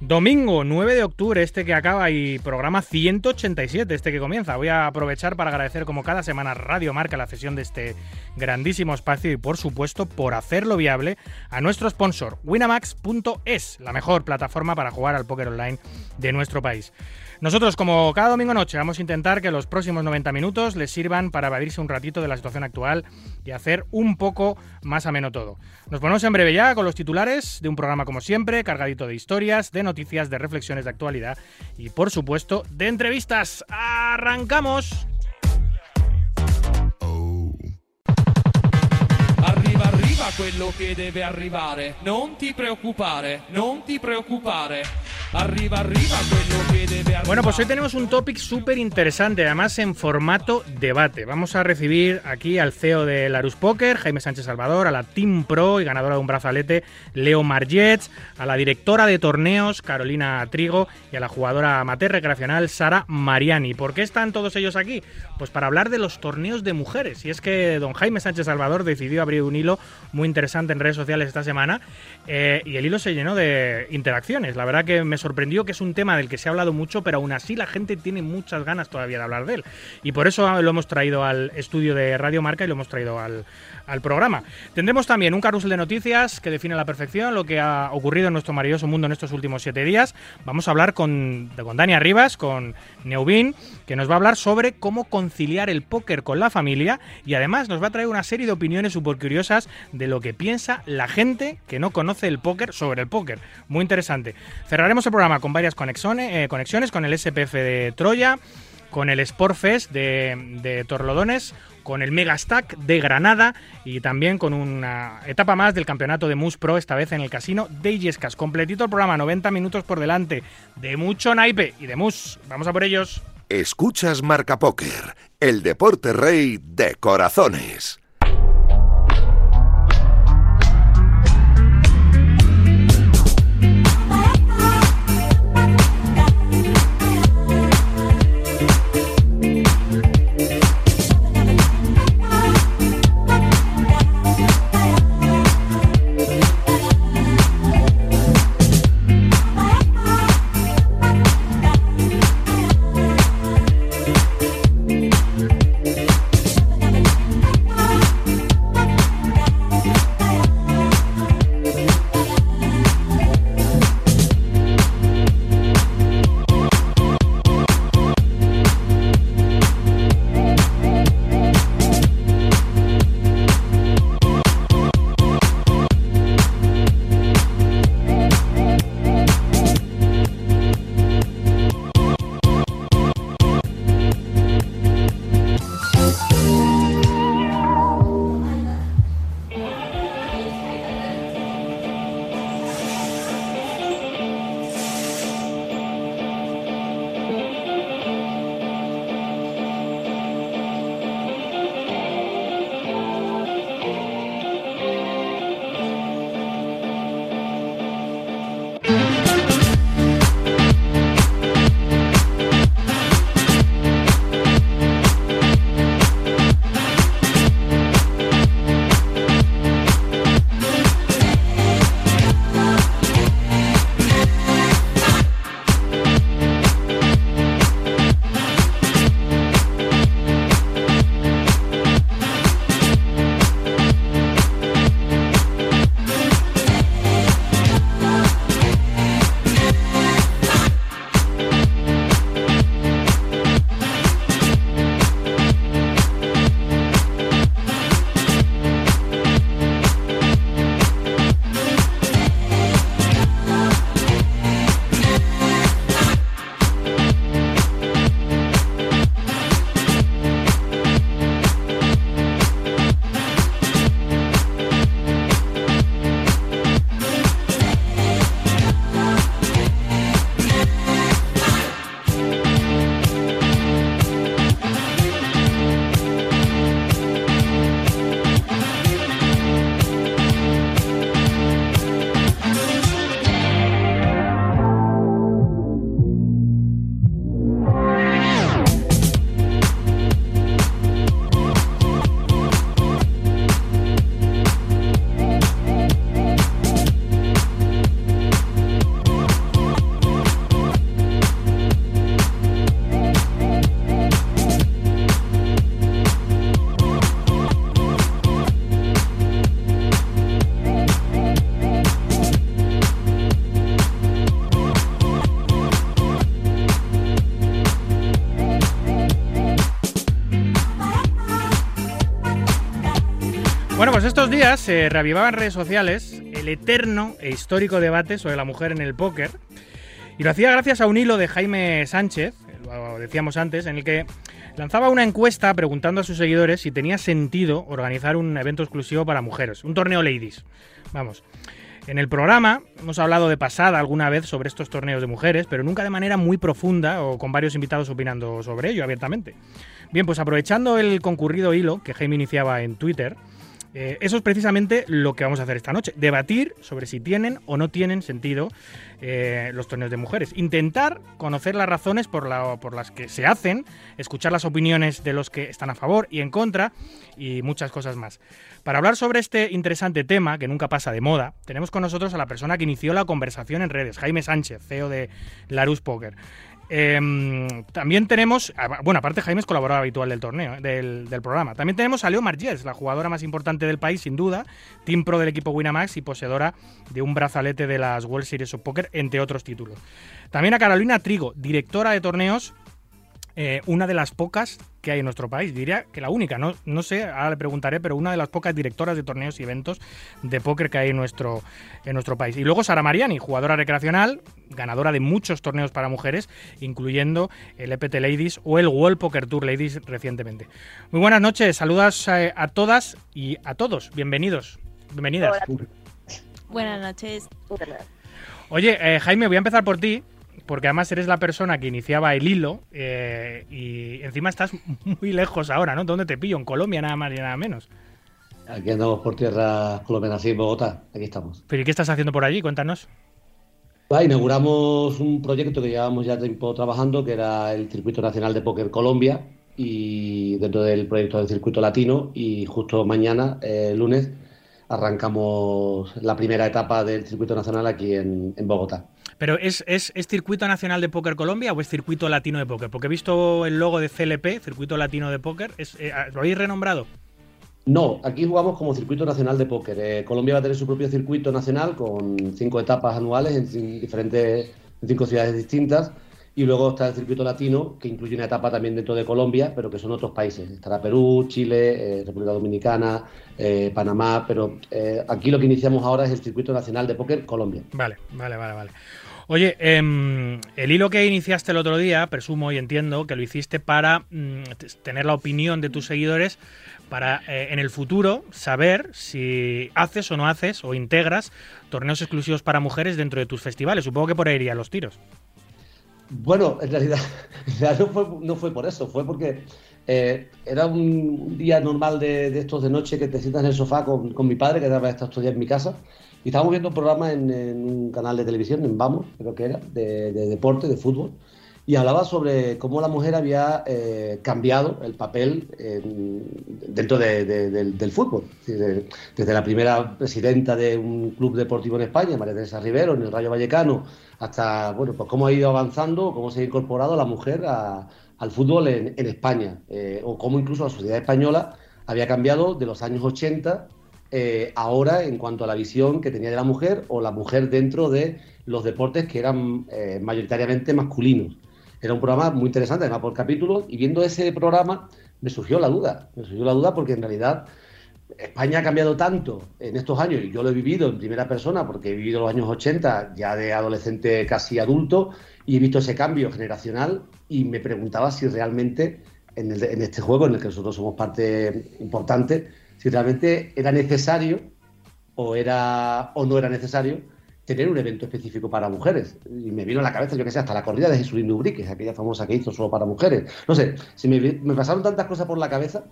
Domingo 9 de octubre, este que acaba y programa 187, este que comienza. Voy a aprovechar para agradecer como cada semana Radio Marca la cesión de este grandísimo espacio y por supuesto por hacerlo viable a nuestro sponsor winamax.es, la mejor plataforma para jugar al póker online de nuestro país. Nosotros, como cada domingo noche, vamos a intentar que los próximos 90 minutos les sirvan para evadirse un ratito de la situación actual y hacer un poco más ameno todo. Nos ponemos en breve ya con los titulares de un programa como siempre, cargadito de historias, de noticias, de reflexiones de actualidad y por supuesto de entrevistas. ¡Arrancamos! Arriva, arriva quello che deve arrivare. Non ti non ti preoccupare. Arriba, arriba, que debe Bueno, pues hoy tenemos un topic súper interesante, además en formato debate. Vamos a recibir aquí al CEO de Larus Poker, Jaime Sánchez Salvador, a la Team Pro y ganadora de un brazalete, Leo Margets, a la directora de torneos, Carolina Trigo, y a la jugadora amateur recreacional, Sara Mariani. ¿Por qué están todos ellos aquí? Pues para hablar de los torneos de mujeres. Y es que don Jaime Sánchez Salvador decidió abrir un hilo muy interesante en redes sociales esta semana eh, y el hilo se llenó de interacciones. La verdad que me sorprendió que es un tema del que se ha hablado mucho, pero aún así la gente tiene muchas ganas todavía de hablar de él. Y por eso lo hemos traído al estudio de Radio Marca y lo hemos traído al, al programa. Tendremos también un carrusel de noticias que define a la perfección lo que ha ocurrido en nuestro maravilloso mundo en estos últimos siete días. Vamos a hablar con, con Dani Arribas, con Neubin, que nos va a hablar sobre cómo conciliar el póker con la familia y además nos va a traer una serie de opiniones súper curiosas de lo que piensa la gente que no conoce el póker sobre el póker. Muy interesante. Cerraremos el programa con varias conexiones, eh, conexiones con el SPF de Troya, con el Sportfest de, de Torlodones, con el Mega Stack de Granada y también con una etapa más del campeonato de Mus Pro, esta vez en el casino de Illescas. Completito el programa, 90 minutos por delante, de mucho naipe y de Mus. Vamos a por ellos. Escuchas Marca Póker, el deporte rey de corazones. Estos días se reavivaba en redes sociales el eterno e histórico debate sobre la mujer en el póker. Y lo hacía gracias a un hilo de Jaime Sánchez, lo decíamos antes, en el que lanzaba una encuesta preguntando a sus seguidores si tenía sentido organizar un evento exclusivo para mujeres, un torneo ladies. Vamos. En el programa hemos hablado de pasada alguna vez sobre estos torneos de mujeres, pero nunca de manera muy profunda o con varios invitados opinando sobre ello abiertamente. Bien, pues aprovechando el concurrido hilo que Jaime iniciaba en Twitter, eh, eso es precisamente lo que vamos a hacer esta noche, debatir sobre si tienen o no tienen sentido eh, los torneos de mujeres. Intentar conocer las razones por, por las que se hacen, escuchar las opiniones de los que están a favor y en contra y muchas cosas más. Para hablar sobre este interesante tema, que nunca pasa de moda, tenemos con nosotros a la persona que inició la conversación en redes, Jaime Sánchez, CEO de Larus Poker. Em, también tenemos, bueno, aparte Jaime es colaborador habitual del torneo, del, programa. También tenemos a Leo Margés, la jugadora más importante del país, sin duda, team pro del equipo Winamax y poseedora de un brazalete de las World Series of Poker, entre otros títulos. También a Carolina Trigo, directora de torneos eh, una de las pocas que hay en nuestro país. Diría que la única, no, no sé, ahora le preguntaré, pero una de las pocas directoras de torneos y eventos de póker que hay en nuestro, en nuestro país. Y luego Sara Mariani, jugadora recreacional, ganadora de muchos torneos para mujeres, incluyendo el EPT Ladies o el World Poker Tour Ladies recientemente. Muy buenas noches, saludas a, a todas y a todos. Bienvenidos, bienvenidas. Buenas noches. Oye, eh, Jaime, voy a empezar por ti porque además eres la persona que iniciaba el hilo eh, y encima estás muy lejos ahora, ¿no? ¿Dónde te pillo? En Colombia nada más y nada menos. Aquí andamos por tierra colombiana, sí, Bogotá, aquí estamos. ¿Pero y qué estás haciendo por allí? Cuéntanos. inauguramos un proyecto que llevábamos ya tiempo trabajando, que era el Circuito Nacional de Póker Colombia, y dentro del proyecto del Circuito Latino, y justo mañana, eh, lunes, arrancamos la primera etapa del Circuito Nacional aquí en Bogotá. Pero ¿es, es, Circuito Nacional de Póker Colombia o es Circuito Latino de Póker? Porque he visto el logo de CLP, Circuito Latino de Póker. Es, eh, ¿Lo habéis renombrado? No, aquí jugamos como Circuito Nacional de Póker. Eh, Colombia va a tener su propio circuito nacional con cinco etapas anuales en diferentes en cinco ciudades distintas. Y luego está el circuito latino, que incluye una etapa también dentro de Colombia, pero que son otros países. Estará Perú, Chile, eh, República Dominicana, Panamá, pero aquí lo que iniciamos ahora es el circuito nacional de póker Colombia. Vale, vale, vale, vale. Oye, em, el hilo que iniciaste el otro día, presumo y entiendo que lo hiciste para mm, tener la opinión de tus seguidores para eh, en el futuro saber si haces o no haces o integras torneos exclusivos para mujeres dentro de tus festivales. Supongo que por ahí irían los tiros. Bueno, en realidad, no, fue, por eso, fue porque eh, era un día normal de, estos de noche que te sientas en el sofá con, mi padre, que estaba estos días en mi casa, y estábamos viendo un programa en, un canal de televisión, en Vamos, creo que era, de, deporte, de fútbol, y hablaba sobre cómo la mujer había eh, cambiado el papel dentro del fútbol. Desde, la primera presidenta de un club deportivo en España, María Teresa Rivero, en el Rayo Vallecano, hasta bueno, pues cómo ha ido avanzando, cómo se ha incorporado la mujer al fútbol en, España, eh, o cómo incluso la sociedad española había cambiado de los años 80 eh, ahora en cuanto a la visión que tenía de la mujer o la mujer dentro de los deportes que eran eh, mayoritariamente masculinos. Era un programa muy interesante, además por capítulos, y viendo ese programa me surgió la duda, me surgió la duda porque en realidad España ha cambiado tanto en estos años, y yo lo he vivido en primera persona porque he vivido los años 80 ya de adolescente casi adulto, y he visto ese cambio generacional y me preguntaba si realmente en, en este juego en el que nosotros somos parte importante, si realmente era necesario o, era, o no era necesario tener un evento específico para mujeres. Y me vino a la cabeza, yo que sé, hasta la corrida de Jesús Dubrique, aquella famosa que hizo solo para mujeres. No sé, si me pasaron tantas cosas por la cabeza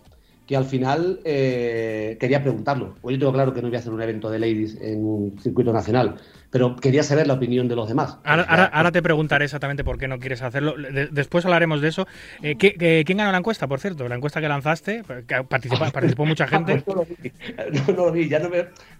que al final eh, quería preguntarlo. Pues yo tengo claro que no voy a hacer un evento de ladies en un circuito nacional, pero quería saber la opinión de los demás. Ahora, te preguntaré exactamente por qué no quieres hacerlo. después hablaremos de eso. Eh, ¿Quién ganó la encuesta, por cierto? La encuesta que lanzaste, que participó, mucha gente. no, lo vi, no, lo vi, ya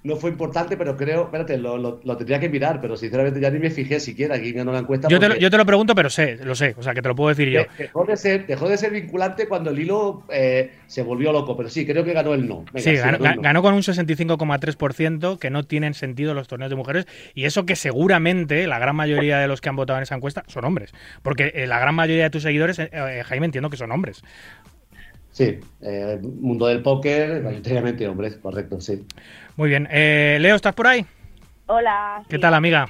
no, fue importante, pero creo, espérate, lo, tendría que mirar, pero sinceramente ya ni me fijé siquiera quién ganó la encuesta. Yo, te lo, yo te lo pregunto, pero sé, lo sé, o sea, que te lo puedo decir yo. Dejó de ser, dejó de ser vinculante cuando el hilo eh, se volvió loco, pero sí, creo que ganó el no. sí, ganó, con un 65,3% que no tienen sentido los torneos de mujeres y eso que seguramente la gran mayoría de los que han votado en esa encuesta son hombres, porque eh, la gran mayoría de tus seguidores, eh, eh, Jaime, entiendo que son hombres. Sí, eh, mundo del póker, mayoritariamente hombres, correcto, sí. Muy bien. Eh, Leo, ¿estás por ahí? Hola. ¿Qué sí, tal, amiga?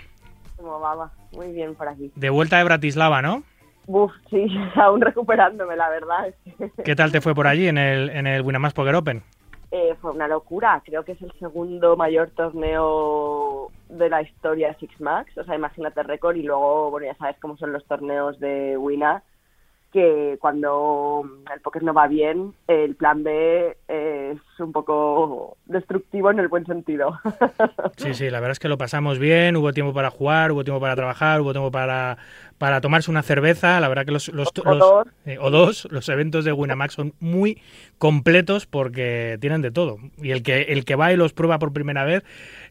¿Cómo va? va? Muy bien por aquí. De vuelta de Bratislava, ¿no? Buf, sí, aún recuperándome, la verdad. ¿Qué tal te fue por allí en el, en el Winamax Poker Open? Eh, fue una locura. Creo que es el segundo mayor torneo de la historia de Six Max. O sea, imagínate el récord. Y luego, bueno, ya sabes cómo son los torneos de Wina. Que cuando el póker no va bien, el plan B es un poco destructivo en el buen sentido. Sí, sí, la verdad es que lo pasamos bien, hubo tiempo para jugar, hubo tiempo para trabajar, hubo tiempo para, para tomarse una cerveza, la verdad que los, los, O los- dos. eh, o dos, los eventos de Winamax son muy completos porque tienen de todo. Y el que, el que va y los prueba por primera vez,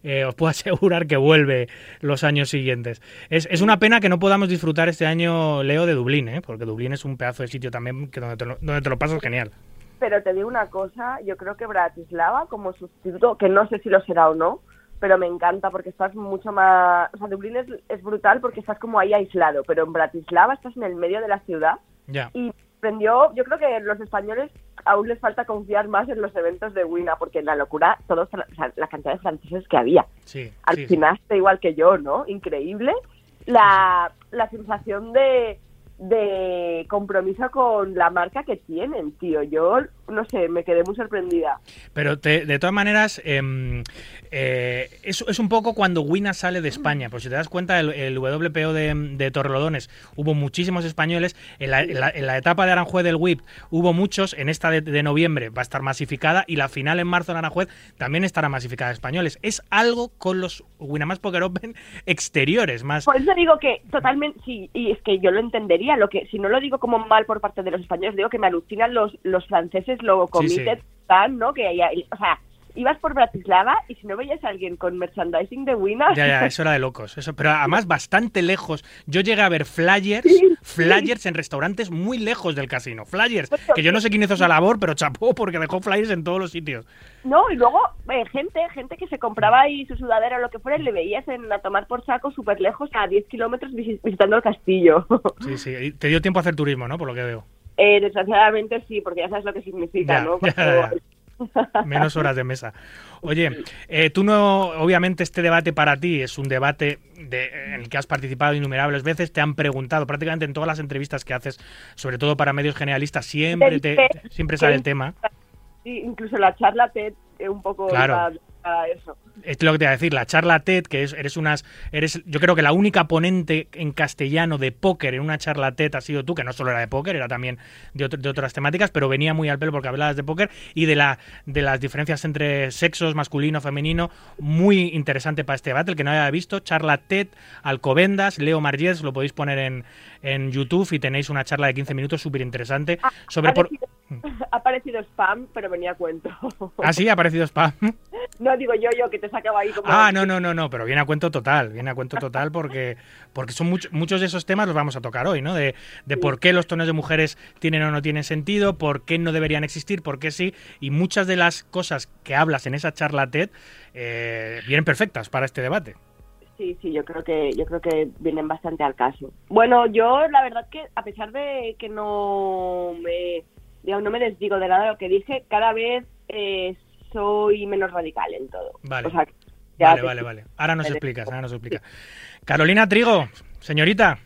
eh, os puedo asegurar que vuelve los años siguientes. Es, es una pena que no podamos disfrutar este año, Leo, de Dublín, ¿eh? porque Dublín es un pedazo de sitio también que donde te lo, donde te lo pasas genial. Pero te digo una cosa, yo creo que Bratislava como sustituto, que no sé si lo será o no, pero me encanta porque estás mucho más... O sea, Dublín es, es brutal porque estás como ahí aislado, pero en Bratislava estás en el medio de la ciudad Ya. y prendió, yo creo que los españoles aún les falta confiar más en los eventos de Wina, porque en la locura, todos, o sea, la cantidad de franceses que había. Sí, sí, sí. Alucinaste igual que yo, ¿no? Increíble. La, la sensación de, de compromiso con la marca que tienen, tío. Yo, no sé, me quedé muy sorprendida. Pero te- de todas maneras, em, eh, es, es un poco cuando Wina sale de España. Pues si te das cuenta, el, el WPO de, de Torrelodones hubo muchísimos españoles. En la, en la- en la etapa de Aranjuez del WIP hubo muchos. En esta de, de noviembre va a estar masificada. Y la final en marzo en Aranjuez también estará masificada de españoles. Es algo con los Winamax Poker Open exteriores, más. Por eso digo que totalmente, sí, y es que yo lo entendería, lo que si no lo digo como mal por parte de los españoles, digo que me alucinan los, los franceses, lo Sí, comité sí. tan, ¿no? Que o sea, ibas por Bratislava y si no veías a alguien con merchandising de Wina, Ya, ya, eso era de locos. Eso, pero además bastante lejos. Yo llegué a ver flyers, Sí, flyers en restaurantes muy lejos del casino. Flyers, que yo no sé quién hizo esa labor, pero chapó porque dejó flyers en todos los sitios. No, y luego eh, gente, gente que se compraba ahí su sudadera o lo que fuera y le veías en, a tomar por saco súper lejos a 10 kilómetros visi- visitando el castillo. Sí, sí. y Te dio tiempo a hacer turismo, ¿no? Por lo que veo. eh, desgraciadamente sí, porque ya sabes lo que significa, Ya, ¿no? ya, Cuando- ya. Menos horas de mesa. Oye, eh, tú no, obviamente este debate para ti es un debate de- en el que has participado innumerables veces, te han preguntado prácticamente en todas las entrevistas que haces, sobre todo para medios generalistas, siempre, te, siempre sale el tema. Sí, incluso la charla TED eh, un poco Claro. A eso. Es lo que te iba a decir, la charla TED, que es- eres unas, eres, yo creo que la única ponente en castellano de póker en una charla TED ha sido tú, que no solo era de póker, era también de, otro- de otras temáticas, pero venía muy al pelo porque hablabas de póker y de la de las diferencias entre sexos, masculino, femenino, muy interesante para este debate, el que no haya visto, charla TED, Alcobendas, Leo Margés, lo podéis poner en, en YouTube y tenéis una charla de 15 minutos súper interesante sobre ha, por... ha parecido spam, pero venía a cuento. Ah, sí, ha aparecido spam. no digo yo, yo, que te sacaba ahí como... Ah, no, no, no, no, pero viene a cuento total, viene a cuento total porque, porque son much- muchos de esos temas los vamos a tocar hoy, ¿no? De, de por qué los tonos de mujeres tienen o no tienen sentido, por qué no deberían existir, por qué sí, y muchas de las cosas que hablas en esa charla TED eh, vienen perfectas para este debate. Sí, sí, yo creo que yo creo que vienen bastante al caso. Bueno, yo la verdad que a pesar de que no me digamos, no me desdigo de nada de lo que dije, cada vez eh, soy menos radical en todo. Vale. O sea, ya Vale, vale, vale. Ahora nos explicas, ahora nos explicas. Carolina Trigo, señorita,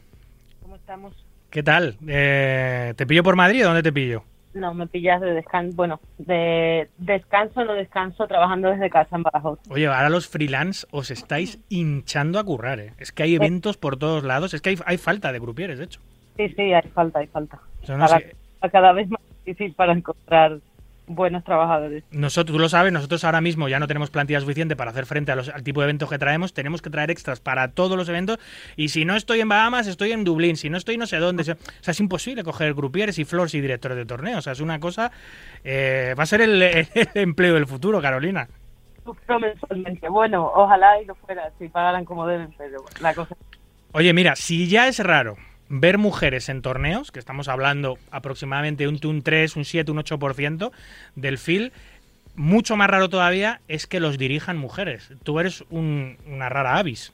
¿Cómo estamos? ¿qué tal? Eh, ¿Te pillo por Madrid o dónde te pillo? No, me pillas de descanso, bueno, de descanso, no descanso, trabajando desde casa en Badajoz. Oye, ahora los freelance os estáis hinchando a currar, ¿eh? Es que hay eventos por todos lados, es que hay, hay falta de grupieres, de hecho. Sí, sí, hay falta, hay falta. Yo no Cada- sé, Cada vez más difícil para encontrar buenos trabajadores. nosotros, tú lo sabes, nosotros ahora mismo ya no tenemos plantilla suficiente para hacer frente a los, al tipo de eventos que traemos, tenemos que traer extras para todos los eventos y si no estoy en Bahamas, estoy en Dublín, si no estoy no sé dónde. O sea, es imposible coger grupieres y floors y directores de torneos, o sea, es una cosa... eh, va a ser el, el empleo del futuro, Carolina. Mensualmente. Bueno, ojalá y lo fuera, si pagaran como deben, pero la cosa... Oye, mira, si ya es raro ver mujeres en torneos, que estamos hablando aproximadamente un, un 3, un 7, un 8% del FIL, mucho más raro todavía es que los dirijan mujeres. Tú eres un- una rara avis.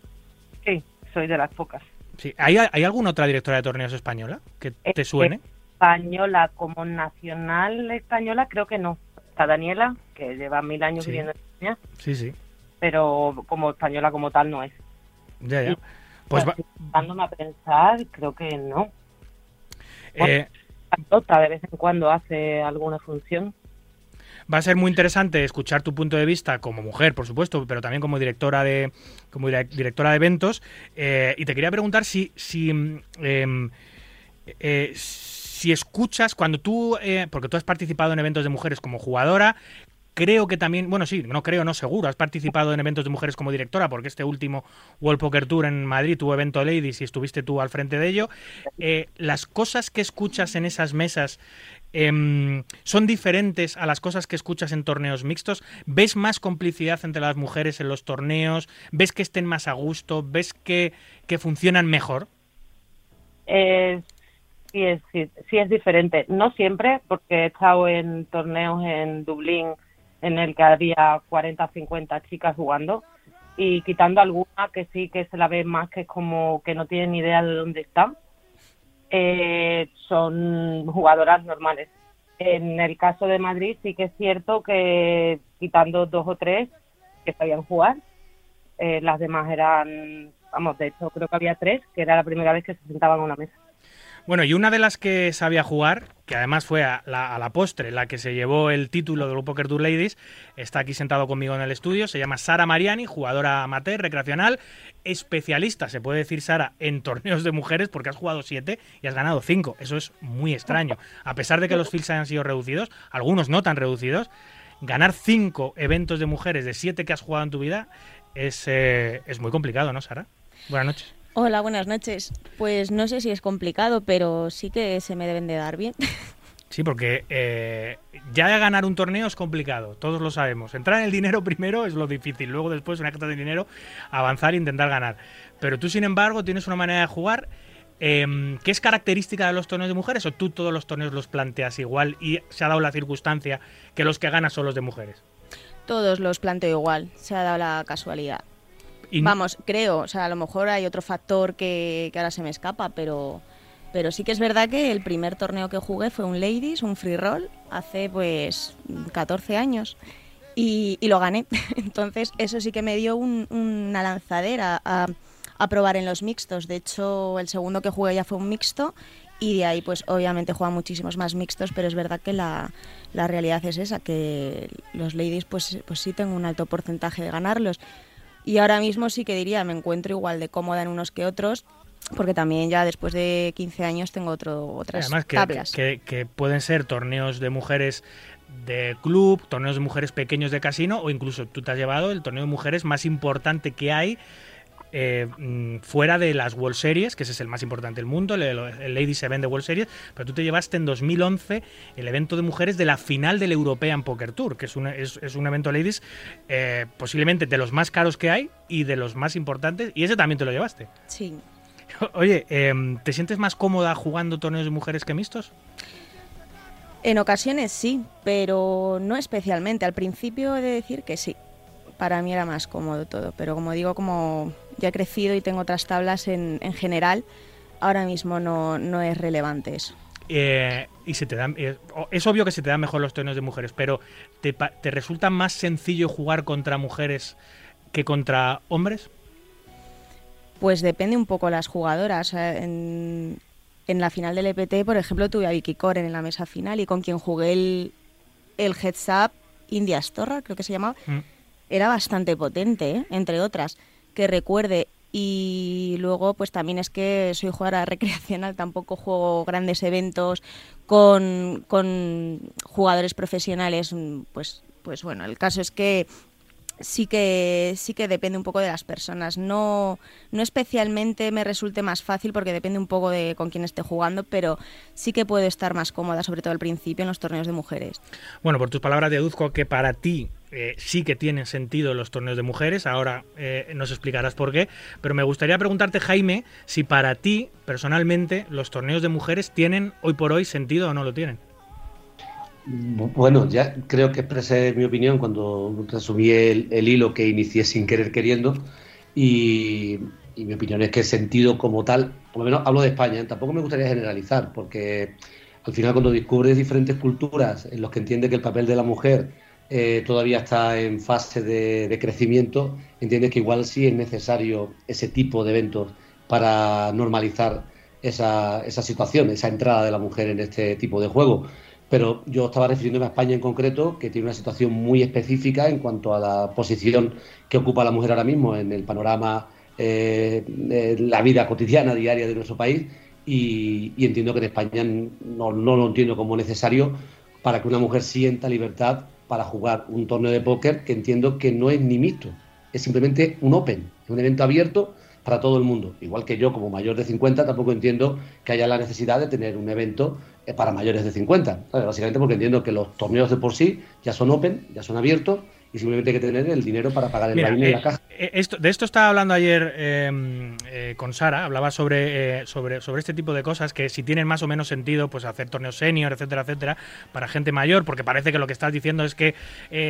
Sí, soy de las pocas. Sí. ¿Hay, ¿Hay alguna otra directora de torneos española que te Eh, suene? española como nacional española creo que no. Está Daniela, que lleva mil años Sí. viviendo en España, Sí, sí. pero como española como tal no es. Ya, ya. Y- Pues va- dándome a pensar, creo que no. eh, Otra de vez en cuando hace alguna función. Va a ser muy interesante escuchar tu punto de vista como mujer, por supuesto, pero también como directora de como dire- directora de eventos. Eh, y te quería preguntar si si mm, em, eh, si escuchas cuando tú eh, porque tú has participado en eventos de mujeres como jugadora. Creo que también, bueno, sí, no creo, no seguro, has participado en eventos de mujeres como directora, porque este último World Poker Tour en Madrid tuvo evento Ladies y estuviste tú al frente de ello. Eh, las cosas que escuchas en esas mesas em, son diferentes a las cosas que escuchas en torneos mixtos. ¿Ves más complicidad entre las mujeres en los torneos? ¿Ves que estén más a gusto? ¿Ves que, que funcionan mejor? Eh, sí, es, sí, sí es diferente. No siempre, porque he estado en torneos en Dublín en el que había 40 50 chicas jugando y quitando alguna que sí que se la ve más que es como que no tienen idea de dónde están, eh, son jugadoras normales. En el caso de Madrid sí que es cierto que quitando dos o tres que sabían jugar, eh, las demás eran, vamos, de hecho creo que había tres, que era la primera vez que se sentaban a una mesa. Bueno, y una de las que sabía jugar, que además fue a la, a la postre la que se llevó el título del Poker Tour Ladies, está aquí sentado conmigo en el estudio, se llama Sara Mariani, jugadora amateur, recreacional, especialista, se puede decir Sara, en torneos de mujeres porque has jugado siete y has ganado cinco. Eso es muy extraño. A pesar de que los fields hayan sido reducidos, algunos no tan reducidos, ganar cinco eventos de mujeres de siete que has jugado en tu vida es, eh, es muy complicado, ¿no, Sara? Buenas noches. Hola, buenas noches. Pues no sé si es complicado, pero sí que se me deben de dar bien. Sí, porque eh, ya ganar un torneo es complicado, todos lo sabemos. Entrar en el dinero primero es lo difícil, luego después, una carta de dinero, avanzar e intentar ganar. Pero tú, sin embargo, tienes una manera de jugar eh, que es característica de los torneos de mujeres o tú todos los torneos los planteas igual y se ha dado la circunstancia que los que ganas son los de mujeres. Todos los planteo igual, se ha dado la casualidad. Y Vamos, creo, o sea, a lo mejor hay otro factor que, que ahora se me escapa, pero, pero sí que es verdad que el primer torneo que jugué fue un Ladies, un free roll, hace pues 14 años. Y, y lo gané. Entonces, eso sí que me dio un- una lanzadera a, a probar en los mixtos. De hecho, el segundo que jugué ya fue un mixto y de ahí, pues obviamente juegan muchísimos más mixtos, pero es verdad que la, la realidad es esa, que los ladies pues, pues sí tengo un alto porcentaje de ganarlos. Y ahora mismo sí que diría, me encuentro igual de cómoda en unos que otros, porque también ya después de 15 años tengo otro, otras Además, que, tablas. que- que pueden ser torneos de mujeres de club, torneos de mujeres pequeños de casino, o incluso tú te has llevado el torneo de mujeres más importante que hay eh, mm, fuera de las World Series, que ese es el más importante del mundo, el, el Ladies Event de World Series, pero tú te llevaste en 2011 el evento de mujeres de la final del European Poker Tour, que es un, es, es un evento Ladies eh, posiblemente de los más caros que hay y de los más importantes, y ese también te lo llevaste. Sí. Oye, em, ¿te sientes más cómoda jugando torneos de mujeres que mixtos? En ocasiones sí, pero no especialmente. Al principio he de decir que sí. Para mí era más cómodo todo, pero como digo, como ya he crecido y tengo otras tablas en, en general, ahora mismo no, no es relevante eso. Eh, y se te dan, eh, es obvio que se te dan mejor los torneos de mujeres, pero ¿te, te resulta más sencillo jugar contra mujeres que contra hombres? Pues depende un poco las jugadoras. Eh, En, en la final del EPT, por ejemplo, tuve a Vicky Coren en la mesa final y con quien jugué el, el Heads Up India Storra, creo que se llamaba, Mm. era bastante potente, ¿eh? entre otras, que recuerde. Y luego, pues también es que soy jugadora recreacional, tampoco juego grandes eventos con, con jugadores profesionales. mm, Pues, pues bueno, el caso es que sí que sí que depende un poco de las personas. No, no especialmente me resulte más fácil porque depende un poco de con quién esté jugando, pero sí que puedo estar más cómoda, sobre todo al principio, en los torneos de mujeres. Bueno, por tus palabras deduzco que para ti eh, sí que tienen sentido los torneos de mujeres, ahora eh, nos explicarás por qué, pero me gustaría preguntarte, Jaime, si para ti, personalmente, los torneos de mujeres tienen hoy por hoy sentido o no lo tienen. Bueno, ya creo que expresé mi opinión cuando resumí el, hilo que inicié sin querer queriendo y, mi opinión es que sentido como tal, por lo menos hablo de España, tampoco me gustaría generalizar porque al final cuando descubres diferentes culturas en los que entiende que el papel de la mujer eh, todavía está en fase de, crecimiento, entiendes que igual sí es necesario ese tipo de eventos para normalizar esa, esa situación, esa entrada de la mujer en este tipo de juego. Pero yo estaba refiriéndome a España en concreto, que tiene una situación muy específica en cuanto a la posición que ocupa la mujer ahora mismo en el panorama, eh, la vida cotidiana, diaria de nuestro país. Y, entiendo que en España no lo entiendo como necesario para que una mujer sienta libertad para jugar un torneo de póker que entiendo que no es ni mixto, es simplemente un open, un evento abierto para todo el mundo. Igual que yo, como mayor de 50, tampoco entiendo que haya la necesidad de tener un evento eh, para mayores de 50. Básicamente porque entiendo que los torneos de por sí ya son open, ya son abiertos y simplemente hay que tener el dinero para pagar el baile y la eh, caja. Eh, esto, de esto estaba hablando ayer em, eh, con Sara, hablaba sobre, sobre, sobre este tipo de cosas, que si tienen más o menos sentido, pues hacer torneos senior, etcétera, etcétera, para gente mayor, porque parece que lo que estás diciendo es que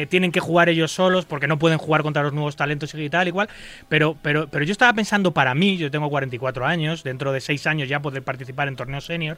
tienen que jugar ellos solos porque no pueden jugar contra los nuevos talentos y tal, igual, pero, pero, pero yo estaba pensando para mí, yo tengo 44 años, dentro de 6 años ya poder participar en torneos senior,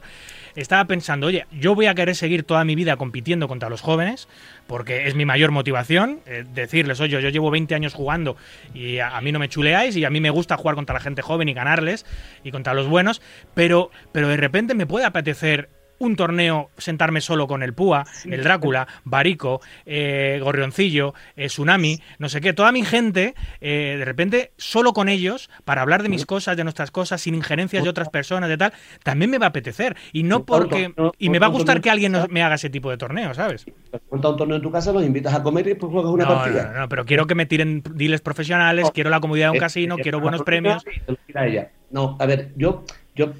estaba pensando, oye, yo voy a querer seguir toda mi vida compitiendo contra los jóvenes, porque es mi mayor motivación, eh, decirles, oye, yo llevo 20 años jugando y a, mí no me chuleáis y a mí me gusta jugar contra la gente joven y ganarles y contra los buenos, pero, pero de repente me puede apetecer un torneo sentarme solo con el Púa, el Drácula, Barico, eh, Gorrioncillo, eh, Tsunami, no sé qué, toda mi gente, eh, de repente, solo con ellos, para hablar de mis cosas, de nuestras cosas, sin injerencias de otras personas, de tal, también me va a apetecer. Y no porque. Y me va a gustar que alguien me haga ese tipo de torneo, ¿sabes? Monta un torneo en tu casa, los invitas a comer y después juegas una partida. No, no, pero quiero que me tiren deals profesionales, quiero la comodidad de un casino, quiero buenos premios. No, a ver, yo yo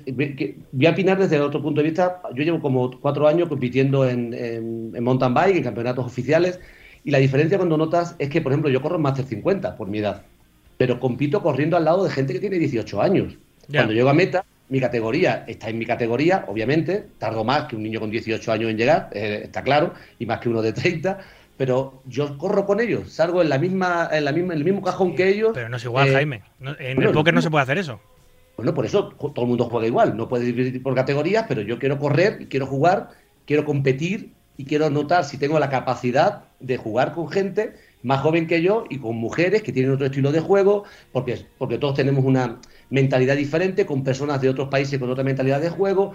voy a opinar desde otro punto de vista. Yo llevo como cuatro años compitiendo en, mountain bike, en campeonatos oficiales, y la diferencia cuando notas es que, por ejemplo, yo corro en Master 50 por mi edad, pero compito corriendo al lado de gente que tiene 18 años. Cuando llego a meta, mi categoría está en mi categoría, obviamente, tardo más que un niño con 18 años en llegar, eh, está claro, y más que uno de 30, pero yo corro con ellos, salgo en la misma, en la misma, en el mismo cajón que ellos. Pero no es igual, eh, Jaime. en el póker no se puede hacer eso. Bueno, por eso todo el mundo juega igual. No puede dividir por categorías, pero yo quiero correr, quiero jugar, quiero competir y quiero notar si tengo la capacidad de jugar con gente más joven que yo y con mujeres que tienen otro estilo de juego, porque, porque todos tenemos una mentalidad diferente, con personas de otros países con otra mentalidad de juego.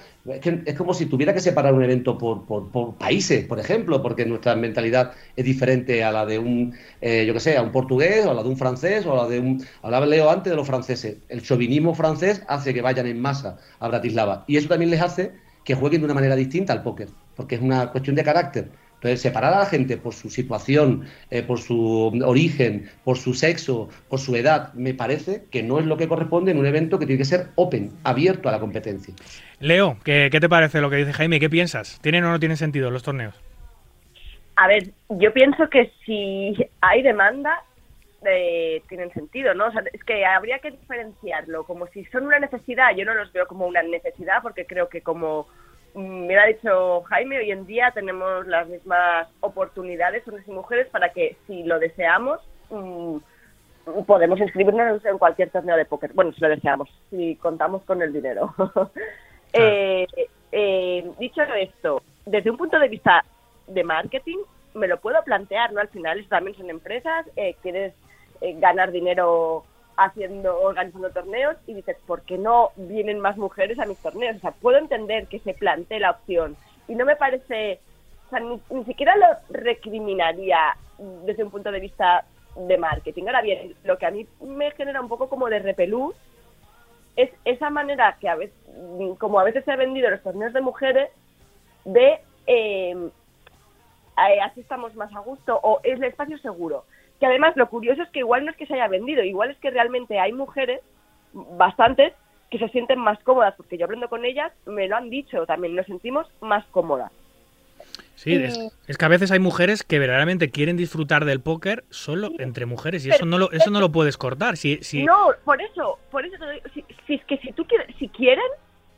Es, como si tuviera que separar un evento por, por, países, por ejemplo, porque nuestra mentalidad es diferente a la de un, eh, yo que sé, a un portugués o a la de un francés o a la de un... Hablaba Leo antes de los franceses. El chauvinismo francés hace que vayan en masa a Bratislava y eso también les hace que jueguen de una manera distinta al póker, porque es una cuestión de carácter. Entonces, separar a la gente por su situación, eh, por su origen, por su sexo, por su edad, me parece que no es lo que corresponde en un evento que tiene que ser open, abierto a la competencia. Leo, ¿qué, te parece lo que dice Jaime? ¿Qué piensas? ¿Tienen o no tienen sentido los torneos? A ver, yo pienso que si hay demanda, eh, tienen sentido, ¿no? O sea, es que habría que diferenciarlo, como si son una necesidad, yo no los veo como una necesidad, porque creo que como me ha dicho Jaime, hoy en día tenemos las mismas oportunidades, hombres y mujeres, para que si lo deseamos, mm, podemos inscribirnos en cualquier torneo de póker. Bueno, si lo deseamos, si contamos con el dinero. Eh, eh, dicho esto, desde un punto de vista de marketing, me lo puedo plantear, ¿no? Al final, también son empresas, eh, quieres ganar dinero haciendo, organizando torneos y dices, ¿por qué no vienen más mujeres a mis torneos? O sea, puedo entender que se plantee la opción y no me parece, sea, ni, siquiera lo recriminaría desde un punto de vista de marketing. Ahora bien, lo que a mí me genera un poco como de repelús es esa manera que a veces, como a veces se ha vendido los torneos de mujeres, de eh, así estamos más a gusto o es el espacio seguro que además lo curioso es que igual no es que se haya vendido, igual es que realmente hay mujeres, bastantes, que se sienten más cómodas, porque yo hablando con ellas, me lo han dicho también, nos sentimos más cómodas. Sí, es, que a veces hay mujeres que verdaderamente quieren disfrutar del póker solo entre mujeres y eso no lo, eso no lo puedes cortar. Si, si... No, por eso, por eso, si, si, es que si tú quieres, si quieren,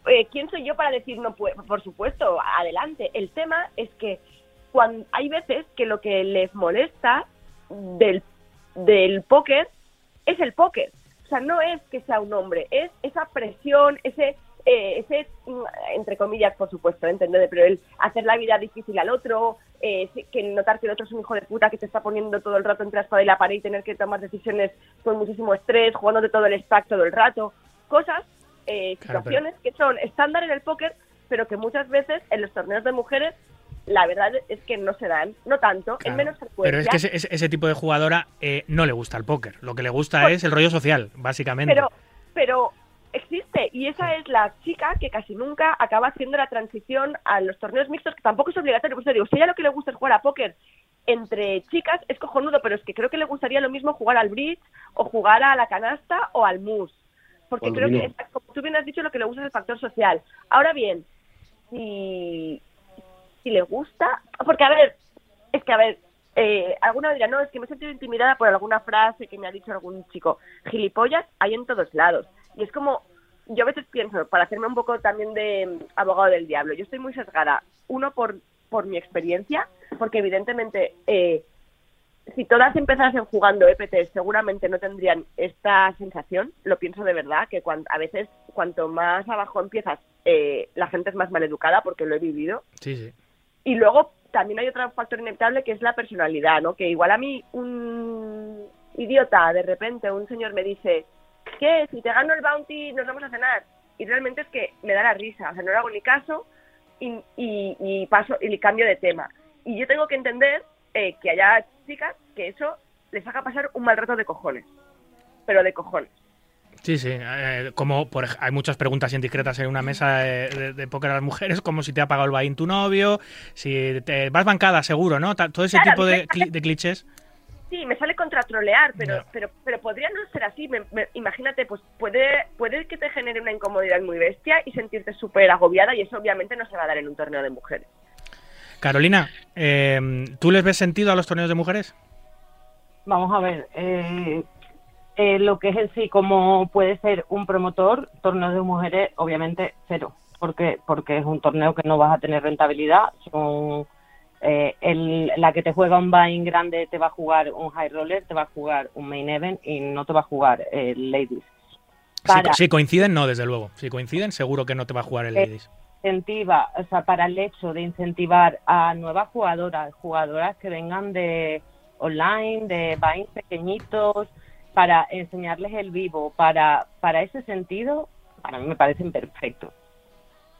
eh, ¿quién soy yo para decir no puedo? Por supuesto, adelante. El tema es que cuando hay veces que lo que les molesta del, del póker es el póker. O sea, no es que sea un hombre, es esa presión, ese eh, ese, mm, entre comillas, por supuesto, ¿entendés? Pero el hacer la vida difícil al otro, eh, que notar que el otro es un hijo de puta que te está poniendo todo el rato entre la espada y la pared y tener que tomar decisiones con muchísimo estrés, jugando de todo el stack todo el rato. Cosas, eh, Claro, situaciones que son estándar en el póker, pero que muchas veces en los torneos de mujeres la verdad es que no se dan, no tanto, en Claro. menos frecuencia. Pero es que ese, ese- ese tipo de jugadora eh, no le gusta el póker. Lo que le gusta Pues- es el rollo social, básicamente. pero, pero existe y esa es la chica que casi nunca acaba haciendo la transición a los torneos mixtos, que tampoco es obligatorio. Pues te digo, si a ella lo que le gusta es jugar a póker entre chicas, es cojonudo, pero es que creo que le gustaría lo mismo jugar al bridge o jugar a la canasta o al mus. Porque creo que, como tú bien has dicho, lo que le gusta es el factor social. Ahora bien, si, si le gusta, porque a ver, es que a ver, eh, alguna dirá, no, es que me he sentido intimidada por alguna frase que me ha dicho algún chico. Gilipollas hay en todos lados. Y es como, yo a veces pienso, para hacerme un poco también de mm, abogado del diablo, yo estoy muy sesgada, uno por, por mi experiencia, porque evidentemente eh, si todas empezasen jugando EPT seguramente no tendrían esta sensación, lo pienso de verdad, que cuan- a veces cuanto más abajo empiezas, eh, la gente es más maleducada porque lo he vivido. Sí, sí. Y luego también hay otro factor inevitable que es la personalidad, ¿no? Que igual a mí un idiota, de repente, un señor me dice, ¿qué? Si te gano el bounty nos vamos a cenar. Y realmente es que me da la risa, o sea, no le hago ni caso y, y, y paso y cambio de tema. Y yo tengo que entender eh, que haya chicas que eso les haga pasar un mal rato de cojones. Pero de cojones. Sí, sí. eh, como por, hay muchas preguntas indiscretas en una mesa de, de- de póker a las mujeres, como si te ha pagado el bain tu novio, si te vas bancada, seguro, ¿no? Todo ese Claro, tipo de, clichés. Sí, me sale contra trolear, pero, pero, pero podría no ser así. Me- me- imagínate, pues puede, puede que te genere una incomodidad muy bestia y sentirte súper agobiada y eso obviamente no se va a dar en un torneo de mujeres. Carolina, eh, ¿tú les ves sentido a los torneos de mujeres? Vamos a ver, eh, eh, lo que es en sí, como puede ser un promotor, torneo de mujeres, obviamente cero, porque porque es un torneo que no vas a tener rentabilidad. Son eh, el- la que te juega un buy grande te va a jugar un high roller, te va a jugar un main event y no te va a jugar el ladies. Si, Para- si coinciden, no, desde luego. Si coinciden, seguro que no te va a jugar el Eh, Ladies. incentiva, o sea, para el hecho de incentivar a nuevas jugadoras, jugadoras que vengan de online, de buy pequeñitos, para enseñarles el vivo, para, para ese sentido, para mí me parecen perfectos.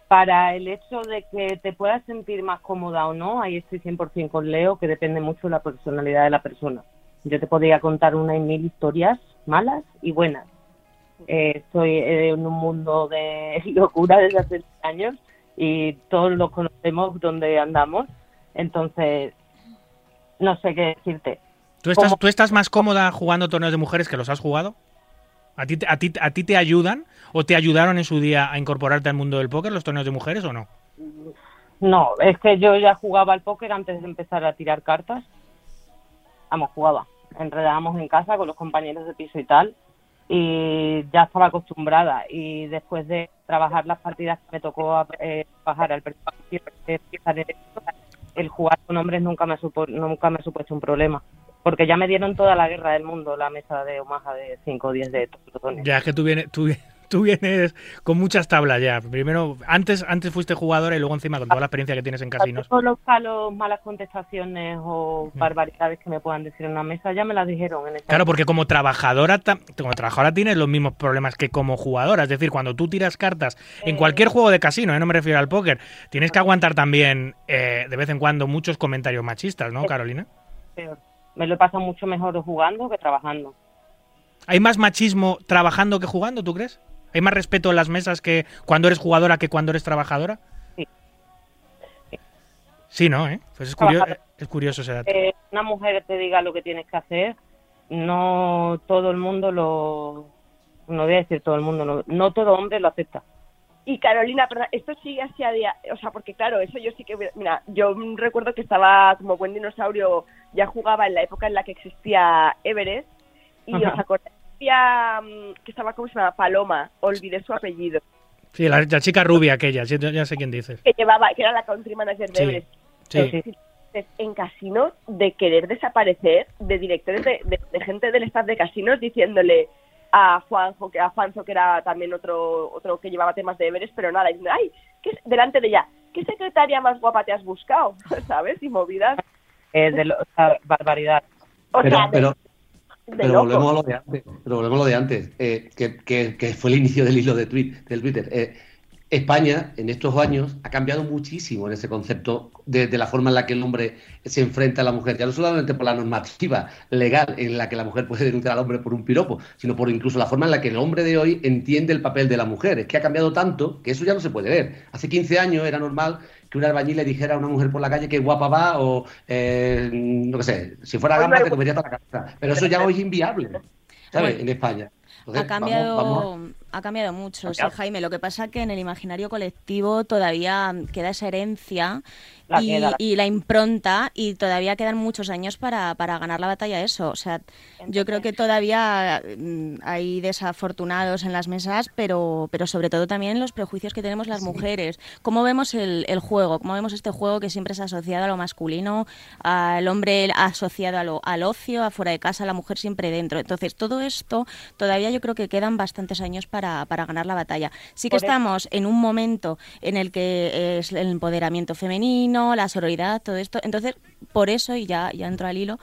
Para el hecho de que te puedas sentir más cómoda o no, ahí estoy 100% con Leo, que depende mucho de la personalidad de la persona. Yo te podría contar una y mil historias malas y buenas. Eh, estoy eh, en un mundo de locura desde hace años y todos lo conocemos donde andamos. Entonces, no sé qué decirte. ¿Tú estás, como- ¿Tú estás más cómoda jugando torneos de mujeres que los has jugado? ¿A ti, te- a, ti, ¿A ti te ayudan o te ayudaron en su día a incorporarte al mundo del póker los torneos de mujeres o no? No, es que yo ya jugaba al póker antes de empezar a tirar cartas. Vamos, jugaba. Enredábamos en casa con los compañeros de piso y tal. Y ya estaba acostumbrada. Y después de trabajar las partidas que me tocó eh, bajar al principio, el jugar con hombres nunca me, ha supo- nunca me ha supuesto un problema. Porque ya me dieron toda la guerra del mundo la mesa de Omaha de 5 o 10 de tortones. Ya es que tú vienes, tú, tú vienes con muchas tablas ya. Primero, antes, antes fuiste jugadora y luego encima con toda la experiencia que tienes en casinos. Todos los palos, malas contestaciones o barbaridades que me puedan decir en una mesa ya me las dijeron en Claro, porque como trabajadora, como trabajadora tienes los mismos problemas que como jugadora. Es decir, cuando tú tiras cartas en cualquier juego de casino, ¿eh? no me refiero al póker, tienes que aguantar también eh, de vez en cuando muchos comentarios machistas, ¿no, Carolina? peor. Me lo he pasado mucho mejor jugando que trabajando. ¿Hay más machismo trabajando que jugando, tú crees? ¿Hay más respeto en las mesas que cuando eres jugadora que cuando eres trabajadora? Sí. Sí, ¿no? ¿Eh? Pues es, curio- Trabajadora. es curioso ese dato. Eh, una mujer te diga lo que tienes que hacer, no todo el mundo lo... No voy a decir todo el mundo, no, no todo hombre lo acepta. Y Carolina, perdón, esto sigue así a día, o sea, porque claro, eso yo sí que, mira, yo recuerdo que estaba como buen dinosaurio, ya jugaba en la época en la que existía Everest, y Ajá. os acordáis mm, que estaba, ¿cómo se llama? Paloma, olvidé su apellido, Sí, la, la chica rubia aquella, sí, ya sé quién dices. que llevaba, que era la country manager de Sí, Everest. sí. Entonces, En casinos, de querer desaparecer, de directores de, de- de gente del staff de casinos diciéndole, a Juanjo, que a Juanzo, que era también otro otro que llevaba temas de deberes, pero nada, diciendo, ay, ¿qué, es- delante de ella, ¿qué secretaria más guapa te has buscado? ¿Sabes? Y movidas. Eh, de lo- o sea, barbaridad. O Pero, sea, pero, de pero locos. volvemos a lo de antes, pero volvemos a lo de antes eh, que, que- que fue el inicio del hilo de tweet, del Twitter. Eh, España en estos años ha cambiado muchísimo en ese concepto de, de la forma en la que el hombre se enfrenta a la mujer, ya no solamente por la normativa legal en la que la mujer puede denunciar al hombre por un piropo, sino por incluso la forma en la que el hombre de hoy entiende el papel de la mujer. Es que ha cambiado tanto que eso ya no se puede ver. Hace 15 años era normal que un albañil le dijera a una mujer por la calle que guapa va o, eh, no sé, si fuera Hoy gamba te comería toda la cabeza. Pero eso ya hoy es inviable, ¿sabes? En España. Entonces, ha cambiado, vamos- vamos ha cambiado mucho, sí. Jaime. Lo que pasa es que en el imaginario colectivo todavía queda esa herencia La y, queda, la- y la impronta y todavía quedan muchos años para, para ganar la batalla eso. O sea, yo creo que todavía mm, hay desafortunados en las mesas, pero, pero sobre todo también los prejuicios que tenemos las mujeres. ¿Cómo vemos el, el juego? ¿Cómo vemos este juego que siempre es asociado a lo masculino, al hombre asociado a lo, al ocio, a fuera de casa, a la mujer siempre dentro? Entonces, todo esto todavía yo creo que quedan bastantes años para, para ganar la batalla. Sí que Por eso- estamos en un momento en el que es el empoderamiento femenino, la sororidad, todo esto. Entonces, por eso, y ya, ya entro al hilo,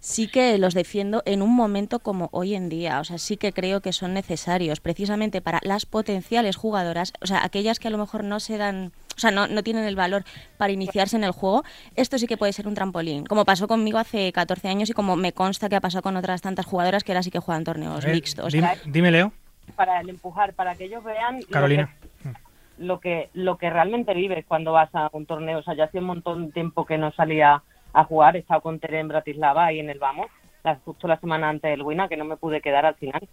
sí que los defiendo en un momento como hoy en día. O sea, sí que creo que son necesarios precisamente para las potenciales jugadoras, o sea, aquellas que a lo mejor no se dan, o sea, no, no tienen el valor para iniciarse en el juego. Esto sí que puede ser un trampolín, como pasó conmigo hace 14 años y como me consta que ha pasado con otras tantas jugadoras que ahora sí que juegan torneos ver, mixtos. dime, dime, Leo. Para el empujar, para que ellos vean lo Carolina. que- lo que lo que realmente vives cuando vas a un torneo. O sea, ya hace un montón de tiempo que no salía a jugar. He estado con Tere en Bratislava y en el Vamos, la- justo la semana antes del Wina, que no me pude quedar al final.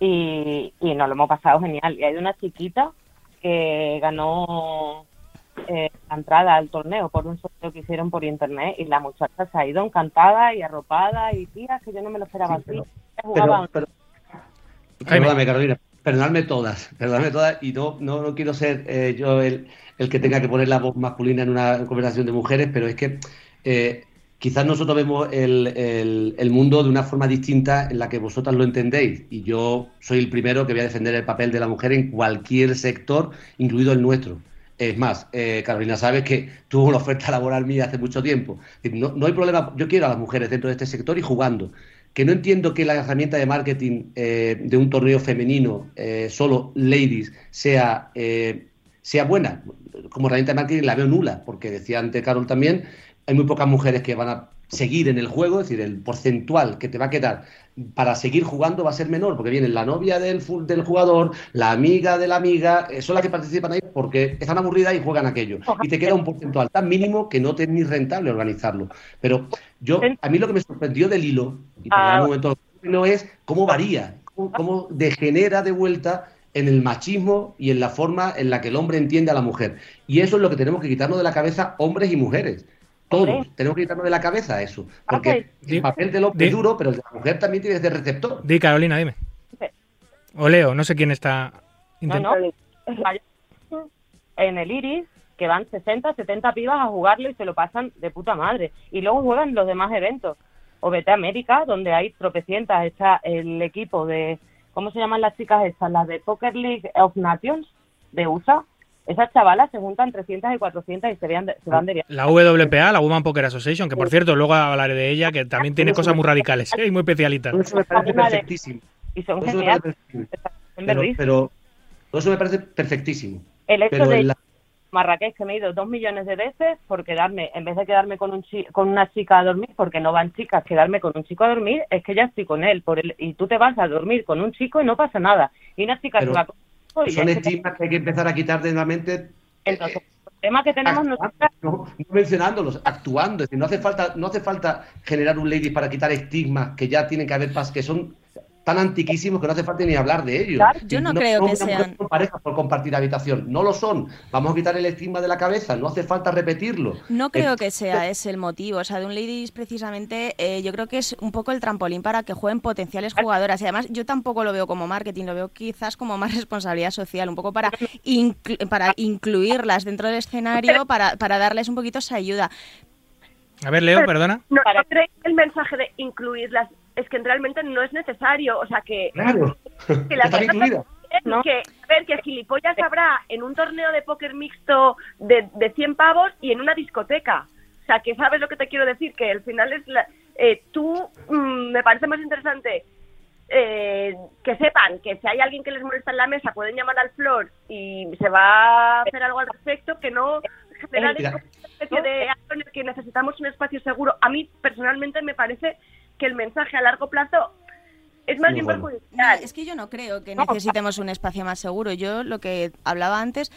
Y, y nos lo hemos pasado genial. Y hay una chiquita que ganó eh, la entrada al torneo por un sorteo que hicieron por internet y la muchacha se ha ido encantada y arropada y tía, que yo no me lo esperaba Sí, así. pero- jugaba Pero, pero- Jaime. Perdóname, Carolina. Perdonadme todas, perdonadme todas, y no, no, no quiero ser eh, yo el, el que tenga que poner la voz masculina en una conversación de mujeres, pero es que eh, quizás nosotros vemos el, el- el mundo de una forma distinta en la que vosotras lo entendéis, y yo soy el primero que voy a defender el papel de la mujer en cualquier sector, incluido el nuestro. Es más, eh, Carolina, sabes que tuvo una oferta laboral mía hace mucho tiempo. No, no hay problema, yo quiero a las mujeres dentro de este sector y jugando. Que no entiendo que la herramienta de marketing eh, de un torneo femenino, eh, solo ladies, sea, eh, sea buena. Como herramienta de marketing la veo nula, porque decía antes Carol también, hay muy pocas mujeres que van a seguir en el juego, es decir, el porcentual que te va a quedar para seguir jugando va a ser menor, porque viene la novia del, del jugador, la amiga de la amiga, eh, son las que participan ahí porque están aburridas y juegan aquello. Y te queda un porcentual tan mínimo que no te es ni rentable organizarlo. Pero yo, a mí lo que me sorprendió del hilo, y por Ah. un momento no es cómo varía, cómo, cómo degenera de vuelta en el machismo y en la forma en la que el hombre entiende a la mujer. Y eso es lo que tenemos que quitarnos de la cabeza hombres y mujeres. Todos tenemos que quitarnos de la cabeza eso. Ok. Porque Di- el papel del hombre es duro, pero el de la mujer también tiene que ser receptor. Di, Carolina, dime. O Leo, no sé quién está. No, no. En el Iris, que van 60, 70 pibas a jugarlo y se lo pasan de puta madre. Y luego juegan los demás eventos. O vete a América, donde hay tropecientas. Está el equipo de. ¿Cómo se llaman las chicas estas? Las de Poker League of Nations de USA. Esas chavalas se juntan 300 y 400 y se, vean de- se van de viaje. La WPA, la Woman Poker Association, que por cierto, luego hablaré de ella, que también tiene cosas muy radicales ¿eh? y muy especialitas. Eso me parece perfectísimo. Y son Todo eso me geniales. parece perfectísimo. En Pero, pero todo eso me parece perfectísimo. El hecho Pero de la- Marrakech que me he ido dos millones de veces por quedarme, en vez de quedarme con un chi- con una chica a dormir, porque no van chicas, quedarme con un chico a dormir, es que ya estoy con él, por el, y tú te vas a dormir con un chico y no pasa nada. Y una chica Pero se va con son estigmas que hay que empezar a quitar de la mente Entonces, el tema que tenemos nosotras no, no mencionándolos, actuando. Es decir, no hace falta, no hace falta generar un lady para quitar estigmas que ya tienen que haber que son tan antiquísimos que no hace falta ni hablar de ellos. Claro, yo no creo que sean- parejas por compartir habitación. No lo son. Vamos a quitar el estigma de la cabeza. No hace falta repetirlo. No creo Eh, que sea ese el motivo. O sea, de un Ladies precisamente eh, yo creo que es un poco el trampolín para que jueguen potenciales jugadoras. Y además yo tampoco lo veo como marketing, lo veo quizás como más responsabilidad social, un poco para, inclu- para incluirlas dentro del escenario, para, para darles un poquito esa ayuda. A ver, Leo, perdona. ¿No, ¿no el mensaje de incluirlas es que realmente no es necesario. O sea, que, Claro, que la están gente incluidas. ¿no? que, a ver, que gilipollas habrá en un torneo de póker mixto de, de 100 pavos y en una discoteca. O sea, que sabes lo que te quiero decir, que al final es la- eh, tú, mm, me parece más interesante eh, que sepan que si hay alguien que les molesta en la mesa pueden llamar al flor y se va a hacer algo al respecto, que no generar esa especie de acto en el que necesitamos un espacio seguro. A mí personalmente me parece que el mensaje a largo plazo es más Muy bien bueno. No, perjudicial. es que yo no creo que necesitemos un espacio más seguro. Yo lo que hablaba antes,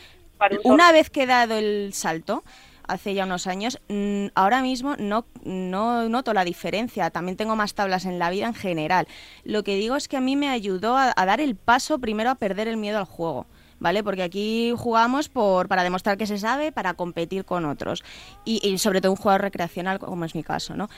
una vez que he dado el salto, hace ya unos años, mm, ahora mismo no, no noto la diferencia. También tengo más tablas en la vida en general. Lo que digo es que a mí me ayudó a, a dar el paso primero a perder el miedo al juego. ¿Vale? Porque aquí jugamos por, para demostrar que se sabe, para competir con otros. Y, y sobre todo un jugador recreacional, como es mi caso, ¿no?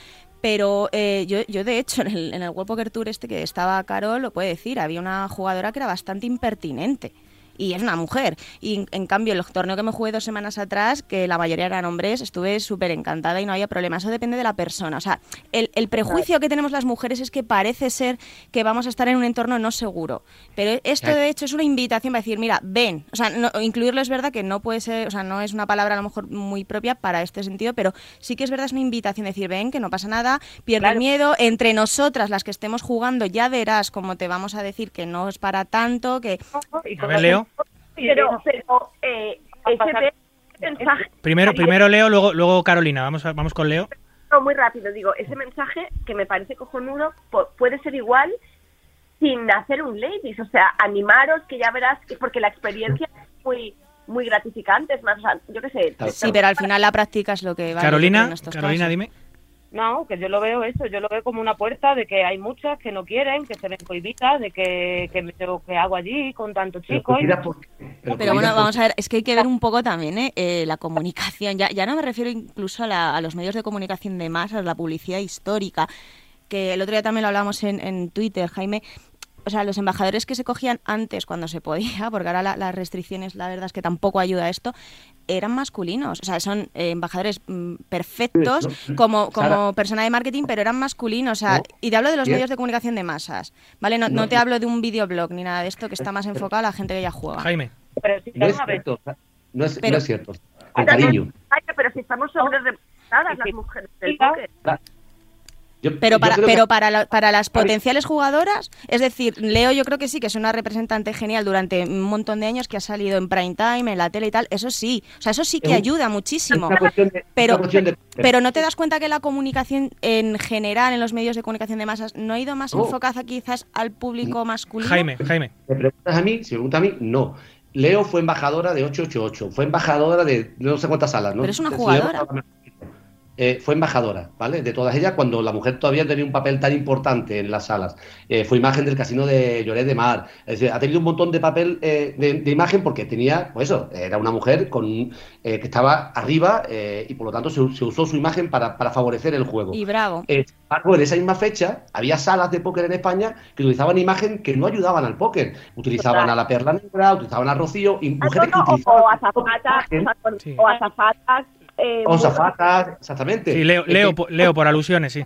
Pero eh, yo, yo, de hecho, en el, en el World Poker Tour este que estaba Carol, lo puede decir, había una jugadora que era bastante impertinente. Y es una mujer. Y en, en cambio, el torneo que me jugué dos semanas atrás, que la mayoría eran hombres, estuve súper encantada y no había problema. Eso depende de la persona. O sea, el, el prejuicio que tenemos las mujeres es que parece ser que vamos a estar en un entorno no seguro. Pero esto, de hecho, es una invitación para decir, mira, ven. O sea, no- incluirlo es verdad que no puede ser, o sea, no es una palabra a lo mejor muy propia para este sentido, pero sí que es verdad, es una invitación de decir, ven, que no pasa nada, pierde el miedo. Entre nosotras, las que estemos jugando, ya verás cómo te vamos a decir que no es para tanto, que y A ver, Leo. Pero, pero eh, ese mensaje, Primero, primero Leo, luego, luego Carolina. Vamos, a- vamos con Leo. no, muy rápido, digo, ese mensaje que me parece cojonudo puede ser igual sin hacer un ladies, o sea, animaros que ya verás, que, porque la experiencia es muy muy gratificante, es más, o sea, yo qué sé. Sí, pero al final la práctica es lo que vale. Carolina, en estos Carolina, casos. dime. No, que yo lo veo eso, yo lo veo como una puerta de que hay muchas que no quieren, que se ven cohibidas, de que, que, me- que hago allí con tantos chicos. por- pero bueno, por- vamos a ver, es que hay que ver un poco también ¿eh? Eh, la comunicación. Ya, ya no me refiero incluso a, la- a los medios de comunicación de masas, la publicidad histórica, que el otro día también lo hablamos en, en Twitter, Jaime. O sea, los embajadores que se cogían antes cuando se podía, porque ahora la- las restricciones, la verdad es que tampoco ayuda a esto, eran masculinos. O sea, son eh, embajadores mm, perfectos Sí, no, como, como Sara. persona de marketing, pero eran masculinos. O sea, No. y te hablo de los medios de comunicación de masas, ¿vale? No, no No. te hablo de un videoblog ni nada de esto que está más enfocado a la gente que ya juega. Jaime. Pero si No es cierto, no es, Pero- no es cierto. Con cariño. Ay, pero si estamos sobre representadas las mujeres del póker. Yo- Pero yo para, que- pero para, la- para las potenciales jugadoras, es decir, Leo yo creo que sí, que es una representante genial durante un montón de años que ha salido en prime time, en la tele y tal, eso sí, o sea, eso sí que ayuda muchísimo. de- Pero, de- pero no te das cuenta que la comunicación en general, en los medios de comunicación de masas, no ha ido más No. enfocada quizás al público masculino. Jaime, Jaime. ¿Me preguntas a mí? Si me preguntas a mí, no. Leo fue embajadora de 888, fue embajadora de no sé cuántas salas, ¿no? Pero es una jugadora. Leo- Eh, fue embajadora, ¿vale? De todas ellas, cuando la mujer todavía tenía un papel tan importante en las salas. Eh, fue imagen del casino de Lloret de Mar. Es decir, ha tenido un montón de papel eh, de, de imagen porque tenía, pues eso, era una mujer con eh, que estaba arriba eh, y por lo tanto se, se usó su imagen para, para favorecer el juego. Y bravo. Eh, sin embargo, en esa misma fecha había salas de póker en España que utilizaban imagen que no ayudaban al póker. Utilizaban Total. a la Perla Negra, utilizaban a Rocío y mujeres no, no, que o, utilizaban o azafatas, o azafatas, eh, o zafatas, exactamente. Sí, Leo, Es Leo, que- po- Leo por alusiones, sí.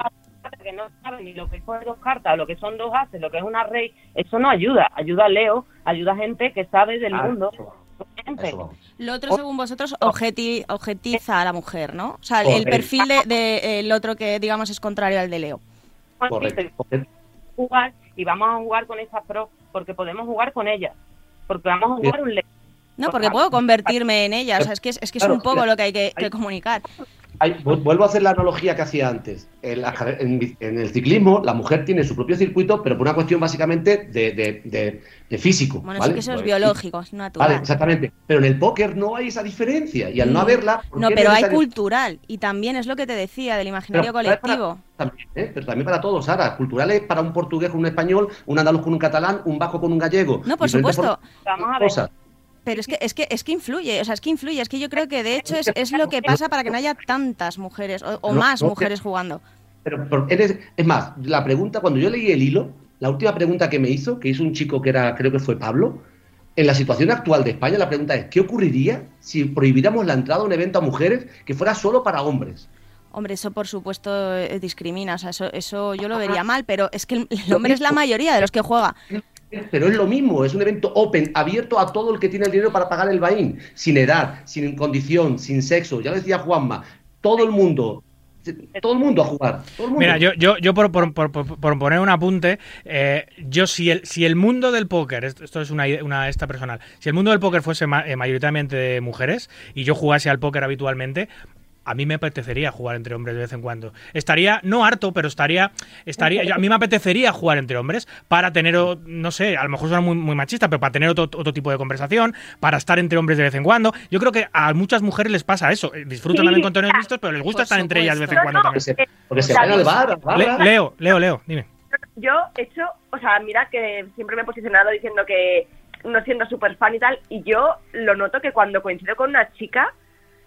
que no saben ni lo que son dos cartas, lo que son dos haces, lo que es una rey, eso no ayuda. Ayuda a Leo, ayuda a gente que sabe del Ah, mundo. eso eso. Lo otro, según vosotros, objeti- objetiza a la mujer, ¿no? O sea, el, perfil del de, el otro que, digamos, es contrario al de Leo. Correcto. jugar y vamos a jugar con esas pros porque podemos jugar con ellas. Porque vamos a jugar un Leo. No, porque puedo convertirme en ella. O sea, es que es, es, que es Claro, un poco lo que hay que, comunicar. Hay- vuelvo a hacer la analogía que hacía antes. En, la carre- en bi- en el ciclismo, la mujer tiene su propio circuito, pero por una cuestión básicamente de, de- de- de físico. Bueno, ¿vale? sí que eso es Pues, biológico, es natural. Vale, exactamente. Pero en el póker no hay esa diferencia. Y al no Mm. haberla. ¿por No, pero hay cultural. Y también es lo que te decía del imaginario Pero, ¿sabes para- colectivo. También, ¿eh? Pero también para todos, Sara. Culturales para un portugués con un español, un andaluz con un catalán, un vasco con un gallego. No, por supuesto. formas- Vamos a ver. cosas. Pero es que, es que es que influye, o sea, es que influye. Es que yo creo que de hecho es, es lo que pasa para que no haya tantas mujeres o, o No, más no, mujeres jugando. Pero, pero eres- es más, la pregunta, cuando yo leí el hilo, la última pregunta que me hizo, que hizo un chico que era, creo que fue Pablo, en la situación actual de España, la pregunta es, ¿qué ocurriría si prohibiéramos la entrada a un evento a mujeres que fuera solo para hombres? Hombre, eso por supuesto eh, discrimina, o sea, eso, eso yo lo vería mal, pero es que el hombre es la mayoría de los que juega. Pero es lo mismo, es un evento open, abierto a todo el que tiene el dinero para pagar el bain, sin edad, sin condición, sin sexo. Ya decía Juanma, todo el mundo, todo el mundo a jugar. Todo el mundo. Mira, yo, yo, yo por, por- por- por- poner un apunte, eh, yo si el, si el mundo del póker, esto es una, una esta personal, si el mundo del póker fuese eh, mayoritariamente de mujeres y yo jugase al póker habitualmente, a mí me apetecería jugar entre hombres de vez en cuando. Estaría, no harto, pero estaría, estaría, yo- a mí me apetecería jugar entre hombres para tener, no sé, a lo mejor suena muy, muy machista, pero para tener otro, otro tipo de conversación, para estar entre hombres de vez en cuando. Yo creo que a muchas mujeres les pasa eso. Eh, Disfrutan Sí, también con torneos ah, mixtos, pero les gusta estar entre ellas de vez en cuando No, también. Porque se, van al bar, Le-. Leo, Leo, Leo, dime. yo he hecho, o sea, mira que siempre me he posicionado diciendo que no siendo súper fan y tal, y yo lo noto que cuando coincido con una chica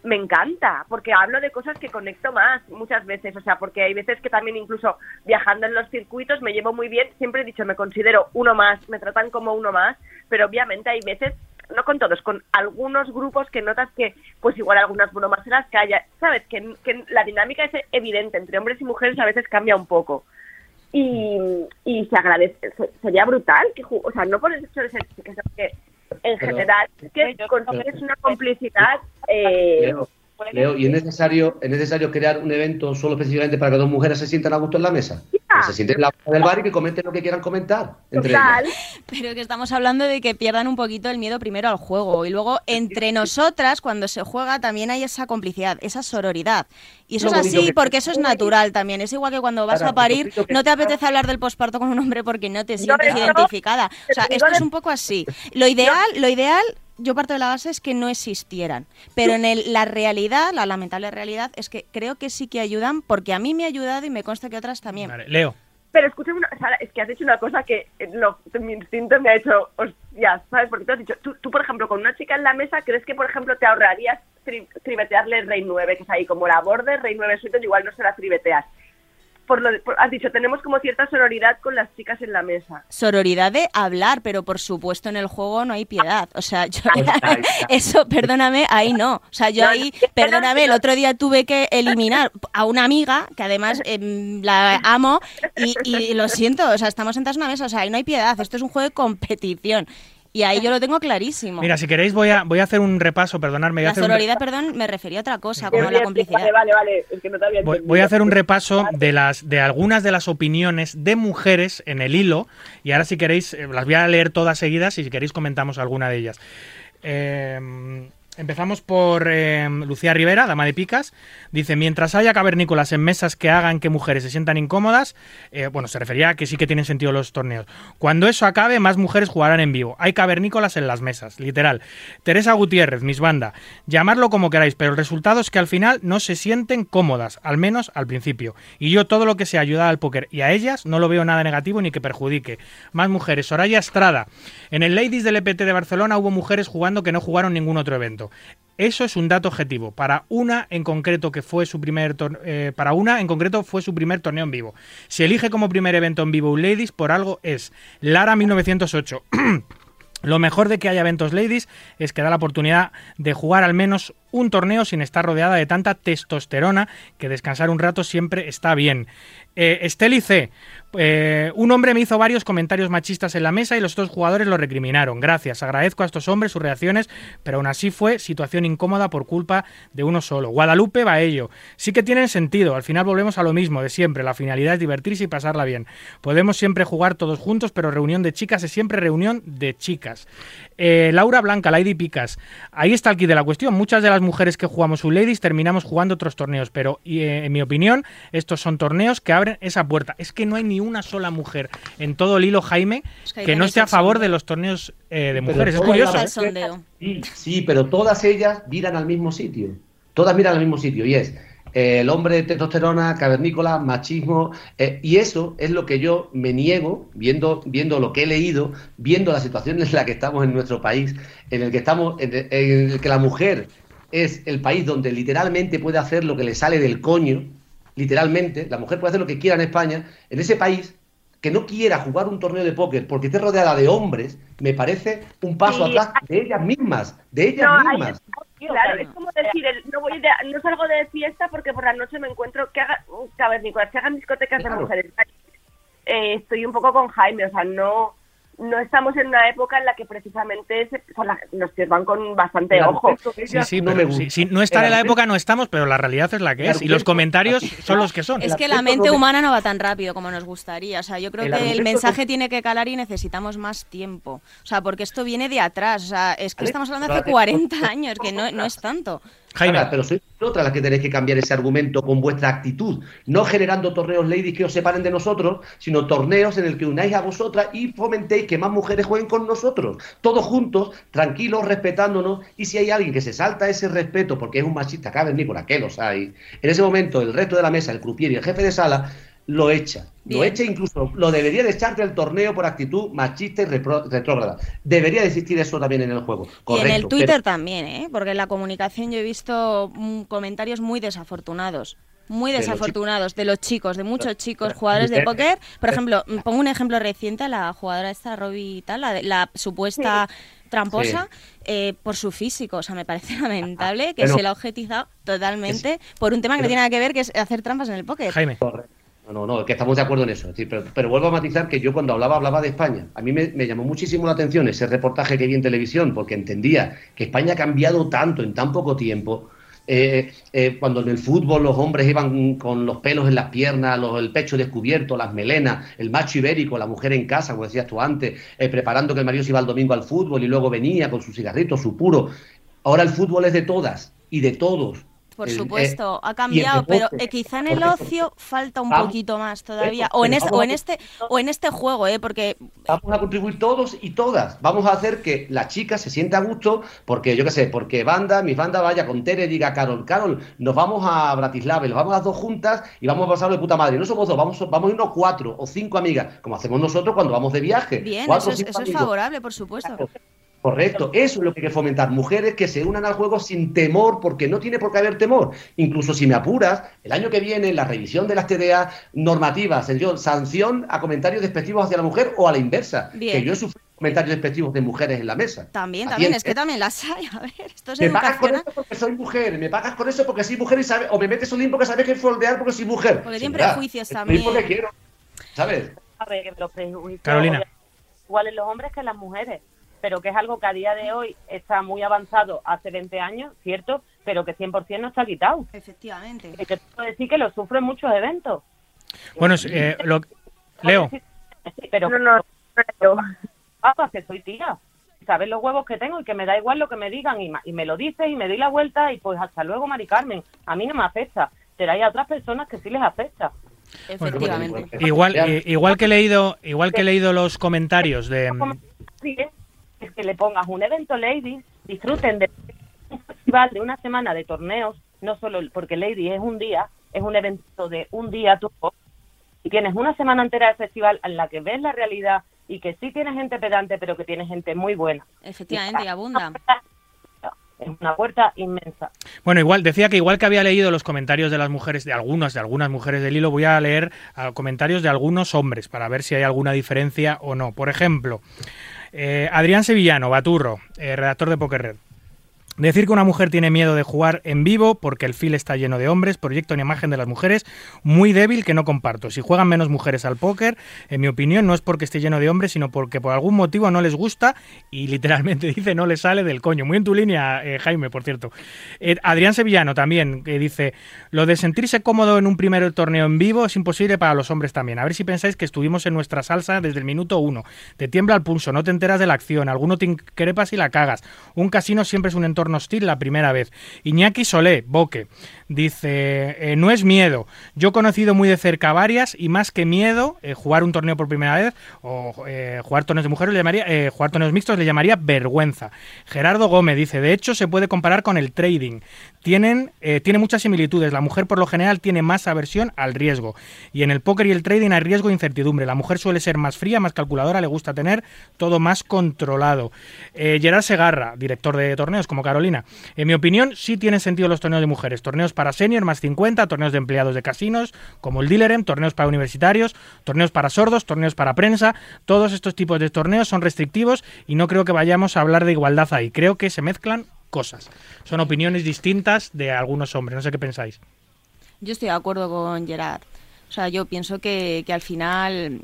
me encanta, porque hablo de cosas que conecto más muchas veces, o sea, porque hay veces que también incluso viajando en los circuitos me llevo muy bien, siempre he dicho, me considero uno más, me tratan como uno más, pero obviamente hay veces, no con todos, con algunos grupos que notas que pues igual algunas bromas que haya, sabes, que, que la dinámica es evidente, entre hombres y mujeres a veces cambia un poco. Y, y se agradece, se- sería brutal que o sea, no por el hecho de ser que en Pero- general es que Yo- consigues una complicidad eh, Leo, ¿y es necesario, es necesario crear un evento solo específicamente para que dos mujeres se sientan a gusto en la mesa? Que se sienten en la mesa del bar y que comenten lo que quieran comentar entre total, ellas. Pero que estamos hablando de que pierdan un poquito el miedo primero al juego y luego entre nosotras cuando se juega también hay esa complicidad, esa sororidad. Y eso es así que- porque eso es natural también. Es igual que cuando vas a parir, no te apetece hablar del posparto con un hombre porque no te sientes identificada. O sea, esto es un poco así. Lo ideal, lo ideal yo parto de la base es que no existieran, pero en el- la realidad, la lamentable realidad es que creo que sí que ayudan porque a mí me ha ayudado y me consta que otras también. Vale, Leo. pero escúchame, una, Sara, es que has dicho una cosa que eh, no, mi instinto me ha hecho, hostia, ¿sabes? Porque tú has dicho, tú, tú, por ejemplo, con una chica en la mesa, ¿crees que, por ejemplo, te ahorrarías tri- tribetearle Rey 9, que es ahí como la borde, Rey 9 suelto, igual no se la tribeteas? Por lo de- por- has dicho, tenemos como cierta sororidad con las chicas en la mesa. Sororidad de hablar, pero por supuesto en el juego no hay piedad. O sea, yo eso, perdóname, ahí no. O sea, yo ahí, perdóname, el otro día tuve que eliminar a una amiga, que además em, la amo, y, y lo siento, o sea, estamos sentados en una mesa, o sea, ahí no hay piedad, esto es un juego de competición. Y ahí yo lo tengo clarísimo. Mira, si queréis voy a, voy a hacer un repaso, perdonadme. Voy a la hacer un sororidad, perdón, me refería a otra cosa, como la complicidad. Vale, vale, vale, es que no te había Voy, voy a hacer un repaso de las de algunas de las opiniones de mujeres en el hilo y ahora si queréis eh, las voy a leer todas seguidas y si queréis comentamos alguna de ellas. Eh, empezamos por eh, Lucía Rivera, dama de picas. Dice, mientras haya cavernícolas en mesas que hagan que mujeres se sientan incómodas, eh, bueno, se refería a que sí que tienen sentido los torneos. Cuando eso acabe, más mujeres jugarán en vivo. Hay cavernícolas en las mesas, literal. Teresa Gutiérrez, mis banda. Llamarlo como queráis, pero el resultado es que al final no se sienten cómodas, al menos al principio. Y yo todo lo que sea ayudar al póker y a ellas no lo veo nada negativo ni que perjudique. Más mujeres. Soraya Estrada. En el Ladies del EPT de Barcelona hubo mujeres jugando que no jugaron ningún otro evento. Eso es un dato objetivo. Para una en concreto que fue su primer eh, para una en concreto fue su primer torneo en vivo. Si elige como primer evento en vivo un Ladies por algo es Lara 1908. Lo mejor de que haya eventos ladies es que da la oportunidad de jugar al menos un torneo sin estar rodeada de tanta testosterona que descansar un rato siempre está bien. Eh, C. eh, un hombre me hizo varios comentarios machistas en la mesa y los dos jugadores lo recriminaron. Gracias, agradezco a estos hombres sus reacciones, pero aún así fue situación incómoda por culpa de uno solo. Guadalupe Baello. Sí que tienen sentido, al final volvemos a lo mismo de siempre. La finalidad es divertirse y pasarla bien. Podemos siempre jugar todos juntos, pero reunión de chicas es siempre reunión de chicas. Eh, Laura Blanca, Lady Picas. Ahí está el kit de la cuestión. Muchas de las mujeres que jugamos un Ladies terminamos jugando otros torneos, pero eh, en mi opinión, estos son torneos que abren esa puerta. Es que no hay ni una sola mujer en todo el hilo, Jaime, Es que no esté a favor sondeo. de los torneos eh, de Pero mujeres. Es curioso. sondeo. Sí, sí, pero todas ellas miran al mismo sitio. Todas miran al mismo sitio y es eh, el hombre de testosterona, cavernícola, machismo. eh, y eso es lo que yo me niego, viendo, viendo lo que he leído, viendo la situación en la que estamos en nuestro país, en el que estamos, en el, en el que la mujer es el país donde literalmente puede hacer lo que le sale del coño, literalmente, la mujer puede hacer lo que quiera en España, en ese país que no quiera jugar un torneo de póker porque esté rodeada de hombres, me parece un paso Sí, atrás de ellas mismas, de ellas No, mismas. está Claro, es como decir, el- no voy de, no salgo de fiesta porque por la noche me encuentro que haga cavernícolas, que hagan discotecas de Claro. mujeres. Eh, estoy un poco con Jaime, o sea, no no estamos en una época en la que precisamente se- o sea, la- nos tíos van con bastante El ojo. Sí, no pero me sí, gusta. sí, no estar en la época no estamos, pero la realidad es la que es. Y los comentarios son los que son. Es que la mente humana no va tan rápido como nos gustaría. O sea, yo creo El que el mensaje tiene que calar y necesitamos más tiempo. O sea, porque esto viene de atrás. O sea, es que estamos hablando de hace vale. 40 años, que no, no es tanto. Jaime. Pero sois otras las que tenéis que cambiar ese argumento con vuestra actitud, no generando torneos ladies que os separen de nosotros, sino torneos en el que unáis a vosotras y fomentéis que más mujeres jueguen con nosotros, todos juntos, tranquilos, respetándonos, y si hay alguien que se salta ese respeto porque es un machista cavernícola, que los hay, en ese momento el resto de la mesa, el croupier y el jefe de sala, lo echa. Lo Bien. echa incluso, lo debería de echar del torneo por actitud machista y repro- retrógrada. Debería de existir eso también en el juego. y en Correcto, el pero- Twitter también, ¿eh? Porque en la comunicación yo he visto mm, comentarios muy desafortunados. Muy desafortunados de los chicos, de muchos chicos pero- jugadores de pero- póker. Por ejemplo, mm, pongo un ejemplo reciente, la jugadora esta, Robbie y tal, la, de- la supuesta tramposa, eh, por su físico. O sea, me parece lamentable que Pero- se la ha objetizado totalmente por un tema que no pero- tiene nada que ver, que es hacer trampas en el póker. Jaime. Correcto. No, no, no, que estamos de acuerdo en eso. Es decir, pero, pero vuelvo a matizar que yo cuando hablaba, hablaba de España. A mí me, llamó muchísimo la atención ese reportaje que vi en televisión, porque entendía que España ha cambiado tanto en tan poco tiempo. Eh, eh, cuando en el fútbol los hombres iban con los pelos en las piernas, el pecho descubierto, las melenas, el macho ibérico, la mujer en casa, como decías tú antes, eh, preparando que el marido se iba el domingo al fútbol y luego venía con su cigarrito, su puro. Ahora el fútbol es de todas y de todos. Por El- eh, supuesto, ha cambiado, pero eh, quizá en el ocio falta un poquito más todavía. Eso, O en, este, o en este o en este juego, ¿eh? Porque Vamos a contribuir todos y todas. Vamos a hacer que la chica se sienta a gusto, porque yo qué sé, porque banda, mi banda vaya con Tere y diga Carol, Carol, nos vamos a Bratislava, y nos vamos las dos juntas y vamos a pasarlo de puta madre. No somos dos, vamos, vamos a irnos cuatro o cinco amigas, como hacemos nosotros cuando vamos de viaje. bien, Cuatro eso es, eso es favorable, por supuesto. Correcto, eso es lo que hay que fomentar. Mujeres que se unan al juego sin temor, porque no tiene por qué haber temor. Incluso si me apuras, el año que viene, la revisión de las TDA normativas, sanción, sanción a comentarios despectivos hacia la mujer o a la inversa. Bien. Que yo he sufrido comentarios despectivos de mujeres en la mesa. También, también, es que también las hay. A ver, esto es Me pagas con eso porque soy mujer, me pagas con eso porque soy mujer y sabes, o me metes un limpo que sabes que foldear porque soy mujer. Porque tienen prejuicios también. porque quiero, ¿sabes? A ver, que los prejuicios Carolina. iguales los hombres que las mujeres, pero que es algo que a día de hoy está muy avanzado hace 20 años, ¿cierto? Pero que 100% no está quitado. Efectivamente. Y que puedo decir que lo sufro en muchos eventos. Bueno, eh, lo- Leo. Sí, pero No, no, no, ah, que soy tía. Sabes los huevos que tengo y que me da igual lo que me digan y, ma- y me lo dices y me di la vuelta y pues hasta luego, Mari Carmen. A mí no me afecta, pero hay a otras personas que sí les afecta. Efectivamente. Igual, eh, igual que he leído, igual que he leído los comentarios de es- que le pongas un evento ladies, disfruten de un festival de una semana de torneos, no solo porque ladies es un día, es un evento de un día tú y tienes una semana entera de festival en la que ves la realidad y que sí tienes gente pedante, pero que tienes gente muy buena. Efectivamente, y abunda. Es una puerta inmensa. Bueno, igual, decía que igual que había leído los comentarios de las mujeres, de algunas, de algunas mujeres del hilo, voy a leer ah, comentarios de algunos hombres para ver si hay alguna diferencia o no. Por ejemplo, eh, Adrián Sevillano, Baturro, eh, redactor de Poker Red. Decir que una mujer tiene miedo de jugar en vivo porque el fil está lleno de hombres, proyecto una imagen de las mujeres muy débil que no comparto. Si juegan menos mujeres al póker, en mi opinión, no es porque esté lleno de hombres, sino porque por algún motivo no les gusta y literalmente dice no le sale del coño. Muy en tu línea, eh, Jaime, por cierto. Eh, Adrián Sevillano también, que dice, lo de sentirse cómodo en un primer torneo en vivo es imposible para los hombres también. A ver si pensáis que estuvimos en nuestra salsa desde el minuto uno. Te tiembla el pulso, no te enteras de la acción, alguno te increpas y la cagas. Un casino siempre es un entorno hostil la primera vez. Iñaki Solé, Boque, dice, eh, no es miedo. Yo he conocido muy de cerca varias y más que miedo, eh, jugar un torneo por primera vez o eh, jugar torneos de mujeres, jugar torneos mixtos le llamaría vergüenza. Gerardo Gómez dice, de hecho se puede comparar con el trading. Tienen, tiene muchas similitudes. La mujer por lo general tiene más aversión al riesgo. Y en el póker y el trading hay riesgo e incertidumbre. La mujer suele ser más fría, más calculadora, le gusta tener todo más controlado. Gerard Segarra, director de torneos como Carolina. En mi opinión, sí tienen sentido los torneos de mujeres. Torneos para senior más 50, torneos de empleados de casinos, como el Dealerem, torneos para universitarios, torneos para sordos, torneos para prensa. Todos estos tipos de torneos son restrictivos y no creo que vayamos a hablar de igualdad ahí. Creo que se mezclan cosas. Son opiniones distintas de algunos hombres. No sé qué pensáis. Yo estoy de acuerdo con Gerard. O sea, yo pienso que al final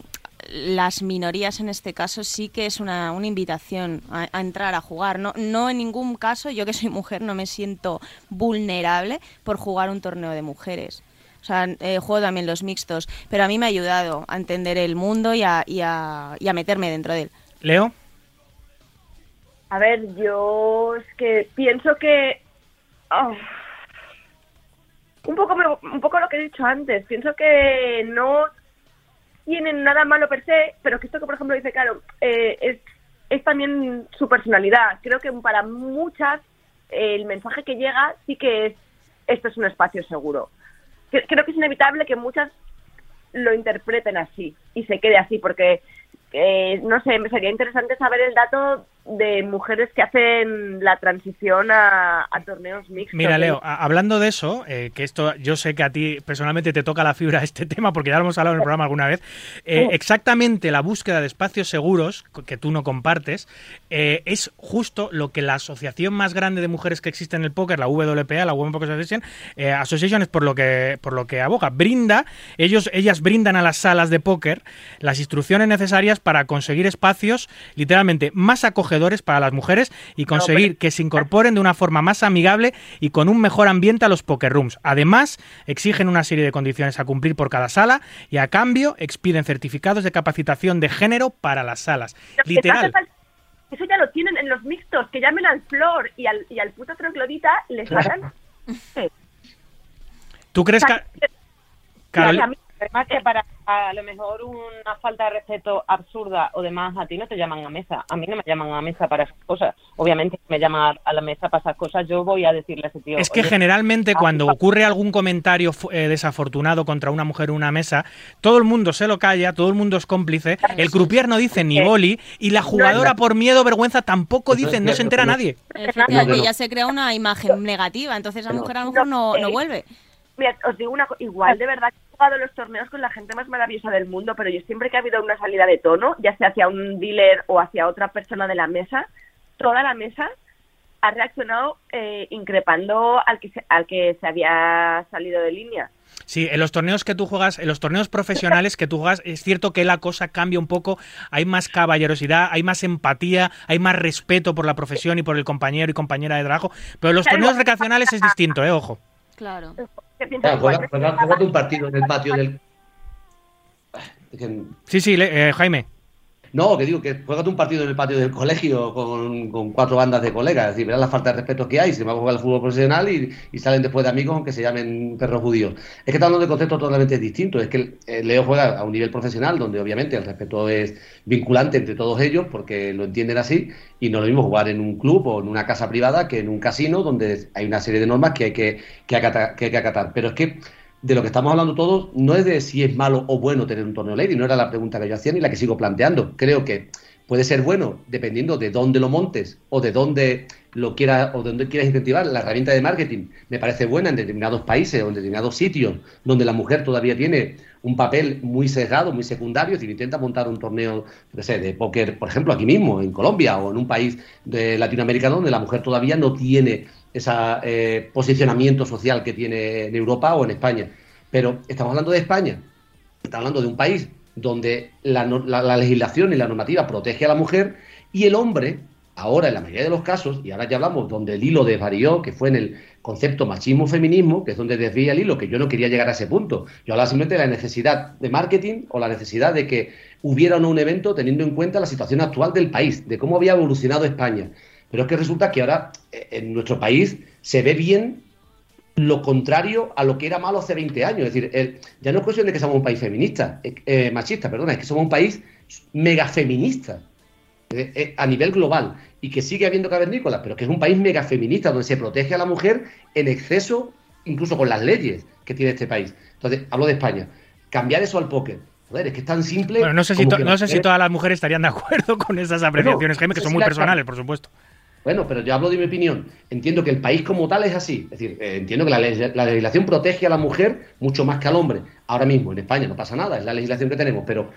las minorías en este caso sí que es una, una invitación a, a, entrar a jugar. No, no en ningún caso, yo que soy mujer, no me siento vulnerable por jugar un torneo de mujeres. O sea, eh, juego también los mixtos, pero a mí me ha ayudado a entender el mundo y a, y a, y a meterme dentro de él. Leo. A ver, yo es que pienso que... Oh, un, poco, un poco lo que he dicho antes. Pienso que no tienen nada malo per se, pero que esto que, por ejemplo, dice Caro, eh, es, es también su personalidad. Creo que para muchas el mensaje que llega sí que es, esto es un espacio seguro. Creo que es inevitable que muchas lo interpreten así y se quede así, porque eh, no sé, me sería interesante saber el dato de mujeres que hacen la transición a, a torneos mixtos. Mira, Leo, a, hablando de eso, eh, que esto yo sé que a ti personalmente te toca la fibra este tema, porque ya lo hemos hablado en el programa alguna vez, eh, exactamente la búsqueda de espacios seguros, que tú no compartes, eh, es justo lo que la asociación más grande de mujeres que existe en el póker, la WPA, la Women Poker Association, eh, Association es por lo que por lo que aboga, brinda, ellos, ellas brindan a las salas de póker las instrucciones necesarias para conseguir espacios literalmente más acogedores para las mujeres y conseguir no, que se incorporen de una forma más amigable y con un mejor ambiente a los poker rooms. Además, exigen una serie de condiciones a cumplir por cada sala y a cambio expiden certificados de capacitación de género para las salas. Literal. Eso ya lo tienen en los mixtos, que llamen al Flor y al, y al puto troglodita, les harán. ¿Tú crees que... Carol... Además que para a lo mejor una falta de respeto absurda o demás, a ti no te llaman a mesa. A mí no me llaman a mesa para esas cosas. Obviamente, si me llaman a la mesa para esas cosas, yo voy a decirle a ese tío. Es que generalmente cuando ocurre algún comentario eh, desafortunado contra una mujer en una mesa, todo el mundo se lo calla, todo el mundo es cómplice, el croupier no dice ni boli y la jugadora por miedo o vergüenza tampoco dice, no se entera nadie. Efectivamente, ya se crea una imagen negativa, entonces la mujer a lo mejor no, no vuelve. Mira, os digo una cosa, igual de verdad he jugado los torneos con la gente más maravillosa del mundo, pero yo siempre que ha habido una salida de tono, ya sea hacia un dealer o hacia otra persona de la mesa, toda la mesa ha reaccionado eh, increpando al que, se, al que se había salido de línea. Sí, en los torneos que tú juegas, en los torneos profesionales que tú juegas, es cierto que la cosa cambia un poco, hay más caballerosidad, hay más empatía, hay más respeto por la profesión y por el compañero y compañera de trabajo, pero en los torneos recreacionales es distinto, eh, ojo. Claro. Claro, juega, juega, juega un partido en el patio del. Sí, sí, eh, Jaime. No, que digo que juegas un partido en el patio del colegio con, con, cuatro bandas de colegas. Es decir, verás la falta de respeto que hay. Se va a jugar el fútbol profesional y, y, salen después de amigos aunque se llamen perros judíos. Es que está hablando de conceptos totalmente distintos. Es que Leo juega a un nivel profesional donde obviamente el respeto es vinculante entre todos ellos porque lo entienden así. Y no es lo mismo jugar en un club o en una casa privada que en un casino donde hay una serie de normas que hay que, que, hay que acatar. Pero es que de lo que estamos hablando todos no es de si es malo o bueno tener un torneo lady, no era la pregunta que yo hacía ni la que sigo planteando. Creo que puede ser bueno dependiendo de dónde lo montes o de dónde lo quieras o de dónde quieras incentivar. La herramienta de marketing me parece buena en determinados países o en determinados sitios donde la mujer todavía tiene un papel muy sesgado, muy secundario, decir, intenta montar un torneo, no sé, de póker, por ejemplo, aquí mismo, en Colombia o en un país de Latinoamérica donde la mujer todavía no tiene ese eh, posicionamiento social que tiene en Europa o en España. Pero estamos hablando de España, estamos hablando de un país donde la, la, la, legislación y la normativa protege a la mujer y el hombre, ahora en la mayoría de los casos, y ahora ya hablamos donde el hilo desvarió, que fue en el concepto machismo-feminismo, que es donde desvía el hilo, que yo no quería llegar a ese punto. Yo hablaba simplemente de la necesidad de marketing o la necesidad de que hubiera o no un evento teniendo en cuenta la situación actual del país, de cómo había evolucionado España. Pero es que resulta que ahora en nuestro país se ve bien lo contrario a lo que era malo hace 20 años. Es decir, el, ya no es cuestión de que somos un país feminista, eh, machista, perdona, es que somos un país mega feminista eh, eh, a nivel global y que sigue habiendo cavernícolas, pero que es un país mega feminista donde se protege a la mujer en exceso, incluso con las leyes que tiene este país. Entonces, hablo de España. Cambiar eso al póker. Joder, es que es tan simple. Bueno, no sé, si, no sé si todas las mujeres estarían de acuerdo con esas apreciaciones, Jaime, que son muy personales, por supuesto. Bueno, pero yo hablo de mi opinión. Entiendo que el país como tal es así. Es decir, eh, entiendo que la, la, legislación protege a la mujer mucho más que al hombre. Ahora mismo en España no pasa nada, es la legislación que tenemos, pero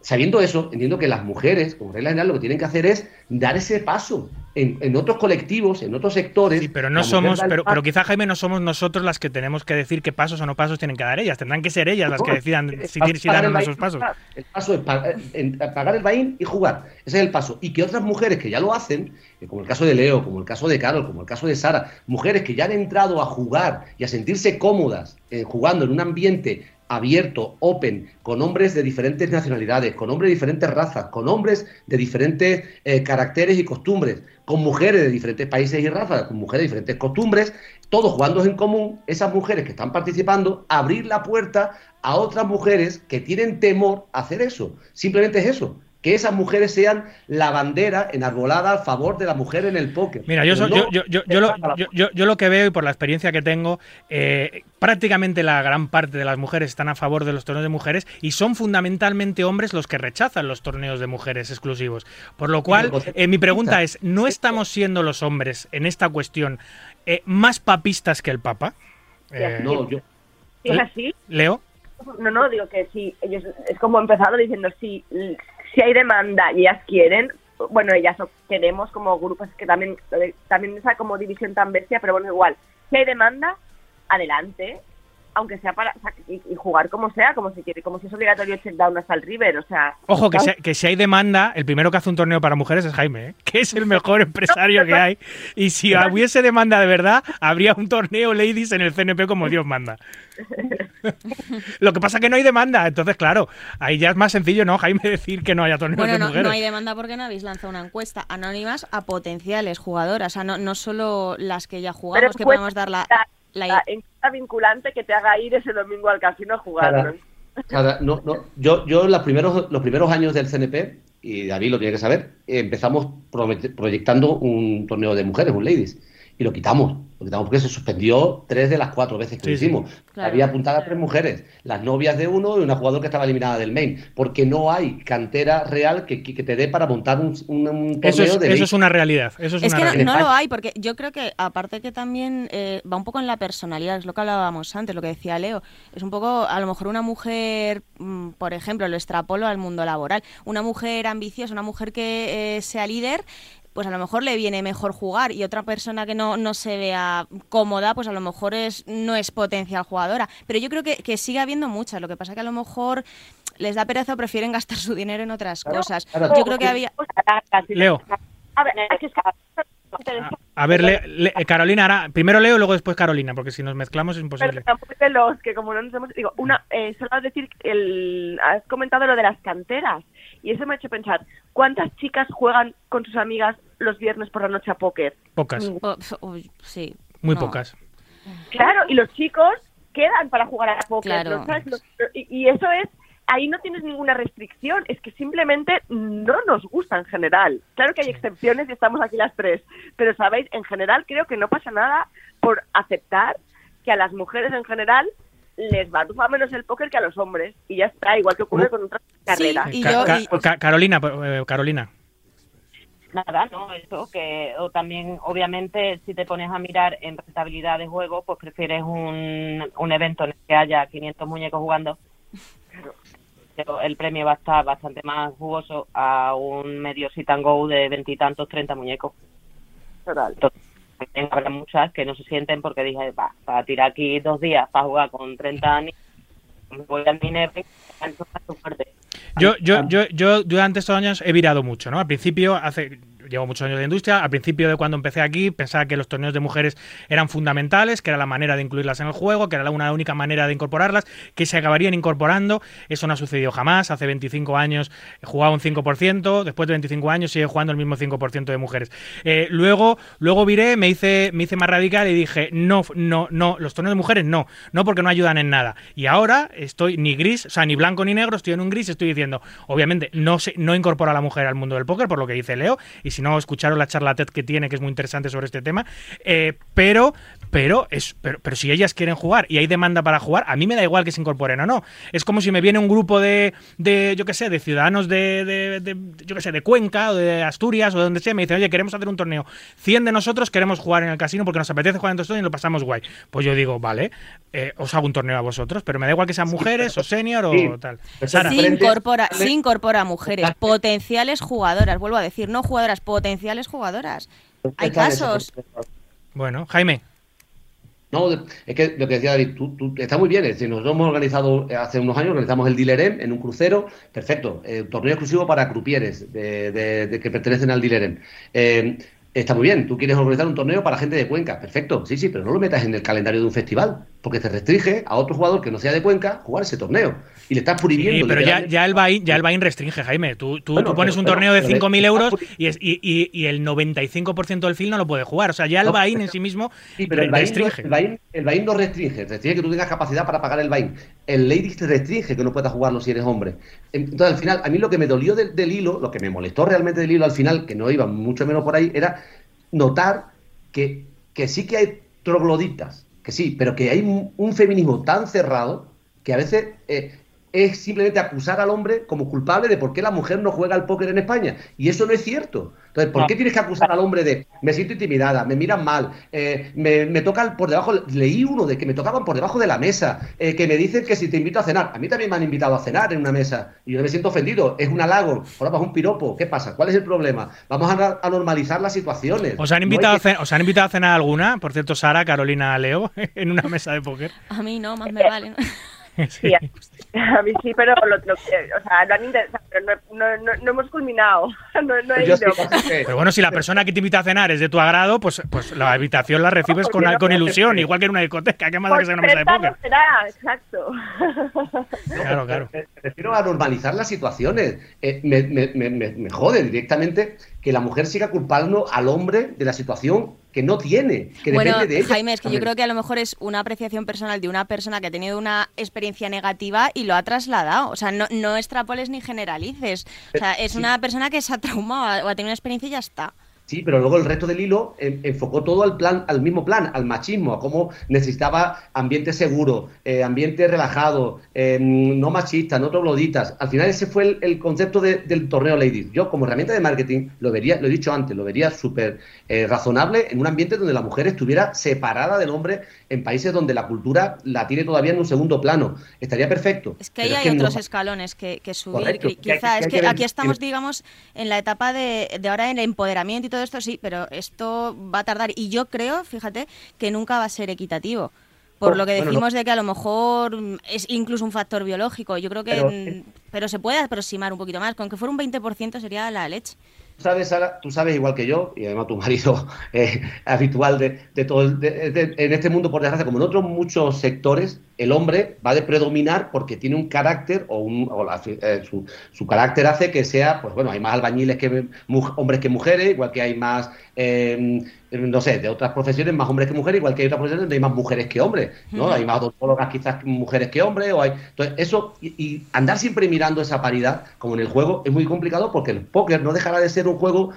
sabiendo eso, entiendo que las mujeres, como regla general, lo que tienen que hacer es dar ese paso. En, en otros colectivos, en otros sectores. Sí, pero no somos, pero, pero quizá Jaime no somos nosotros las que tenemos que decir qué pasos o no pasos tienen que dar ellas. Tendrán que ser ellas las que decidan si, si pagar dan o no esos pasos. El paso es pa- en- pagar el bain y jugar. Ese es el paso. Y que otras mujeres que ya lo hacen, como el caso de Leo, como el caso de Carol, como el caso de Sara, mujeres que ya han entrado a jugar y a sentirse cómodas eh, jugando en un ambiente abierto, open, con hombres de diferentes nacionalidades, con hombres de diferentes razas, con hombres de diferentes eh, caracteres y costumbres, con mujeres de diferentes países y razas, con mujeres de diferentes costumbres, todos jugando en común, esas mujeres que están participando, abrir la puerta a otras mujeres que tienen temor a hacer eso. Simplemente es eso. Que esas mujeres sean la bandera enarbolada a favor de la mujer en el póker. Mira, yo, so- yo, no yo, yo, yo lo, yo, yo- yo lo que veo y por la experiencia que tengo, eh, prácticamente la gran parte de las mujeres están a favor de los torneos de mujeres y son fundamentalmente hombres los que rechazan los torneos de mujeres exclusivos. Por lo cual, eh, mi pregunta es, ¿no estamos siendo los hombres en esta cuestión eh, más papistas que el Papa? Eh, No, yo, es así, Leo. no, no, digo que sí, ellos es como empezado diciendo si, si hay demanda y ellas quieren, bueno, ellas queremos como grupos que también, también esa como división tan bestia, pero bueno, igual, si hay demanda, adelante, aunque sea para o sea, y, y jugar como sea, como si quiere, como si es obligatorio check down hasta el River, o sea, Ojo, que si, que si hay demanda, el primero que hace un torneo para mujeres es Jaime, ¿eh? que es el mejor empresario que hay. Y si hubiese demanda de verdad, habría un torneo ladies en el CNP como Dios manda. Lo que pasa es que no hay demanda, entonces claro, ahí ya es más sencillo, ¿no, Jaime, decir que no haya torneos Bueno, de no, mujeres? no hay demanda porque no habéis lanzado una encuesta anónimas a potenciales jugadoras, o sea, no, no solo las que ya jugamos, que pues, podemos dar la, la, la- la encuesta vinculante que te haga ir ese domingo al casino a jugar. Cada- ¿no? cada- no, no, yo, yo los primeros, los primeros años del CNP, y David lo tiene que saber, empezamos proyectando un torneo de mujeres, un ladies, y lo quitamos. Lo quitamos porque se suspendió tres de las cuatro veces que Sí, lo sí. hicimos. Claro. Había apuntadas tres mujeres, las novias de uno y una jugadora que estaba eliminada del main, porque no hay cantera real que, que te dé para montar un, un- un torneo Eso es, de eso es una realidad. Eso es, Es una que no, realidad. no lo hay, porque yo creo que aparte que también eh, va un poco en la personalidad, es lo que hablábamos antes, lo que decía Leo, es un poco, a lo mejor una mujer, mm, por ejemplo, lo extrapolo al mundo laboral, una mujer ambiciosa, una mujer que eh, sea líder, pues a lo mejor le viene mejor jugar y otra persona que no, no se vea cómoda, pues a lo mejor es no es potencial jugadora. Pero yo creo que, que sigue habiendo muchas, lo que pasa que a lo mejor les da pereza o prefieren gastar su dinero en otras Claro, cosas. claro. Yo creo que había... Leo. A ver, es que es A ver, Le- Le- eh, Carolina, ahora, primero Leo y luego después Carolina, porque si nos mezclamos es imposible. Pero tampoco de los que como no nos hemos... Digo, una, eh, solo decir, el, has comentado lo de las canteras y eso me ha hecho pensar, ¿cuántas chicas juegan con sus amigas los viernes por la noche a póker? Pocas, uy, sí. muy no. pocas. Claro, y los chicos quedan para jugar a póker. Claro. y eso es, ahí no tienes ninguna restricción, es que simplemente no nos gusta en general. Claro que hay excepciones y estamos aquí las tres, pero sabéis, en general creo que no pasa nada por aceptar que a las mujeres en general les va menos el póker que a los hombres y ya está, igual que ocurre con otras carreras. Y yo- Ca- y- Ca- Carolina, eh, Carolina. Nada, no, eso que o también obviamente si te pones a mirar en rentabilidad de juego, pues prefieres un, un evento en el que haya 500 muñecos jugando. Pero el premio va a estar bastante más jugoso a un medio sit and go de veintitantos, treinta muñecos. Total. Entonces, también habrá muchas que no se sienten porque dije, va, para tirar aquí dos días para jugar con 30 años, me voy al Minerva, entonces es fuerte. Yo, yo, yo, yo durante estos años he virado mucho, ¿no? Al principio, hace llevo muchos años de industria, al principio de cuando empecé aquí pensaba que los torneos de mujeres eran fundamentales, que era la manera de incluirlas en el juego, que era una única manera de incorporarlas, que se acabarían incorporando. Eso no ha sucedido jamás. Hace 25 años jugaba un 5%, después de 25 años sigue jugando el mismo 5% de mujeres. Eh, luego, luego viré, me hice, me hice más radical y dije, no, no, no, los torneos de mujeres no, no porque no ayudan en nada. Y ahora estoy ni gris, o sea, ni blanco ni negro, estoy en un gris, estoy diciendo, obviamente, no se, no incorpora a la mujer al mundo del póker, por lo que dice Leo, y si no, escucharon la charla TED que tiene, que es muy interesante sobre este tema. Eh, pero, pero, es, pero, pero si ellas quieren jugar y hay demanda para jugar, a mí me da igual que se incorporen o no. Es como si me viene un grupo de, de yo qué sé, de ciudadanos de, de, de, yo qué sé, de Cuenca o de Asturias o de donde sea, me dicen, oye, queremos hacer un torneo. 100 de nosotros queremos jugar en el casino porque nos apetece jugar en todo y lo pasamos guay. Pues yo digo, vale, eh, os hago un torneo a vosotros, pero me da igual que sean mujeres o senior o tal. Sara. Sí incorpora, sí incorpora mujeres, potenciales jugadoras, vuelvo a decir, no jugadoras, potenciales jugadoras. Hay casos. Bueno, Jaime. No, es que lo que decía David, tú, tú, está muy bien. Es decir, nosotros hemos organizado hace unos años, organizamos el Dilerem en un crucero, perfecto, eh, torneo exclusivo para crupieres de, que pertenecen al Dilerem. Eh, Está muy bien, tú quieres organizar un torneo para gente de Cuenca, perfecto, sí, sí, pero no lo metas en el calendario de un festival, porque te restringe a otro jugador que no sea de Cuenca jugar ese torneo. Y le estás prohibiendo. Sí, pero ya, ya, el Bain, ya el Bain restringe, Jaime. Tú, tú, bueno, tú pones pero, un torneo de 5.000 euros y, es, y, y, y, el 95% del film no lo puede jugar. O sea, ya el no, Bain en sí mismo sí, pero el restringe. el, Bain, el no restringe, restringe que tú tengas capacidad para pagar el Bain. El Ladies te restringe que no puedas jugarlo si eres hombre. Entonces, al final, a mí lo que me dolió del, del hilo, lo que me molestó realmente del hilo al final, que no iba mucho menos por ahí, era notar que, que sí que hay trogloditas, que sí, pero que hay un, feminismo tan cerrado que a veces eh, es simplemente acusar al hombre como culpable de por qué la mujer no juega al póker en España. Y eso no es cierto. Entonces, ¿por qué tienes que acusar al hombre de me siento intimidada, me miran mal, eh, me, me, tocan por debajo? Leí uno de que me tocaban por debajo de la mesa, eh, que me dicen que si te invito a cenar. A mí también me han invitado a cenar en una mesa y yo me siento ofendido. Es un halago, ahora es un piropo. ¿Qué pasa? ¿Cuál es el problema? Vamos a, a normalizar las situaciones. ¿Os han, invitado no que... a cenar, ¿Os han invitado a cenar alguna? Por cierto, Sara, Carolina, Leo, en una mesa de póker. A mí no, más me vale. ¿no? Sí, a mí sí, pero lo, lo, o sea, lo han intentado, pero no, no, no, no, hemos culminado. No, no he ido. Pero bueno, si la persona que te invita a cenar es de tu agrado, pues, pues la habitación la recibes con, con ilusión, igual que en una discoteca. ¿Qué más da que sea una mesa de póker? será, exacto. Claro, claro. Me refiero a normalizar las situaciones. Eh, me, me, me, me jode directamente que la mujer siga culpando al hombre de la situación que no tiene, que bueno, depende de ella. Jaime, es que yo creo que a lo mejor es una apreciación personal de una persona que ha tenido una experiencia negativa y lo ha trasladado. O sea, no, no extrapoles ni generalices. O sea, es sí. una persona que se ha traumado o ha tenido una experiencia y ya está. Sí, pero luego el resto del hilo en, enfocó todo al plan, al mismo plan, al machismo, a cómo necesitaba ambiente seguro, eh, ambiente relajado, eh, no machista, no trogloditas. Al final ese fue el, el concepto de, del torneo Ladies. Yo como herramienta de marketing lo vería, lo he dicho antes, lo vería súper eh, razonable en un ambiente donde la mujer estuviera separada del hombre en países donde la cultura la tiene todavía en un segundo plano. Estaría perfecto. Es que ahí hay otros no... escalones que, que subir. Correcto, Quizá que, es que, que aquí estamos, digamos, en la etapa de, de ahora en el empoderamiento y todo esto sí, pero esto va a tardar. Y yo creo, fíjate, que nunca va a ser equitativo. Por lo que decimos bueno, no. de que a lo mejor es incluso un factor biológico. Yo creo que. Pero, eh, pero se puede aproximar un poquito más. Con que fuera un 20% sería la leche sabes, tú sabes igual que yo, y además tu marido eh, habitual de, de todo, de, de, en este mundo, por desgracia, como en otros muchos sectores, el hombre va a predominar porque tiene un carácter, o, un, eh, su, su, carácter hace que sea, pues bueno, hay más albañiles que hombres que mujeres, igual que hay más, eh, no sé, de otras profesiones, más hombres que mujeres, igual que hay otras profesiones donde hay más mujeres que hombres, ¿no? Hay más odontólogas quizás mujeres que hombres, o hay... Entonces, eso, y, y andar siempre mirando esa paridad, como en el juego, es muy complicado porque el póker no dejará de ser un juego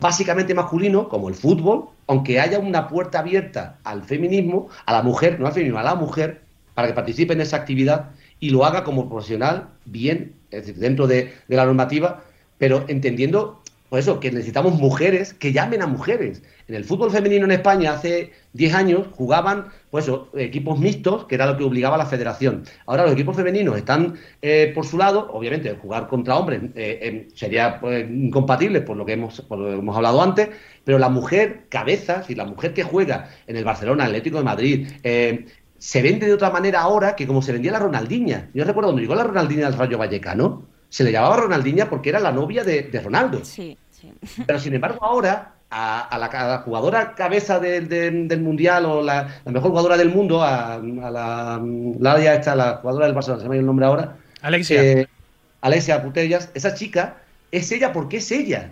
básicamente masculino, como el fútbol, aunque haya una puerta abierta al feminismo, a la mujer, no al feminismo, a la mujer, para que participe en esa actividad y lo haga como profesional, bien, es decir, dentro de, de la normativa, pero entendiendo pues eso, que necesitamos mujeres que llamen a mujeres. En el fútbol femenino en España hace 10 años jugaban pues eso, equipos mixtos, que era lo que obligaba a la federación. Ahora los equipos femeninos están eh, por su lado, obviamente jugar contra hombres eh, eh, sería pues, incompatible por lo, que hemos, por lo que hemos hablado antes, pero la mujer cabeza, si la mujer que juega en el Barcelona, Atlético de Madrid, eh, se vende de otra manera ahora que como se vendía la Ronaldinha. Yo recuerdo cuando llegó la Ronaldinha al Rayo Vallecano, se le llamaba Ronaldinha porque era la novia de, de Ronaldo. Sí. Pero sin embargo ahora a, a, la, a la, jugadora cabeza de, de, del mundial o la, la, mejor jugadora del mundo, a, a la, la, esta, la jugadora del Barcelona, se me el nombre ahora. Alexia. Eh, Alexia Putellas, esa chica es ella porque es ella.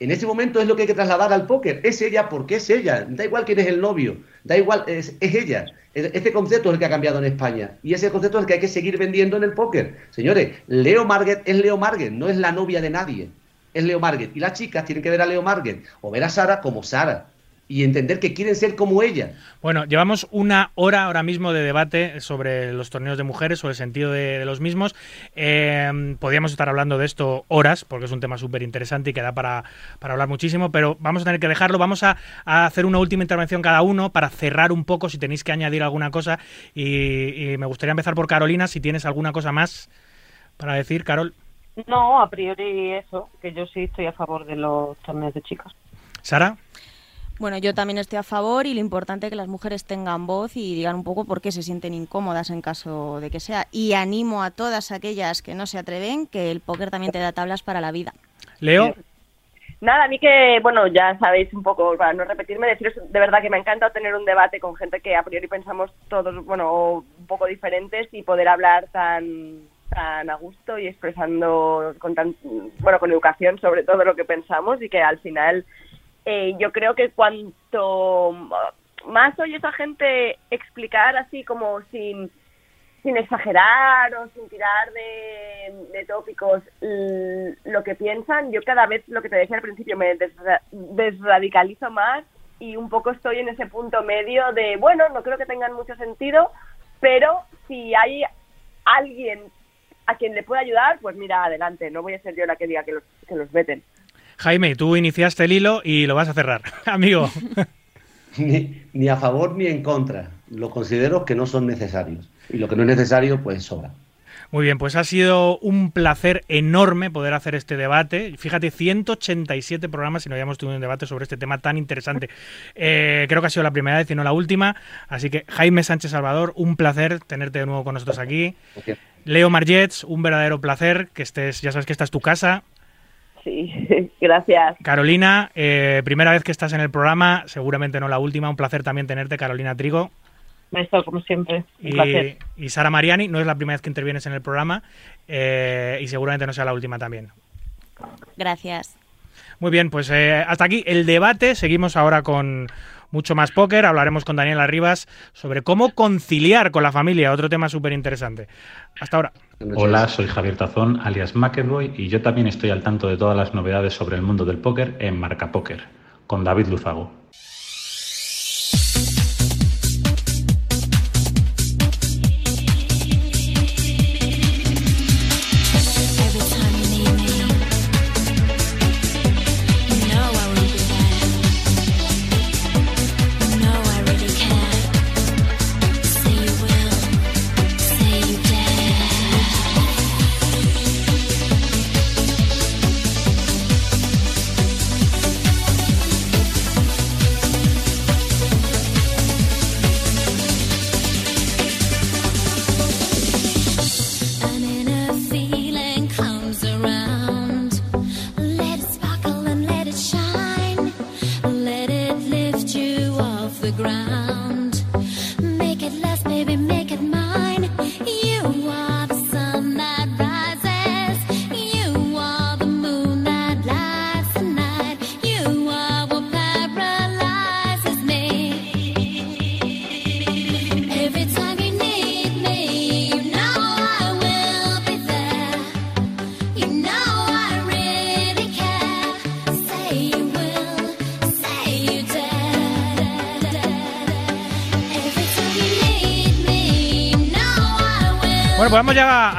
En ese momento es lo que hay que trasladar al póker. Es ella porque es ella. Da igual quién es el novio. Da igual, es, es ella. Este concepto es el que ha cambiado en España. Y ese concepto es el que hay que seguir vendiendo en el póker. Señores, Leo Marget es Leo Marget, no es la novia de nadie. es Leo Marget. Y las chicas tienen que ver a Leo Marget o ver a Sara como Sara y entender que quieren ser como ella. Bueno, llevamos una hora ahora mismo de debate sobre los torneos de mujeres, sobre el sentido de, los mismos. Eh, podríamos estar hablando de esto horas, porque es un tema súper interesante y que da para, hablar muchísimo, pero vamos a tener que dejarlo. Vamos a, hacer una última intervención cada uno para cerrar un poco, si tenéis que añadir alguna cosa. Y, y me gustaría empezar por Carolina, si tienes alguna cosa más para decir, Carol. No, a priori eso, que yo sí estoy a favor de los torneos de chicas. Sara. Bueno, yo también estoy a favor y lo importante es que las mujeres tengan voz y digan un poco por qué se sienten incómodas en caso de que sea. Y animo a todas aquellas que no se atreven que el póker también te da tablas para la vida. Leo. Nada, a mí que, bueno, ya sabéis un poco, para no repetirme, deciros de verdad que me encanta tener un debate con gente que a priori pensamos todos, bueno, un poco diferentes y poder hablar tan, tan a gusto y expresando con tan, bueno, con educación sobre todo lo que pensamos y que al final eh, yo creo que cuanto más oyes a gente explicar así como sin, sin exagerar o sin tirar de, tópicos lo que piensan, yo cada vez, lo que te decía al principio, me desradicalizo más y un poco estoy en ese punto medio de, bueno, no creo que tengan mucho sentido, pero si hay alguien a quien le pueda ayudar, pues mira, adelante, no voy a ser yo la que diga que los, que los veten. Jaime, tú iniciaste el hilo y lo vas a cerrar, amigo. ni, a favor ni en contra. Lo considero que no son necesarios. Y lo que no es necesario, pues sobra. Muy bien, pues ha sido un placer enorme poder hacer este debate. Fíjate, 187 programas y no habíamos tenido un debate sobre este tema tan interesante. Eh, creo que ha sido la primera vez y no la última. Así que Jaime Sánchez Salvador, un placer tenerte de nuevo con nosotros aquí. Leo Margets, un verdadero placer que estés, ya sabes que esta es tu casa. Sí, gracias. Carolina, eh, primera vez que estás en el programa, seguramente no la última. Un placer también tenerte, Carolina Trigo. Esto, como siempre. y, Sara Mariani, no es la primera vez que intervienes en el programa eh, y seguramente no sea la última también. Gracias. Muy bien, pues eh, hasta aquí el debate. Seguimos ahora con mucho más póker. Hablaremos con Daniela Rivas sobre cómo conciliar con la familia, otro tema súper interesante. Hasta ahora. Hola, soy Javier Tazón, alias McEvoy, y yo también estoy al tanto de todas las novedades sobre el mundo del póker en Marca Póker, con David Luzago.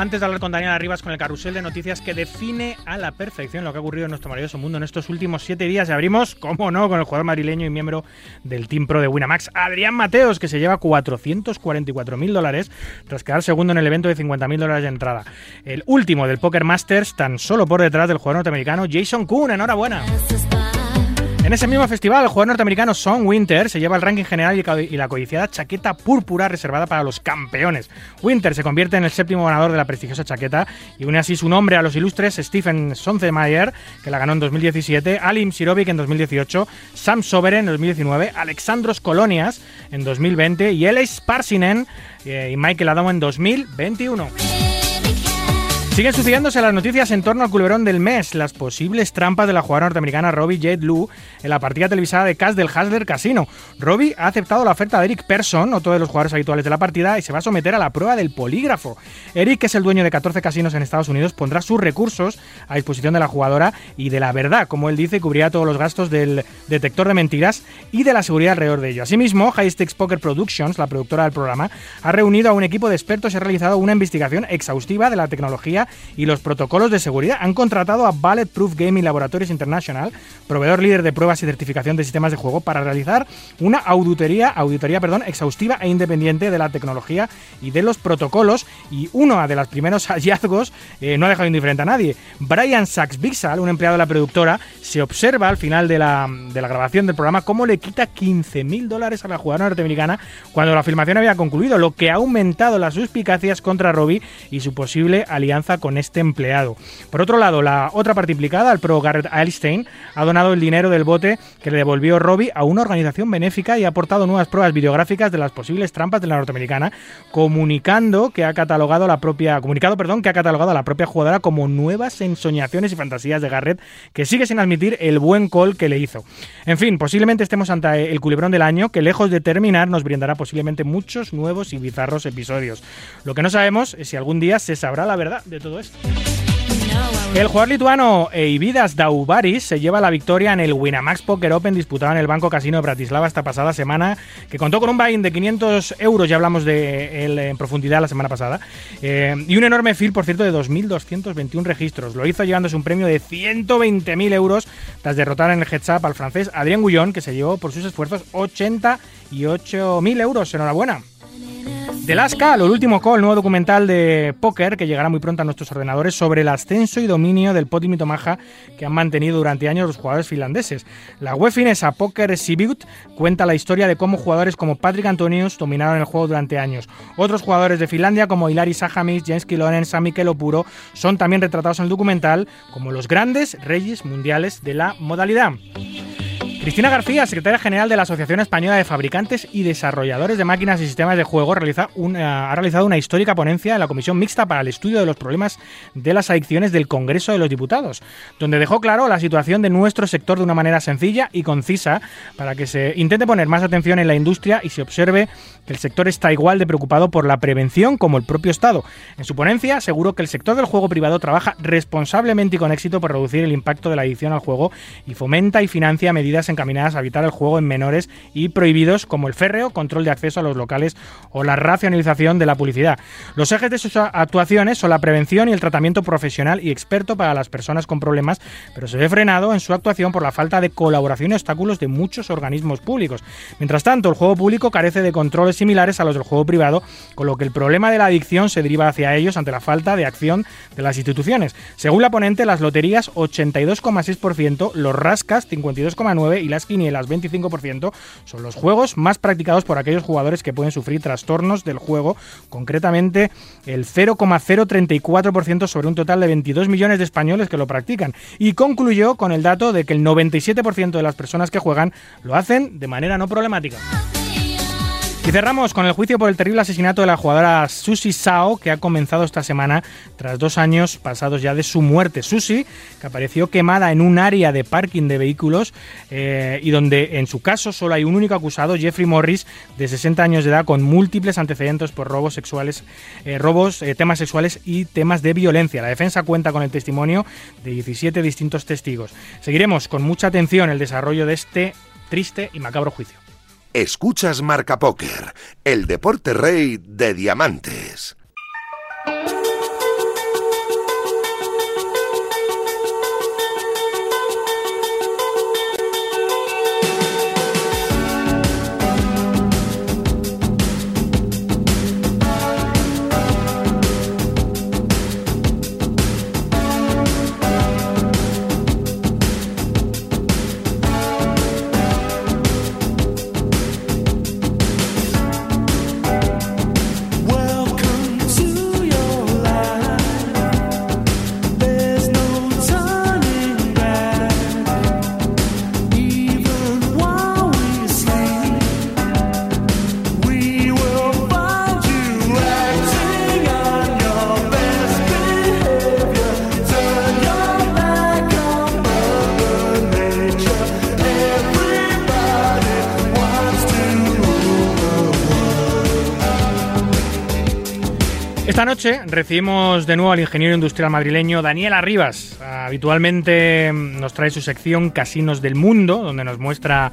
Antes de hablar con Daniel Arribas, con el carrusel de noticias que define a la perfección lo que ha ocurrido en nuestro maravilloso mundo en estos últimos siete días. Y abrimos, cómo no, con el jugador madrileño y miembro del Team Pro de Winamax, Adrián Mateos, que se lleva 444.000 dólares tras quedar segundo en el evento de 50.000 dólares de entrada. El último del Poker Masters, tan solo por detrás del jugador norteamericano Jason Kuhn. Enhorabuena. En ese mismo festival, el jugador norteamericano Son Winter se lleva el ranking general y la codiciada chaqueta púrpura reservada para los campeones. Winter se convierte en el séptimo ganador de la prestigiosa chaqueta y une así su nombre a los ilustres Stephen Sonzemeyer, que la ganó en 2017, Alim Sirovic en 2018, Sam Soberen en 2019, Alexandros Colonias en 2020 y Ellis Parsinen eh, y Michael Adamo en 2021. Siguen sucediéndose las noticias en torno al culebrón del mes, las posibles trampas de la jugadora norteamericana Robbie J. Lu en la partida televisada de Cash del Hasler Casino. Robbie ha aceptado la oferta de Eric Persson, otro de los jugadores habituales de la partida, y se va a someter a la prueba del polígrafo. Eric, que es el dueño de 14 casinos en Estados Unidos, pondrá sus recursos a disposición de la jugadora y de la verdad, como él dice, cubrirá todos los gastos del detector de mentiras y de la seguridad alrededor de ello. Asimismo, High Stakes Poker Productions, la productora del programa, ha reunido a un equipo de expertos y ha realizado una investigación exhaustiva de la tecnología y los protocolos de seguridad. Han contratado a Bulletproof Gaming Laboratories International, proveedor líder de pruebas y certificación de sistemas de juego, para realizar una auditoría, auditoría perdón, exhaustiva e independiente de la tecnología y de los protocolos. Y uno de los primeros hallazgos eh, no ha dejado indiferente a nadie. Brian Sachs Bixal, un empleado de la productora, se observa al final de la, de la grabación del programa cómo le quita 15.000 dólares a la jugadora norteamericana cuando la filmación había concluido, lo que ha aumentado las suspicacias contra Robbie y su posible alianza con este empleado. Por otro lado, la otra parte implicada, el pro Garrett Eilstein, ha donado el dinero del bote que le devolvió Robbie a una organización benéfica y ha aportado nuevas pruebas videográficas de las posibles trampas de la norteamericana, comunicando que ha catalogado la propia comunicado, perdón, que ha catalogado a la propia jugadora como nuevas ensoñaciones y fantasías de Garrett, que sigue sin admitir el buen call que le hizo. En fin, posiblemente estemos ante el culebrón del año que lejos de terminar nos brindará posiblemente muchos nuevos y bizarros episodios. Lo que no sabemos es si algún día se sabrá la verdad de todo esto. El jugador lituano Eividas Daubaris se lleva la victoria en el Winamax Poker Open disputado en el Banco Casino de Bratislava esta pasada semana, que contó con un buy de 500 euros, ya hablamos de él en profundidad la semana pasada, eh, y un enorme fill, por cierto, de 2.221 registros. Lo hizo llevándose un premio de 120.000 euros tras derrotar en el heads up al francés Adrien Gullón, que se llevó por sus esfuerzos 88.000 euros. Enhorabuena. De Lasca, lo último call, el nuevo documental de póker que llegará muy pronto a nuestros ordenadores sobre el ascenso y dominio del pot y mitomaja que han mantenido durante años los jugadores finlandeses. La web finesa Poker Sibut cuenta la historia de cómo jugadores como Patrick Antonius dominaron el juego durante años. Otros jugadores de Finlandia como Hilari Sahamis, James Kilonen, Sami Kelopuro son también retratados en el documental como los grandes reyes mundiales de la modalidad. Cristina García, secretaria general de la Asociación Española de Fabricantes y Desarrolladores de Máquinas y Sistemas de Juego, ha realizado una histórica ponencia en la Comisión Mixta para el Estudio de los Problemas de las Adicciones del Congreso de los Diputados, donde dejó claro la situación de nuestro sector de una manera sencilla y concisa para que se intente poner más atención en la industria y se observe que el sector está igual de preocupado por la prevención como el propio Estado. En su ponencia aseguró que el sector del juego privado trabaja responsablemente y con éxito por reducir el impacto de la adicción al juego y fomenta y financia medidas en encaminadas a evitar el juego en menores y prohibidos como el férreo, control de acceso a los locales o la racionalización de la publicidad. Los ejes de sus actuaciones son la prevención y el tratamiento profesional y experto para las personas con problemas, pero se ve frenado en su actuación por la falta de colaboración y obstáculos de muchos organismos públicos. Mientras tanto, el juego público carece de controles similares a los del juego privado, con lo que el problema de la adicción se deriva hacia ellos ante la falta de acción de las instituciones. Según la ponente, las loterías 82,6%, los rascas 52,9% y las quinielas 25% son los juegos más practicados por aquellos jugadores que pueden sufrir trastornos del juego, concretamente el 0,034% sobre un total de 22 millones de españoles que lo practican. Y concluyó con el dato de que el 97% de las personas que juegan lo hacen de manera no problemática. Y cerramos con el juicio por el terrible asesinato de la jugadora Susi Sao, que ha comenzado esta semana tras dos años pasados ya de su muerte. Susi, que apareció quemada en un área de parking de vehículos eh, y donde en su caso solo hay un único acusado, Jeffrey Morris, de 60 años de edad, con múltiples antecedentes por robos sexuales, eh, robos, eh, temas sexuales y temas de violencia. La defensa cuenta con el testimonio de 17 distintos testigos. Seguiremos con mucha atención el desarrollo de este triste y macabro juicio. Escuchas Marca Póker, el deporte rey de diamantes. Recibimos de nuevo al ingeniero industrial madrileño Daniel Arribas. Habitualmente nos trae su sección Casinos del Mundo, donde nos muestra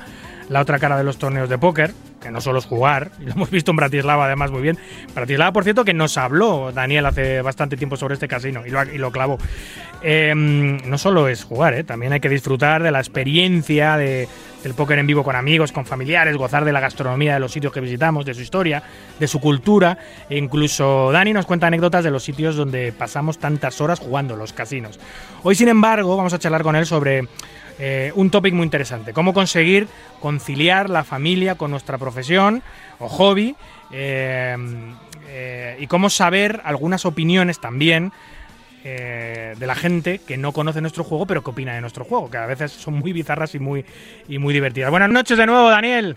la otra cara de los torneos de póker, que no solo es jugar, lo hemos visto en Bratislava además muy bien. Bratislava, por cierto, que nos habló Daniel hace bastante tiempo sobre este casino y lo, clavó. Eh, no solo es jugar, eh, también hay que disfrutar de la experiencia de, del póker en vivo con amigos, con familiares, gozar de la gastronomía de los sitios que visitamos, de su historia, de su cultura. E incluso Dani nos cuenta anécdotas de los sitios donde pasamos tantas horas jugando, los casinos. Hoy, sin embargo, vamos a charlar con él sobre eh, un tópico muy interesante, cómo conseguir conciliar la familia con nuestra profesión o hobby eh, eh, y cómo saber algunas opiniones también eh, de la gente que no conoce nuestro juego, pero que opina de nuestro juego, que a veces son muy bizarras y muy, y muy divertidas. Buenas noches de nuevo, Daniel.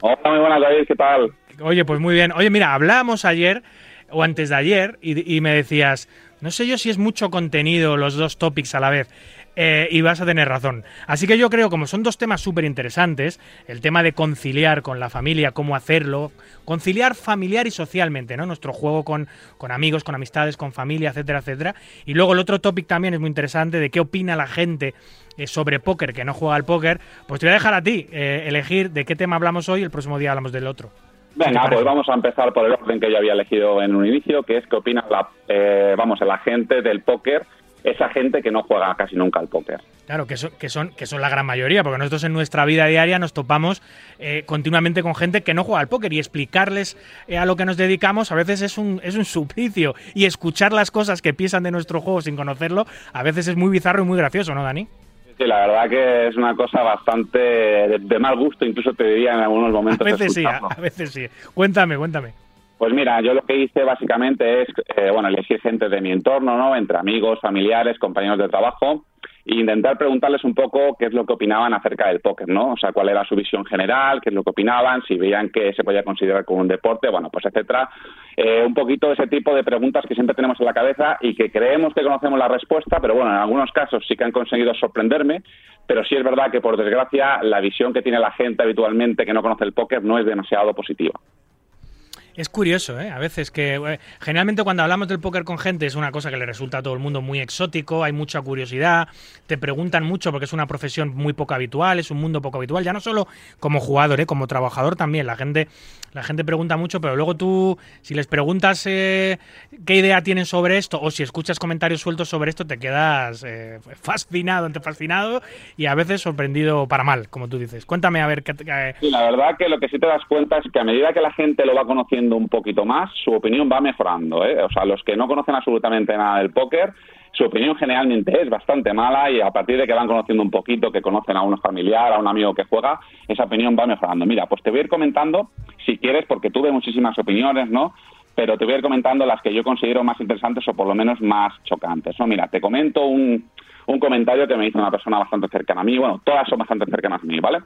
Hola, muy buenas, David, ¿qué tal? Oye, pues muy bien. Oye, mira, hablamos ayer o antes de ayer y, y me decías, no sé yo si es mucho contenido los dos topics a la vez. Eh, y vas a tener razón. Así que yo creo, como son dos temas súper interesantes, el tema de conciliar con la familia, cómo hacerlo, conciliar familiar y socialmente, ¿no? Nuestro juego con, con amigos, con amistades, con familia, etcétera, etcétera. Y luego el otro topic también es muy interesante de qué opina la gente eh, sobre póker, que no juega al póker. Pues te voy a dejar a ti eh, elegir de qué tema hablamos hoy y el próximo día hablamos del otro. Venga, pues vamos a empezar por el orden que yo había elegido en un inicio, que es qué opina la, eh, vamos, la gente del póker esa gente que no juega casi nunca al póker. Claro, que son, que son, que son la gran mayoría, porque nosotros en nuestra vida diaria nos topamos eh, continuamente con gente que no juega al póker y explicarles eh, a lo que nos dedicamos a veces es un, es un suplicio. Y escuchar las cosas que piensan de nuestro juego sin conocerlo a veces es muy bizarro y muy gracioso, ¿no, Dani? Sí, la verdad que es una cosa bastante de, de mal gusto, incluso te diría en algunos momentos. A veces sí, a, a veces sí. Cuéntame, cuéntame. Pues mira, yo lo que hice básicamente es, eh, bueno, elegir gente de mi entorno, ¿no? Entre amigos, familiares, compañeros de trabajo, e intentar preguntarles un poco qué es lo que opinaban acerca del póker, ¿no? O sea, cuál era su visión general, qué es lo que opinaban, si veían que se podía considerar como un deporte, bueno, pues etcétera. Eh, un poquito ese tipo de preguntas que siempre tenemos en la cabeza y que creemos que conocemos la respuesta, pero bueno, en algunos casos sí que han conseguido sorprenderme, pero sí es verdad que por desgracia la visión que tiene la gente habitualmente que no conoce el póker no es demasiado positiva. Es curioso, ¿eh? A veces que eh, generalmente cuando hablamos del póker con gente es una cosa que le resulta a todo el mundo muy exótico, hay mucha curiosidad, te preguntan mucho porque es una profesión muy poco habitual, es un mundo poco habitual, ya no solo como jugador, ¿eh? como trabajador también, la gente la gente pregunta mucho, pero luego tú si les preguntas eh, qué idea tienen sobre esto o si escuchas comentarios sueltos sobre esto te quedas eh, fascinado, ante fascinado y a veces sorprendido para mal, como tú dices. Cuéntame a ver qué Sí, la verdad que lo que sí te das cuenta es que a medida que la gente lo va conociendo un poquito más, su opinión va mejorando. ¿eh? O sea, los que no conocen absolutamente nada del póker, su opinión generalmente es bastante mala y a partir de que van conociendo un poquito, que conocen a un familiar, a un amigo que juega, esa opinión va mejorando. Mira, pues te voy a ir comentando, si quieres, porque tuve muchísimas opiniones, ¿no? Pero te voy a ir comentando las que yo considero más interesantes o por lo menos más chocantes. No, mira, te comento un, un comentario que me hizo una persona bastante cercana a mí. Bueno, todas son bastante cercanas a mí, ¿vale?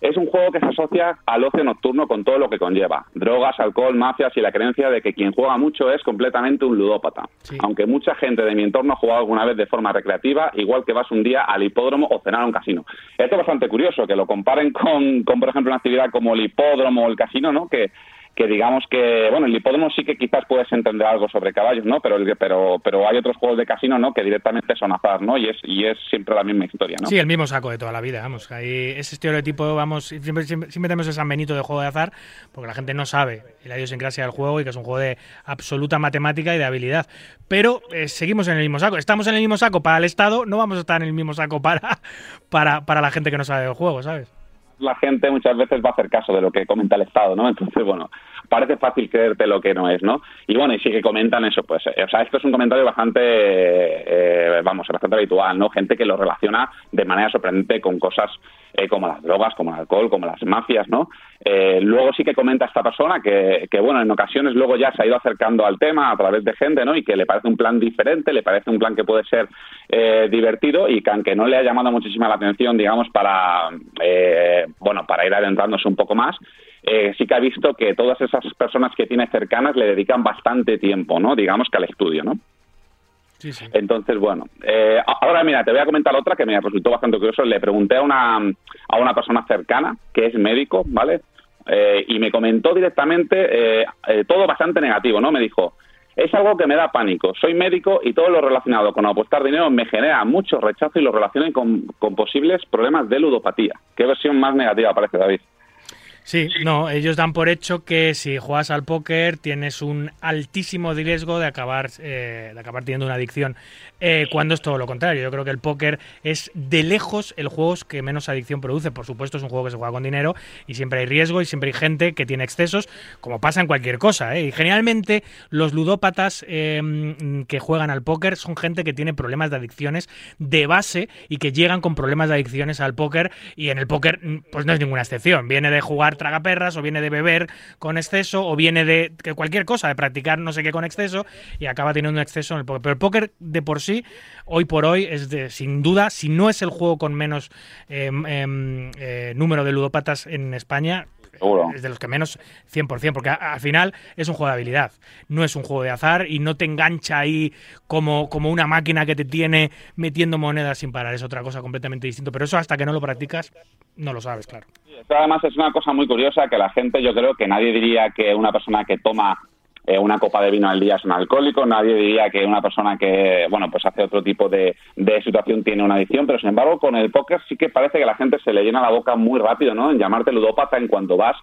Es un juego que se asocia al ocio nocturno con todo lo que conlleva. Drogas, alcohol, mafias y la creencia de que quien juega mucho es completamente un ludópata. Sí. Aunque mucha gente de mi entorno ha jugado alguna vez de forma recreativa, igual que vas un día al hipódromo o cenar a un casino. Esto es bastante curioso, que lo comparen con, con por ejemplo, una actividad como el hipódromo o el casino, ¿no? Que, que digamos que, bueno, el hipódromo sí que quizás puedes entender algo sobre caballos, ¿no? Pero, pero, pero hay otros juegos de casino, ¿no? Que directamente son azar, ¿no? Y es, y es siempre la misma historia, ¿no? Sí, el mismo saco de toda la vida, vamos. Hay ese estereotipo, vamos, siempre, siempre, siempre tenemos ese San Benito de juego de azar, porque la gente no sabe la idiosincrasia del juego y que es un juego de absoluta matemática y de habilidad. Pero eh, seguimos en el mismo saco. Estamos en el mismo saco para el Estado, no vamos a estar en el mismo saco para, para, para la gente que no sabe del juego, ¿sabes? La gente muchas veces va a hacer caso de lo que comenta el Estado, ¿no? Entonces, bueno, parece fácil creerte lo que no es, ¿no? Y bueno, y sí que comentan eso, pues, eh, o sea, esto es un comentario bastante, eh, vamos, bastante habitual, ¿no? Gente que lo relaciona de manera sorprendente con cosas eh, como las drogas, como el alcohol, como las mafias, ¿no? Eh, luego sí que comenta esta persona que, que, bueno, en ocasiones luego ya se ha ido acercando al tema a través de gente, ¿no? Y que le parece un plan diferente, le parece un plan que puede ser eh, divertido y que aunque no le ha llamado muchísima la atención, digamos, para, eh, bueno, para ir adentrándose un poco más, eh, sí que ha visto que todas esas personas que tiene cercanas le dedican bastante tiempo, ¿no? Digamos que al estudio, ¿no? Entonces, bueno, eh, ahora mira, te voy a comentar otra que me resultó bastante curioso. Le pregunté a una, a una persona cercana que es médico, ¿vale? Eh, y me comentó directamente eh, todo bastante negativo, ¿no? Me dijo, Es algo que me da pánico. Soy médico y todo lo relacionado con apostar dinero me genera mucho rechazo y lo relaciono con, con posibles problemas de ludopatía. ¿Qué versión más negativa parece, David? Sí, no, ellos dan por hecho que si juegas al póker tienes un altísimo riesgo de acabar, eh, de acabar teniendo una adicción, eh, cuando es todo lo contrario. Yo creo que el póker es de lejos el juego que menos adicción produce. Por supuesto, es un juego que se juega con dinero y siempre hay riesgo y siempre hay gente que tiene excesos, como pasa en cualquier cosa. ¿eh? Y generalmente los ludópatas em, que juegan al póker son gente que tiene problemas de adicciones de base y que llegan con problemas de adicciones al póker y en el póker pues no es ninguna excepción. Viene de jugar tragaperras, o viene de beber con exceso, o viene de cualquier cosa, de practicar no sé qué con exceso, y acaba teniendo un exceso en el póker. Pero el póker de por sí, hoy por hoy, es de, sin duda, si no es el juego con menos em, em, eh, número de ludópatas en España, es de los que menos 100%, porque al final es un juego de habilidad, no es un juego de azar y no te engancha ahí como, como una máquina que te tiene metiendo monedas sin parar, es otra cosa completamente distinta, pero eso hasta que no lo practicas no lo sabes, claro. Esto además es una cosa muy curiosa que la gente, yo creo que nadie diría que una persona que toma eh, una copa de vino al día es un alcohólico, nadie diría que una persona que, bueno, pues hace otro tipo de, situación tiene una adicción, pero sin embargo con el póker sí que parece que la gente se le llena la boca muy rápido, ¿no? En llamarte ludópata en cuanto vas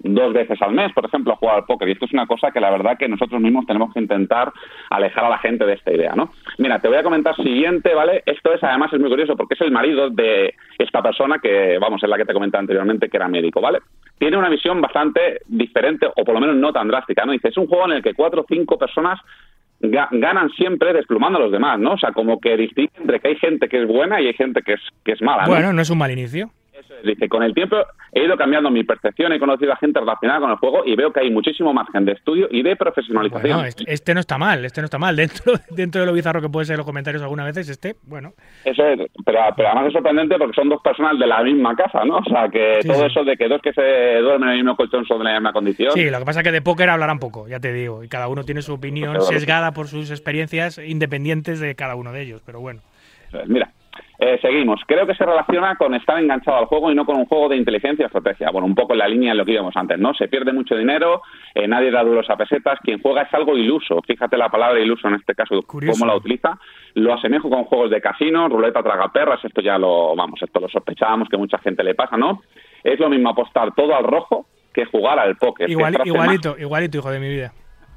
dos veces al mes, por ejemplo, a jugar al póker. Y esto es una cosa que la verdad que nosotros mismos tenemos que intentar alejar a la gente de esta idea, ¿no? Mira, te voy a comentar siguiente, ¿vale? Esto es, además, es muy curioso porque es el marido de esta persona que, vamos, es la que te comenté anteriormente, que era médico, ¿vale? Tiene una visión bastante diferente, o por lo menos no tan drástica, ¿no? Dice, es un juego en el que cuatro o cinco personas ganan siempre desplumando a los demás, ¿no? O sea, como que distingue entre que hay gente que es buena y hay gente que es, que es mala, ¿no? Bueno, no es un mal inicio. Dice, con el tiempo he ido cambiando mi percepción, he conocido a gente relacionada con el juego y veo que hay muchísimo margen de estudio y de profesionalización. Bueno, este, este, no está mal, este no está mal. Dentro, dentro de lo bizarro que puede ser los comentarios algunas veces, este, bueno. Eso es, pero, además es sorprendente porque son dos personas de la misma casa, ¿no? O sea, que todo eso de que dos que se duermen en el mismo colchón son de la misma condición. Sí, lo que pasa es que de póker hablarán poco, ya te digo, y cada uno tiene su opinión sesgada por sus experiencias independientes de cada uno de ellos, pero bueno. Mira, eh, seguimos. Creo que se relaciona con estar enganchado al juego y no con un juego de inteligencia y estrategia. Bueno, un poco en la línea de lo que íbamos antes, ¿no? Se pierde mucho dinero, eh, nadie da duros a pesetas, quien juega es algo iluso. Fíjate la palabra iluso en este caso, cómo la utiliza. Lo asemejo con juegos de casino, ruleta tragaperras, esto ya lo, vamos, esto lo sospechábamos que mucha gente le pasa, ¿no? Es lo mismo apostar todo al rojo que jugar al póker. igualito, igualito, hijo de mi vida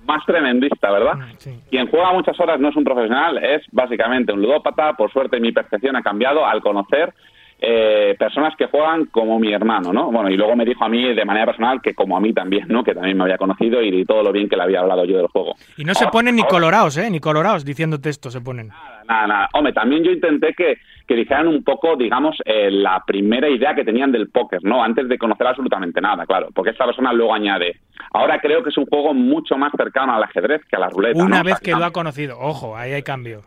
más tremendista, ¿verdad? Mm, Quien juega muchas horas no es un profesional, es básicamente un ludópata. Por suerte mi percepción ha cambiado al conocer eh, personas que juegan como mi hermano, ¿no? Bueno, y luego me dijo a mí de manera personal que como a mí también, ¿no? Que también me había conocido y todo lo bien que le había hablado yo del juego. Y no se ponen ni colorados, ¿eh? Ni colorados diciéndote esto se ponen. Nada, nada, nada. Hombre, también yo intenté que, que dijeran un poco, digamos, eh, la primera idea que tenían del póker, ¿no? Antes de conocer absolutamente nada, claro. Porque esta persona luego añade, ahora creo que es un juego mucho más cercano al ajedrez que a la ruleta. Una vez que lo ha conocido, ojo, ahí hay cambio.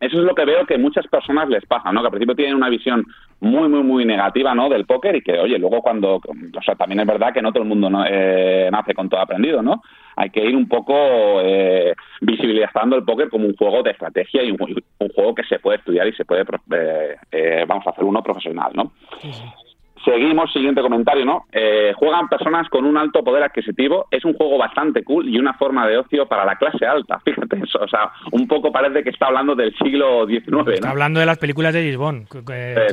Eso es lo que veo que muchas personas les pasa, ¿no? Que al principio tienen una visión muy, muy, muy negativa, ¿no? Del póker y que, oye, luego cuando, o sea, también es verdad que no todo el mundo eh, nace con todo aprendido, ¿no? Hay que ir un poco eh, visibilizando el póker como un juego de estrategia y un, juego que se puede estudiar y se puede, eh, vamos a hacer uno profesional, ¿no? Seguimos, siguiente comentario, ¿no? Eh, juegan personas con un alto poder adquisitivo. Es un juego bastante cool y una forma de ocio para la clase alta. Fíjate eso. O sea, un poco parece que está hablando del siglo XIX. ¿no? Está hablando de las películas de Lisbon. Eh,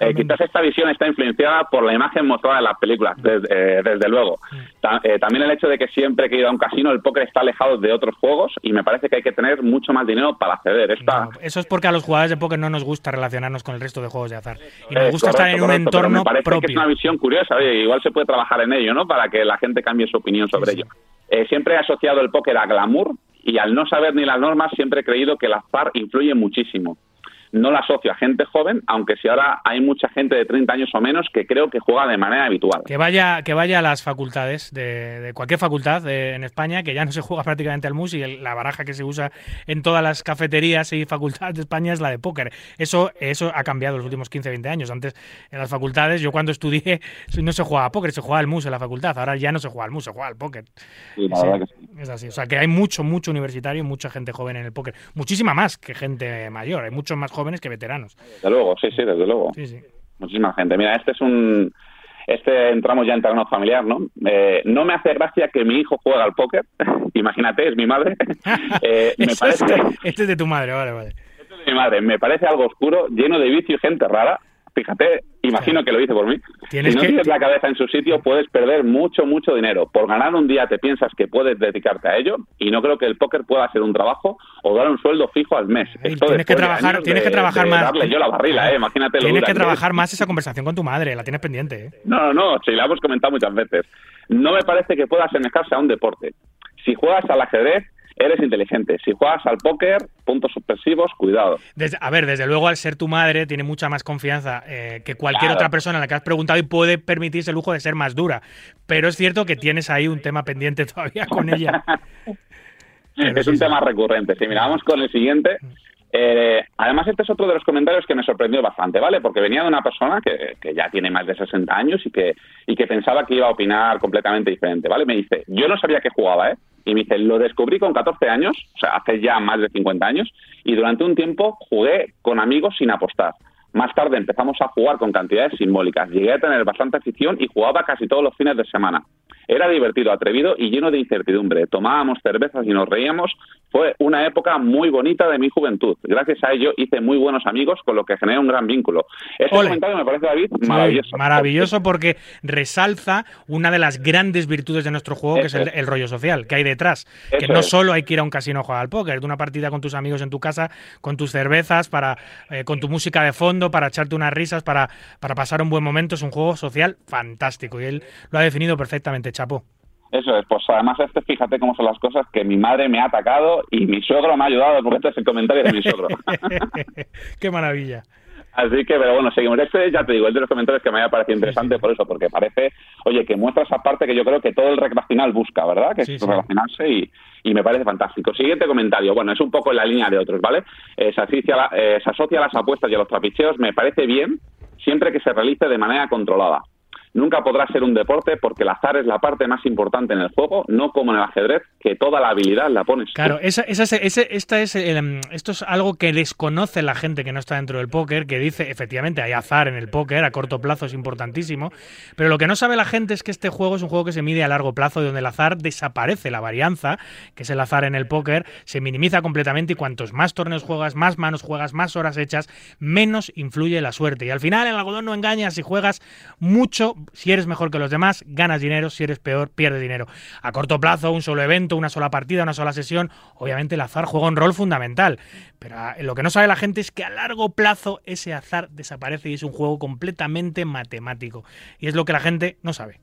eh, quizás, esta visión está influenciada por la imagen mostrada en las películas, desde, luego. también el hecho de que siempre que he ido a un casino el póker está alejado de otros juegos y me parece que hay que tener mucho más dinero para acceder. Esta... eso es porque a los jugadores de póker no nos gusta relacionarnos con el resto de juegos de azar. Y nos gusta estar en un me parece que es una visión curiosa, igual se puede trabajar en ello, ¿no? Para que la gente cambie su opinión sobre ello. Eh, siempre he asociado el póker a glamour y al no saber ni las normas siempre he creído que el azar influye muchísimo no la asocio a gente joven, aunque si ahora hay mucha gente de 30 años o menos que creo que juega de manera habitual. Que vaya, que vaya a las facultades, de, cualquier facultad en España, que ya no se juega prácticamente al mus y la baraja que se usa en todas las cafeterías y facultades de España es la de póker. Eso, eso ha cambiado los últimos 15, 20 años. Antes en las facultades, yo cuando estudié no se jugaba a póker, se jugaba al mus en la facultad. Ahora ya no se juega al mus, se juega al póker. Sí, la verdad que sí. Es así. O sea que hay mucho, mucho universitario y mucha gente joven en el póker. Muchísima más que gente mayor. Hay muchos más jóvenes que veteranos. Desde luego, sí, sí, desde luego. Sí, sí. Muchísima gente. Mira, este es un este entramos ya en terreno familiar, ¿no? Eh, no me hace gracia que mi hijo juegue al póker. Imagínate, es mi madre. Eh, me parece... este es de tu madre, vale, vale. Este es de mi madre. Me parece algo oscuro, lleno de vicio y gente rara fíjate, imagino que lo hice por mí. si no tienes la cabeza en su sitio, puedes perder mucho, mucho dinero. Por ganar un día te piensas que puedes dedicarte a ello y no creo que el póker pueda ser un trabajo o dar un sueldo fijo al mes. tienes que trabajar, tienes que trabajar más. Yo la barrila, eh, imagínate Tienes que trabajar más esa conversación con tu madre, la tienes pendiente. Eh. No, no, no, sí, la hemos comentado muchas veces. No me parece que pueda asemejarse a un deporte. Si juegas al ajedrez, eres inteligente. Si juegas al póker, puntos suspensivos, cuidado. a ver, desde luego, al ser tu madre, tiene mucha más confianza eh, que cualquier otra persona a la que has preguntado y puede permitirse el lujo de ser más dura. Pero es cierto que tienes ahí un tema pendiente todavía con ella. es un tema recurrente. Si miramos con el siguiente. Eh, además, este es otro de los comentarios que me sorprendió bastante, ¿vale? Porque venía de una persona que, que, ya tiene más de 60 años y que, y que pensaba que iba a opinar completamente diferente, ¿vale? Me dice, yo no sabía que jugaba, ¿eh? Y me dice, lo descubrí con 14 años, o sea, hace ya más de 50 años, y durante un tiempo jugué con amigos sin apostar. Más tarde empezamos a jugar con cantidades simbólicas. Llegué a tener bastante afición y jugaba casi todos los fines de semana. Era divertido, atrevido y lleno de incertidumbre. Tomábamos cervezas y nos reíamos. Fue una época muy bonita de mi juventud. Gracias a ello hice muy buenos amigos, con lo que generé un gran vínculo. Este comentario me parece, David, maravilloso. maravilloso porque resalza una de las grandes virtudes de nuestro juego, que es el, rollo social que hay detrás. que no solo hay que ir a un casino a jugar al póker, de una partida con tus amigos en tu casa, con tus cervezas, para, eh, con tu música de fondo para echarte unas risas, para, para pasar un buen momento. Es un juego social fantástico y él lo ha definido perfectamente, Chapo. Eso es, pues además este, fíjate cómo son las cosas, que mi madre me ha atacado y mi suegro me ha ayudado, porque este es el comentario de mi suegro. ¡Qué maravilla! Así que, pero bueno, seguimos. Este, ya te digo, el de los comentarios que me haya parecido interesante por eso, porque parece, oye, que muestra esa parte que yo creo que todo el rec final busca, ¿verdad? Que es relacionarse y, y, me parece fantástico. Siguiente comentario, bueno, es un poco en la línea de otros, ¿vale? Eh, se, asocia, eh, se asocia a las apuestas y a los trapicheos, me parece bien, siempre que se realice de manera controlada. Nunca podrá ser un deporte porque el azar es la parte más importante en el juego, no como en el ajedrez, que toda la habilidad la pones. Claro, esa, esa, esta es em, esto es algo que desconoce la gente que no está dentro del póker, que dice, efectivamente, hay azar en el póker, a corto plazo es importantísimo, pero lo que no sabe la gente es que este juego es un juego que se mide a largo plazo, donde el azar desaparece, la varianza, que es el azar en el póker, se minimiza completamente y cuantos más torneos juegas, más manos juegas, más horas hechas, menos influye la suerte. Y al final el algodón no engaña, si juegas mucho si eres mejor que los demás, ganas dinero, si eres peor, pierdes dinero. A corto plazo, un solo evento, una sola partida, una sola sesión, obviamente el azar juega un rol fundamental. Pero ah, lo que no sabe la gente es que a largo plazo ese azar desaparece y es un juego completamente matemático. Y es lo que la gente no sabe.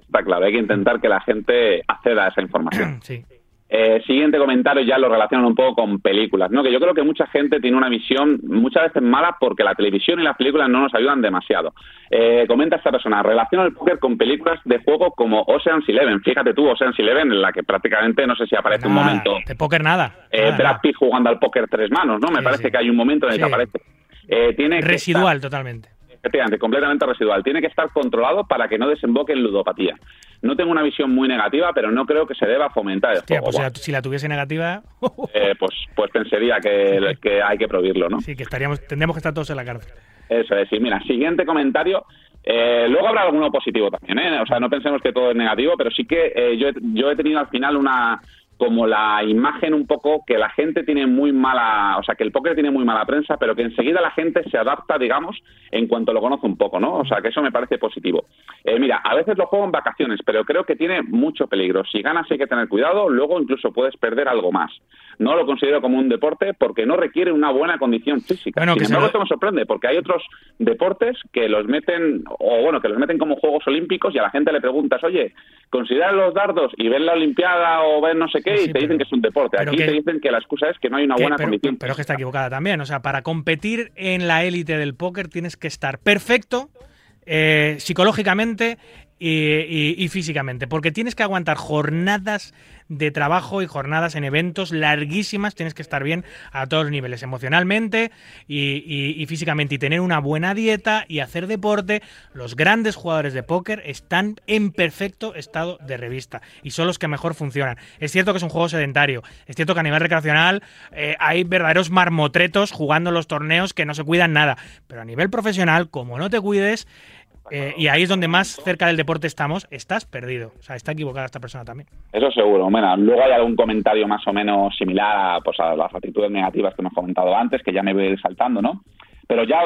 Está claro, hay que intentar que la gente acceda a esa información. sí. Eh, siguiente comentario ya lo relacionan un poco con películas, ¿no? Que yo creo que mucha gente tiene una visión muchas veces mala porque la televisión y las películas no nos ayudan demasiado. Eh, comenta esta persona, relaciona el póker con películas de juego como Ocean's Eleven. Fíjate tú, Ocean's Eleven, en la que prácticamente no sé si aparece un momento. De póker nada. Eh, Brad Pitt jugando al póker tres manos, ¿no? Me parece que hay un momento en el que aparece. Eh, tiene Residual totalmente. Efectivamente, completamente residual. Tiene que estar controlado para que no desemboque en ludopatía. No tengo una visión muy negativa, pero no creo que se deba fomentar el Hostia, Pues si, la, tuviese negativa... Eh, pues, pues pensaría que, que, hay que prohibirlo, ¿no? Sí, que estaríamos, tendríamos que estar todos en la cárcel. Eso es, sí. Mira, siguiente comentario. Eh, luego habrá alguno positivo también, ¿eh? O sea, no pensemos que todo es negativo, pero sí que eh, yo, yo he tenido al final una, como la imagen un poco que la gente tiene muy mala, o sea, que el póker tiene muy mala prensa, pero que enseguida la gente se adapta, digamos, en cuanto lo conoce un poco, ¿no? O sea, que eso me parece positivo. Eh, mira, a veces lo juego en vacaciones, pero creo que tiene mucho peligro. Si ganas hay que tener cuidado, luego incluso puedes perder algo más. No lo considero como un deporte porque no requiere una buena condición física. Bueno, Sin embargo, esto me sorprende porque hay otros deportes que los meten, o bueno, que los meten como Juegos Olímpicos y a la gente le preguntas, oye, considera los dardos y ven la Olimpiada o ven no sé qué y te dicen que es un deporte. Aquí te dicen que la excusa es que no hay una buena condición. Pero es que está equivocada también. O sea, para competir en la élite del póker tienes que estar perfecto eh, psicológicamente y, físicamente, porque tienes que aguantar jornadas de trabajo y jornadas en eventos larguísimas, tienes que estar bien a todos los niveles, emocionalmente y, físicamente, y tener una buena dieta y hacer deporte. Los grandes jugadores de póker están en perfecto estado de revista y son los que mejor funcionan. Es cierto que es un juego sedentario, es cierto que a nivel recreacional eh, hay verdaderos marmotretos jugando los torneos que no se cuidan nada, pero a nivel profesional, como no te cuides, eh, y ahí es donde más cerca del deporte estamos, estás perdido. O sea, está equivocada esta persona también. Eso seguro. Bueno, luego hay algún comentario más o menos similar a, pues, a las actitudes negativas que hemos comentado antes, que ya me voy saltando, ¿no? Pero ya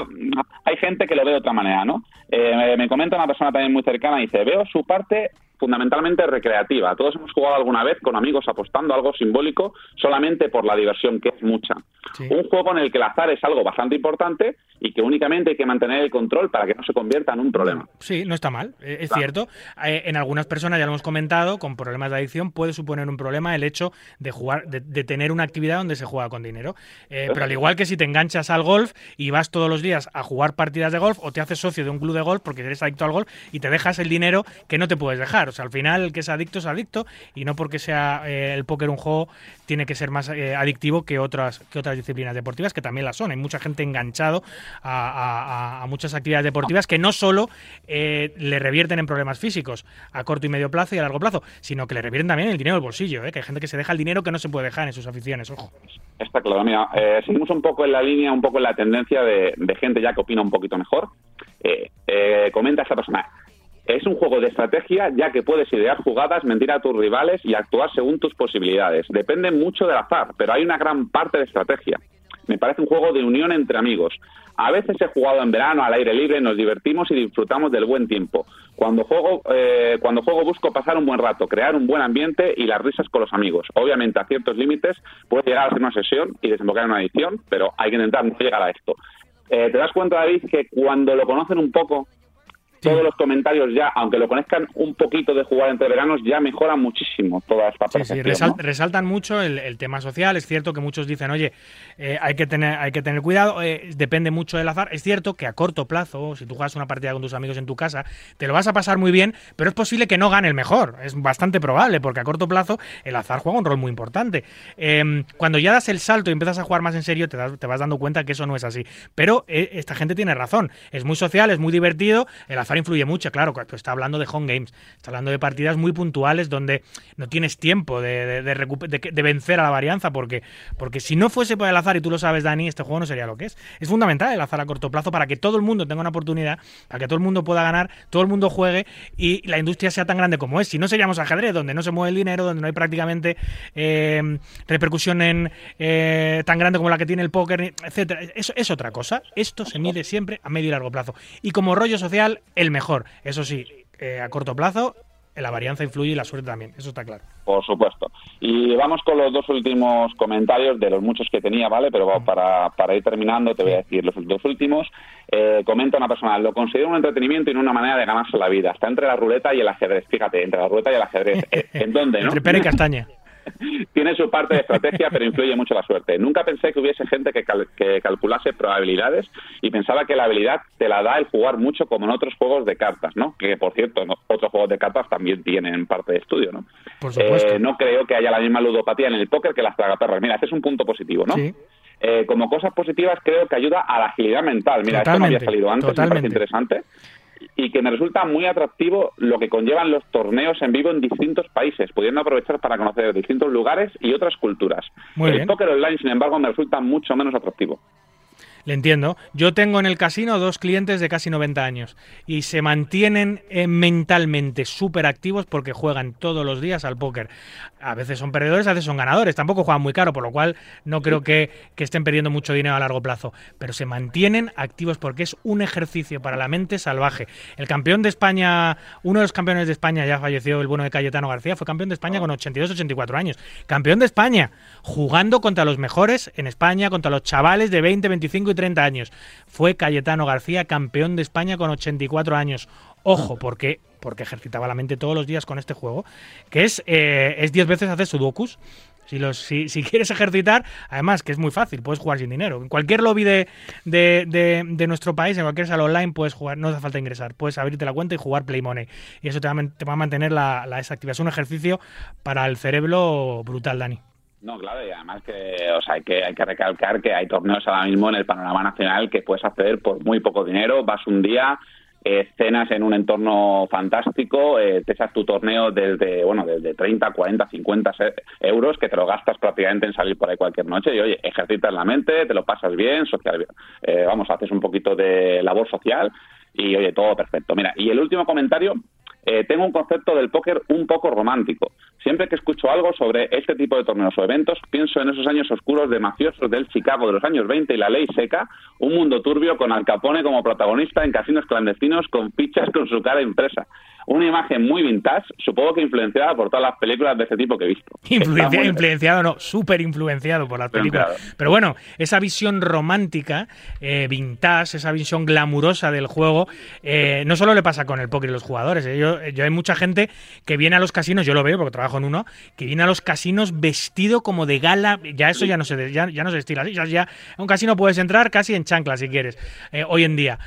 hay gente que lo ve de otra manera, ¿no? Eh, me comenta una persona también muy cercana y dice, veo su parte fundamentalmente recreativa. Todos hemos jugado alguna vez con amigos apostando algo simbólico solamente por la diversión, que es mucha. Un juego en el que el azar es algo bastante importante y que únicamente hay que mantener el control para que no se convierta en un problema. Sí, no está mal, eh, es cierto. Eh, en algunas personas, ya lo hemos comentado, con problemas de adicción puede suponer un problema el hecho de jugar, de, tener una actividad donde se juega con dinero. Eh, pero al igual que si te enganchas al golf y vas todos los días a jugar partidas de golf o te haces socio de un club de golf porque eres adicto al golf y te dejas el dinero que no te puedes dejar. O sea, al final el que es adicto es adicto y no porque sea el póker un juego tiene que ser más adictivo que otras, que otras disciplinas deportivas, que también las son. Hay mucha gente enganchado a, muchas actividades deportivas que no solo eh, le revierten en problemas físicos a corto y medio plazo y a largo plazo, sino que le revierten también el dinero del bolsillo, eh, que hay gente que se deja el dinero que no se puede dejar en sus aficiones, ojo. Está claro, mira, eh, seguimos un poco en la línea, un poco en la tendencia de, gente ya que opina un poquito mejor. comenta esta persona, es un juego de estrategia ya que puedes idear jugadas, mentir a tus rivales y actuar según tus posibilidades. Depende mucho del azar, pero hay una gran parte de estrategia. Me parece un juego de unión entre amigos. A veces he jugado en verano al aire libre, nos divertimos y disfrutamos del buen tiempo. Cuando juego, eh, cuando juego busco pasar un buen rato, crear un buen ambiente y las risas con los amigos. Obviamente a ciertos límites puede llegar a ser una sesión y desembocar en una edición, pero hay que intentar no llegar a esto. Eh, ¿Te das cuenta, David, que cuando lo conocen un poco, todos los comentarios ya, aunque lo conozcan un poquito de jugar entre veranos, ya mejoran muchísimo toda esta percepción. resaltan mucho el, tema social. Es cierto que muchos dicen, oye, eh, hay, que tener, hay que tener cuidado, eh, depende mucho del azar. Es cierto que a corto plazo, si tú juegas una partida con tus amigos en tu casa, te lo vas a pasar muy bien, pero es posible que no gane el mejor. Es bastante probable, porque a corto plazo el azar juega un rol muy importante. Em, cuando ya das el salto y empiezas a jugar más en serio, te, te vas dando cuenta que eso no es así. Pero eh, esta gente tiene razón. Es muy social, es muy divertido, el azar influye mucho, claro, pues está hablando de home games, está hablando de partidas muy puntuales donde no tienes tiempo de, de, vencer a la varianza, porque, porque si no fuese por el azar, y tú lo sabes, Dani, este juego no sería lo que es. Es fundamental el azar a corto plazo para que todo el mundo tenga una oportunidad, para que todo el mundo pueda ganar, todo el mundo juegue y la industria sea tan grande como es. Si no seríamos ajedrez, donde no se mueve el dinero, donde no hay prácticamente eh, repercusión en, eh, tan grande como la que tiene el póker, etcétera. Eso es otra cosa. Esto se mide siempre a medio y largo plazo. Y como rollo social, el mejor. Eso sí, eh, a corto plazo, la varianza influye y la suerte también, eso está claro. Por supuesto. Y vamos con los dos últimos comentarios de los muchos que tenía, ¿vale? Pero para, para ir terminando te voy a decir los dos últimos. Eh, comenta una persona, lo considero un entretenimiento y no una manera de ganarse la vida. Está entre la ruleta y el ajedrez. Fíjate, entre la ruleta y el ajedrez. Eh, ¿En dónde, no? entre pera y castaña. Tiene su parte de estrategia, pero influye mucho la suerte. Nunca pensé que hubiese gente que, calculase probabilidades y pensaba que la habilidad te la da el jugar mucho como en otros juegos de cartas, ¿no? Que, por cierto, otros juegos de cartas también tienen parte de estudio, ¿no? Por supuesto. Eh, no creo que haya la misma ludopatía en el póker que las tragaperras. Mira, este es un punto positivo, ¿no? Eh, como cosas positivas creo que ayuda a la agilidad mental. Mira, esto no había salido antes, me parece interesante y que me resulta muy atractivo lo que conllevan los torneos en vivo en distintos países, pudiendo aprovechar para conocer distintos lugares y otras culturas. el póker online, sin embargo, me resulta mucho menos atractivo. Le entiendo. Yo tengo en el casino dos clientes de casi 90 años y se mantienen eh, mentalmente súper activos porque juegan todos los días al póker. A veces son perdedores, a veces son ganadores. Tampoco juegan muy caro, por lo cual no creo que, estén perdiendo mucho dinero a largo plazo. Pero se mantienen activos porque es un ejercicio para la mente salvaje. El campeón de España, uno de los campeones de España, ya falleció el bueno de Cayetano García, fue campeón de España con 82-84 años. Campeón de España, jugando contra los mejores en España, contra los chavales de 20, 25 y 30 años. Fue Cayetano García campeón de España con 84 años. Ojo, porque porque ejercitaba la mente todos los días con este juego, que es eh, es 10 veces hacer sudokus. Si, los, si, si, quieres ejercitar, además que es muy fácil, puedes jugar sin dinero. En cualquier lobby de, de, de, nuestro país, en cualquier sala online, puedes jugar, no hace falta ingresar, puedes abrirte la cuenta y jugar Play Money. Y eso te va, te va a mantener la, la Es un ejercicio para el cerebro brutal, Dani. No, claro, y además que, o sea, hay que, hay que recalcar que hay torneos ahora mismo en el panorama nacional que puedes hacer por muy poco dinero, vas un día, eh, cenas en un entorno fantástico, eh, te echas tu torneo desde, bueno, desde 30, 40, 50 euros que te lo gastas prácticamente en salir por ahí cualquier noche y, oye, ejercitas la mente, te lo pasas bien, social, eh, vamos, haces un poquito de labor social y, oye, todo perfecto. Mira, y el último comentario eh, tengo un concepto del póker un poco romántico. Siempre que escucho algo sobre este tipo de torneos o eventos, pienso en esos años oscuros de mafiosos del Chicago de los años 20 y la ley seca, un mundo turbio con Al Capone como protagonista en casinos clandestinos con fichas con su cara impresa una imagen muy vintage, supongo que influenciada por todas las películas de ese tipo que he visto. influenciado, no, súper influenciado por las películas. Pero bueno, esa visión romántica, eh, vintage, esa visión glamurosa del juego, eh, no solo le pasa con el póker y los jugadores. Eh. Yo, yo, hay mucha gente que viene a los casinos, yo lo veo porque trabajo en uno, que viene a los casinos vestido como de gala. Ya eso ya no se ya, no se estila así. Ya, a un casino puedes entrar casi en chancla si quieres. hoy en día.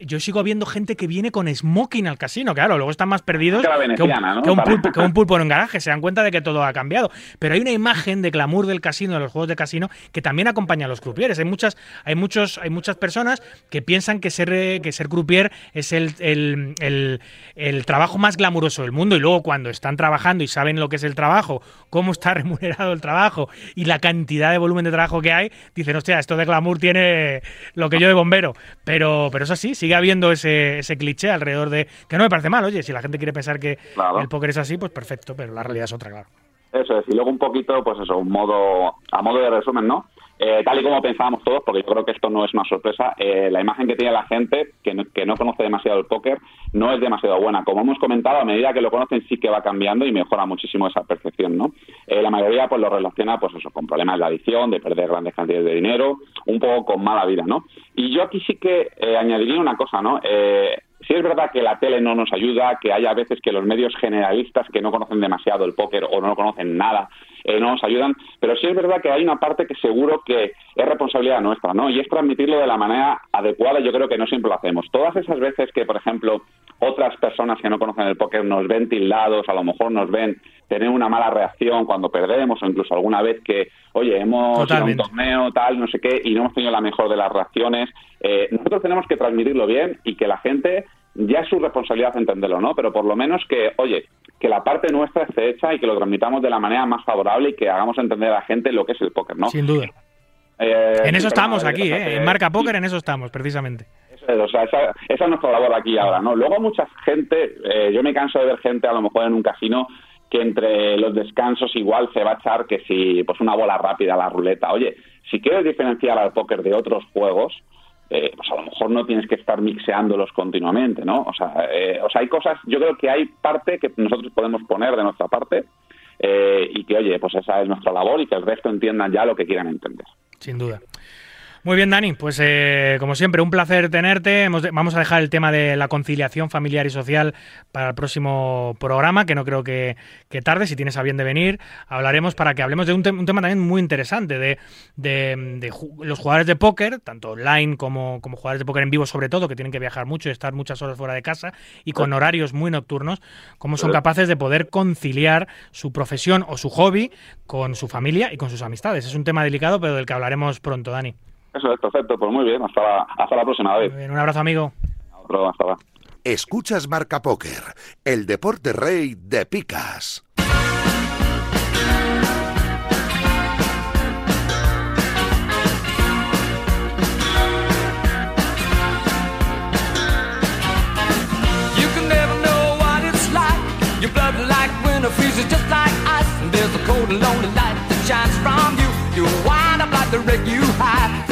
yo sigo viendo gente que viene con smoking al casino claro, luego están más perdidos que, un, pulpo, en un garaje, se dan cuenta de que todo ha cambiado. Pero hay una imagen de glamour del casino, de los juegos de casino, que también acompaña a los crupieres. Hay muchas, hay muchos, hay muchas personas que piensan que ser, que ser croupier es el, el, trabajo más glamuroso del mundo y luego cuando están trabajando y saben lo que es el trabajo, cómo está remunerado el trabajo y la cantidad de volumen de trabajo que hay, dicen, hostia, esto de glamour tiene lo que yo de bombero. Pero, pero eso sí, sigue habiendo ese, ese cliché alrededor de que no me parece mal. Oye, si la gente quiere pensar que el póker es así, pues perfecto, pero la realidad es otra, claro. Eso es, y luego un poquito, pues eso, un modo, a modo de resumen, ¿no? Eh, tal y como pensábamos todos, porque yo creo que esto no es una sorpresa, eh, la imagen que tiene la gente que no, que no conoce demasiado el póker no es demasiado buena. Como hemos comentado, a medida que lo conocen sí que va cambiando y mejora muchísimo esa percepción, ¿no? Eh, la mayoría pues lo relaciona pues eso, con problemas de adicción, de perder grandes cantidades de dinero, un poco con mala vida, ¿no? Y yo aquí sí que añadiría una cosa, ¿no? Sí es verdad que la tele no nos ayuda, que hay a veces que los medios generalistas que no conocen demasiado el póker o no conocen nada eh, no nos ayudan, pero sí es verdad que hay una parte que seguro que es responsabilidad nuestra, ¿no? Y es transmitirlo de la manera adecuada, yo creo que no siempre lo hacemos. Todas esas veces que, por ejemplo, otras personas que no conocen el póker nos ven tildados, a lo mejor nos ven tener una mala reacción cuando perdemos o incluso alguna vez que, oye, hemos ido a un torneo, tal, no sé qué, y no hemos tenido la mejor de las reacciones, eh, nosotros tenemos que transmitirlo bien y que la gente ya es su responsabilidad entenderlo, ¿no? Pero por lo menos que, oye, que la parte nuestra esté hecha y que lo transmitamos de la manera más favorable y que hagamos entender a la gente lo que es el póker, ¿no? Sin duda. Eh, en eso estamos aquí, ¿eh? En Marca Póker en eso estamos, precisamente. o sea, esa, es nuestra labor aquí ahora, ¿no? Luego mucha gente, eh, yo me canso de ver gente a lo mejor en un casino que entre los descansos igual se va a echar que si pues una bola rápida a la ruleta. Oye, si quieres diferenciar al póker de otros juegos, eh, pues a lo mejor no tienes que estar mixeándolos continuamente, ¿no? O sea, eh, o sea, hay cosas, yo creo que hay parte que nosotros podemos poner de nuestra parte eh, y que, oye, pues esa es nuestra labor y que el resto entiendan ya lo que quieran entender. Sin duda. Muy bien, Dani. Pues eh, como siempre, un placer tenerte. vamos a dejar el tema de la conciliación familiar y social para el próximo programa, que no creo que, tarde, si tienes a bien de venir. Hablaremos para que hablemos de un, tema también muy interesante, de, los jugadores de póker, tanto online como, como jugadores de póker en vivo sobre todo, que tienen que viajar mucho y estar muchas horas fuera de casa y con horarios muy nocturnos, cómo son capaces de poder conciliar su profesión o su hobby con su familia y con sus amistades. Es un tema delicado, pero del que hablaremos pronto, Dani. Eso es perfecto, pues muy bien, hasta la, hasta la próxima, David. un abrazo, amigo. Otro, hasta la. Escuchas Marca Póker, el deporte rey de picas. You can never know what it's like. Your blood like winter freezes just like ice. And there's a cold and lonely light that shines from you. You wind up like the wreck you hide.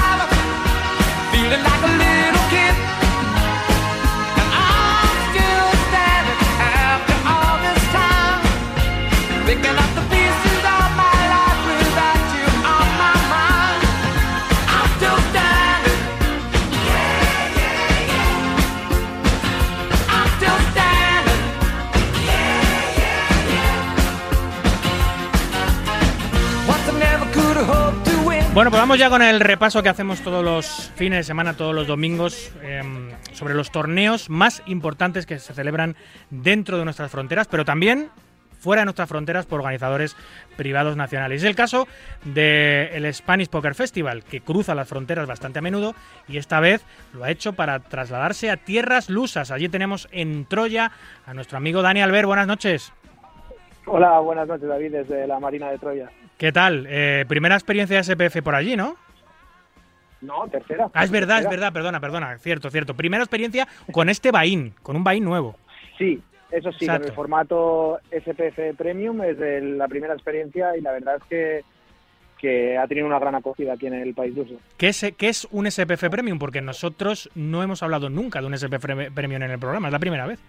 Bueno, pues vamos ya con el repaso que hacemos todos los fines de semana, todos los domingos, eh, sobre los torneos más importantes que se celebran dentro de nuestras fronteras, pero también fuera de nuestras fronteras por organizadores privados nacionales. Es el caso del Spanish Poker Festival, que cruza las fronteras bastante a menudo y esta vez lo ha hecho para trasladarse a tierras lusas. Allí tenemos en Troya a nuestro amigo Dani Albert. Buenas noches. Hola, buenas noches David, desde la Marina de Troya. ¿Qué tal? Eh, primera experiencia de SPF por allí, ¿no? No, tercera. Ah, es verdad, tercera. es verdad, perdona, perdona, cierto, cierto. Primera experiencia con este Bain, con un Bain nuevo. Sí, eso sí, Exacto. en el formato SPF Premium es de la primera experiencia y la verdad es que, que ha tenido una gran acogida aquí en el país ruso. ¿Qué es, qué es un SPF Premium? Porque nosotros no hemos hablado nunca de un SPF Pre- Premium en el programa, es la primera vez.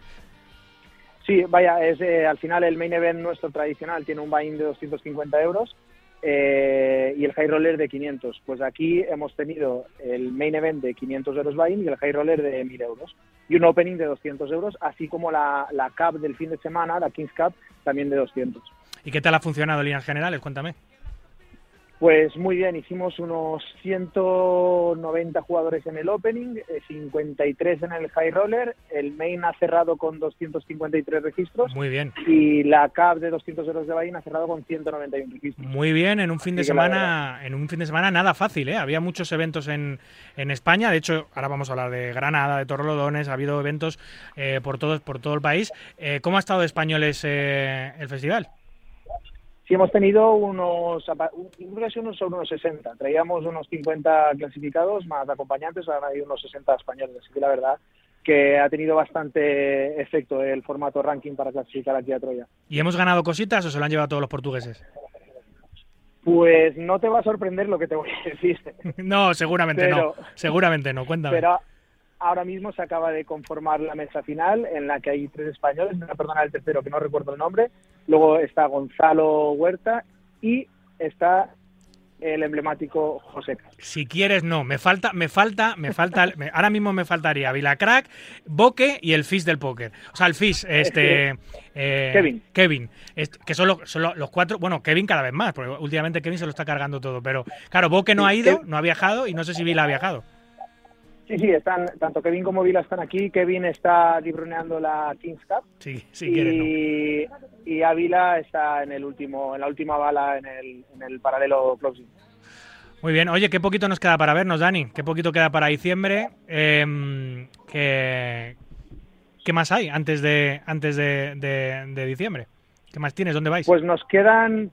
Sí, vaya, es eh, al final el main event nuestro tradicional tiene un buy-in de 250 euros eh, y el high roller de 500. Pues aquí hemos tenido el main event de 500 euros buy-in y el high roller de 1000 euros. Y un opening de 200 euros, así como la, la Cup del fin de semana, la Kings Cup, también de 200. ¿Y qué tal ha funcionado en líneas generales? Cuéntame. Pues muy bien, hicimos unos 190 jugadores en el opening, eh, 53 en el high roller, el main ha cerrado con 253 registros Muy bien. y la CAP de 200 euros de Bahía ha cerrado con 191 registros. Muy bien, en un fin de Así semana, en un fin de semana nada fácil, ¿eh? Había muchos eventos en, en España, de hecho, ahora vamos a hablar de Granada, de Torrelodones, ha habido eventos eh, por todo, por todo el país. Eh, ¿Cómo ha estado de españoles eh, el festival? Sí, hemos tenido unos, apa- unos, unos sobre unos 60, traíamos unos 50 clasificados más acompañantes, ahora hay unos 60 españoles, así que la verdad que ha tenido bastante efecto el formato ranking para clasificar aquí a Troya. ¿Y hemos ganado cositas o se lo han llevado todos los portugueses? Pues no te va a sorprender lo que te voy a decir. no, seguramente Pero- no. Seguramente no, cuéntame. Pero ahora mismo se acaba de conformar la mesa final en la que hay tres españoles, me voy a perdonar el tercero que no recuerdo el nombre, luego está Gonzalo Huerta y está el emblemático José. Si quieres, no. Me falta, me falta, me falta. me- ahora mismo me faltaría Vilacrack, Boque y el Fis del póker. O sea, el Fis, este. eh, Kevin. Kevin. Est- que son, los, son los- los cuatro. Bueno, Kevin cada vez más, porque últimamente Kevin se lo está cargando todo. Pero claro, Boque no ha ido, no ha viajado y no sé si Vila ha viajado. Sí, sí, están, tanto Kevin como Vila están aquí. Kevin está libroneando la Kings Cup Sí, no. y, y Ávila está en el último, en la última bala en el, en el paralelo closing. Muy bien. Oye, qué poquito nos queda para vernos, Dani. Qué poquito queda para diciembre. Em, ¿qué, qué más hay antes de antes de, de- de diciembre? ¿Qué más tienes? ¿Dónde vais? Pues nos quedan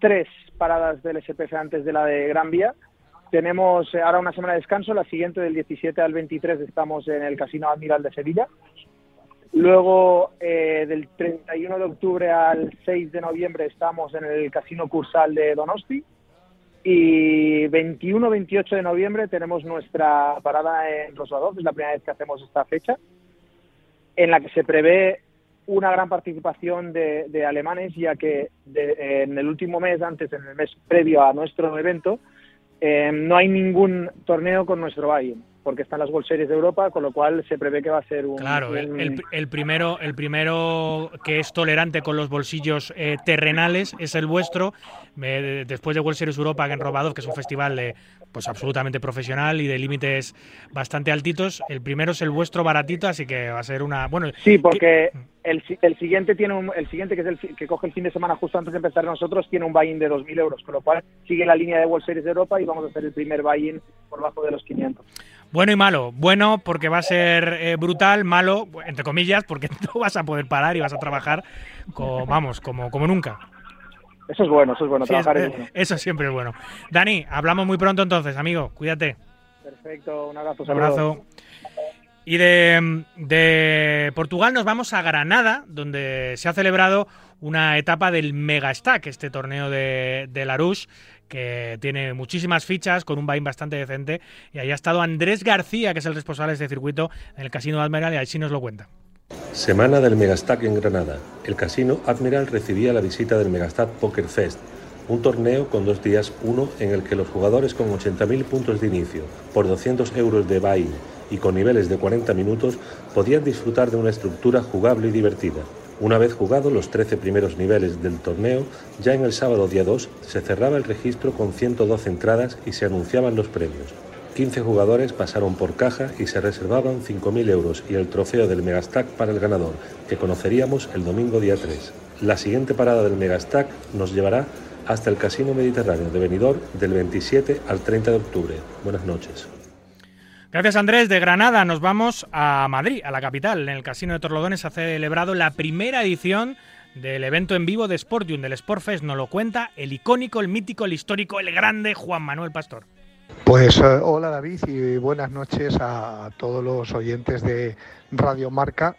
tres paradas del SPF antes de la de Gran Vía. Tenemos eh, ahora una semana de descanso, la siguiente del 17 al 23 estamos en el Casino Admiral de Sevilla. Luego, eh, del 31 de octubre al 6 de noviembre estamos en el Casino Cursal de Donosti. Y 21-28 de noviembre tenemos nuestra parada en Rosvadov, es la primera vez que hacemos esta fecha, en la que se prevé una gran participación de, de alemanes, ya que de- en el último mes, antes, en el mes previo a nuestro evento, eh, no hay ningún torneo con nuestro buy-in, porque están las World Series de Europa, con lo cual se prevé que va a ser un... Claro, el, un- el- el primero, el primero que es tolerante con los bolsillos eh, terrenales es el vuestro. Eh, después de World Series Europa, en Robadov, que es un festival de, pues absolutamente profesional y de límites bastante altitos, el primero es el vuestro baratito, así que va a ser una. Bueno, Sí, porque el, el siguiente tiene un, el siguiente que es el que coge el fin de semana justo antes de empezar nosotros tiene un buy-in de 2.000 euros, con lo cual sigue la línea de World Series de Europa y vamos a hacer el primer buy-in por debajo de los 500. Bueno y malo. Bueno porque va a ser eh, brutal, malo, entre comillas, porque no vas a poder parar y vas a trabajar, co- vamos, como, como nunca. Eso es bueno, eso es bueno, Sí, trabajar es eh, bueno. eso siempre es bueno. Dani, hablamos muy pronto entonces, amigo. Cuídate. Perfecto, un abrazo. Un abrazo. Y de, de Portugal nos vamos a Granada, donde se ha celebrado una etapa del Mega Stack, este torneo de, de Larousse, que tiene muchísimas fichas, con un buy bastante decente. Y ahí ha estado Andrés García, que es el responsable de este circuito en el Casino de Admiral, y ahí sí nos lo cuenta. Semana del Megastack en Granada. El casino Admiral recibía la visita del Megastack Poker Fest, un torneo con dos días, uno en el que los jugadores con 80.000 puntos de inicio, por 200 euros de buy y con niveles de 40 minutos, podían disfrutar de una estructura jugable y divertida. Una vez jugados los 13 primeros niveles del torneo, ya en el sábado día 2 se cerraba el registro con 112 entradas y se anunciaban los premios. 15 jugadores pasaron por caja y se reservaban 5.000 euros y el trofeo del Megastack para el ganador, que conoceríamos el domingo día 3. La siguiente parada del Megastack nos llevará hasta el Casino Mediterráneo de Benidorm del 27 al 30 de octubre. Buenas noches. Gracias Andrés. De Granada nos vamos a Madrid, a la capital. En el Casino de Torlodones ha celebrado la primera edición del evento en vivo de Sportium, del Sportfest. Nos lo cuenta el icónico, el mítico, el histórico, el grande Juan Manuel Pastor. Pues hola David y buenas noches a todos los oyentes de Radio Marca.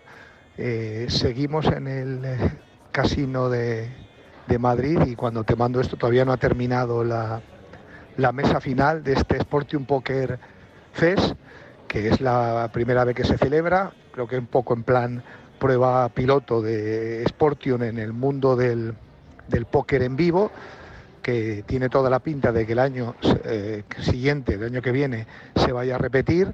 Eh, seguimos en el eh, casino de, de Madrid y cuando te mando esto todavía no ha terminado la, la mesa final de este Sportium Poker Fest, que es la primera vez que se celebra, creo que un poco en plan prueba piloto de Sportium en el mundo del, del póker en vivo, que tiene toda la pinta de que el año eh, siguiente, el año que viene, se vaya a repetir.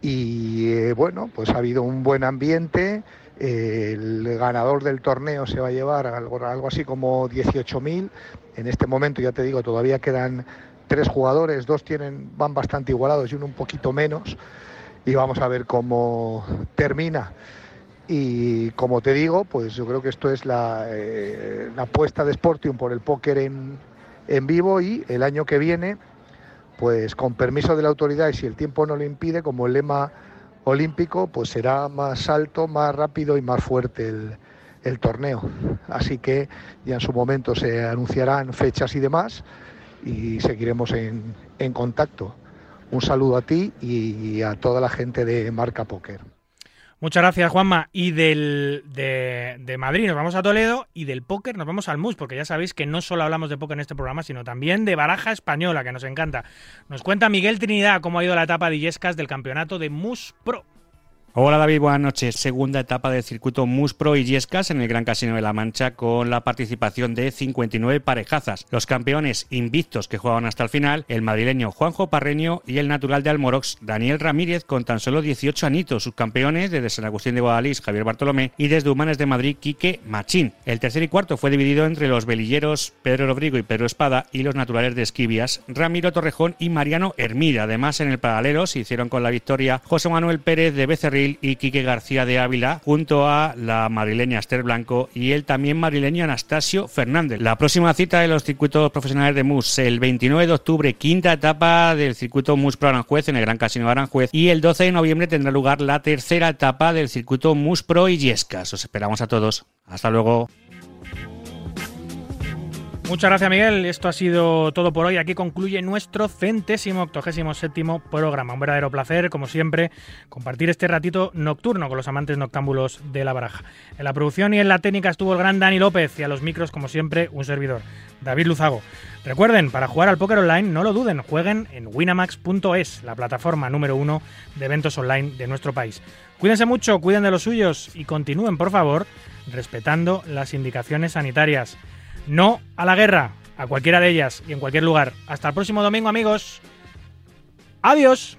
Y eh, bueno, pues ha habido un buen ambiente, el ganador del torneo se va a llevar algo, algo así como 18.000. En este momento, ya te digo, todavía quedan tres jugadores, dos tienen, van bastante igualados y uno un poquito menos. Y vamos a ver cómo termina. Y como te digo, pues yo creo que esto es la, eh, la apuesta de Sportium por el póker en, en vivo y el año que viene, pues con permiso de la autoridad y si el tiempo no lo impide, como el lema olímpico, pues será más alto, más rápido y más fuerte el, el torneo. Así que ya en su momento se anunciarán fechas y demás y seguiremos en, en contacto. Un saludo a ti y a toda la gente de Marca Póker. Muchas gracias, Juanma. Y del, de, Madrid nos vamos a Toledo y del póker nos vamos al MUS, porque ya sabéis que no solo hablamos de póker en este programa, sino también de baraja española, que nos encanta. Nos cuenta Miguel Trinidad cómo ha ido la etapa de Illescas del campeonato de MUS Pro. Hola David, buenas noches. Segunda etapa del circuito MUS Pro y Yescas en el Gran Casino de la Mancha con la participación de 59 parejazas. Los campeones invictos que jugaban hasta el final, el madrileño Juanjo Parreño y el natural de Almorox, Daniel Ramírez, con tan solo 18 anitos. Sus campeones desde San Agustín de Guadalís, Javier Bartolomé y desde Humanes de Madrid, Quique Machín. El tercer y cuarto fue dividido entre los velilleros Pedro Rodrigo y Pedro Espada y los naturales de Esquivias, Ramiro Torrejón y Mariano Hermida. Además, en el paralelo se hicieron con la victoria José Manuel Pérez de Y Quique García de Ávila, junto a la madrileña Esther Blanco y el también madrileño Anastasio Fernández. La próxima cita de los circuitos profesionales de MUS, el 29 de octubre, quinta etapa del circuito MUS Pro Aranjuez en el Gran Casino de Aranjuez y el 12 de noviembre tendrá lugar la tercera etapa del circuito MUS Pro y Yescas. Os esperamos a todos. Hasta luego. Muchas gracias, Miguel. Esto ha sido todo por hoy. Aquí concluye nuestro centésimo octogésimo séptimo programa. Un verdadero placer, como siempre, compartir este ratito nocturno con los amantes noctámbulos de la baraja. En la producción y en la técnica estuvo el gran Dani López y a los micros, como siempre, un servidor, David Luzago. Recuerden, para jugar al póker online, no lo duden, jueguen en winamax.es, la plataforma número uno de eventos online de nuestro país. Cuídense mucho, cuiden de los suyos y continúen, por favor, respetando las indicaciones sanitarias. No a la guerra, a cualquiera de ellas y en cualquier lugar. Hasta el próximo domingo, amigos. Adiós.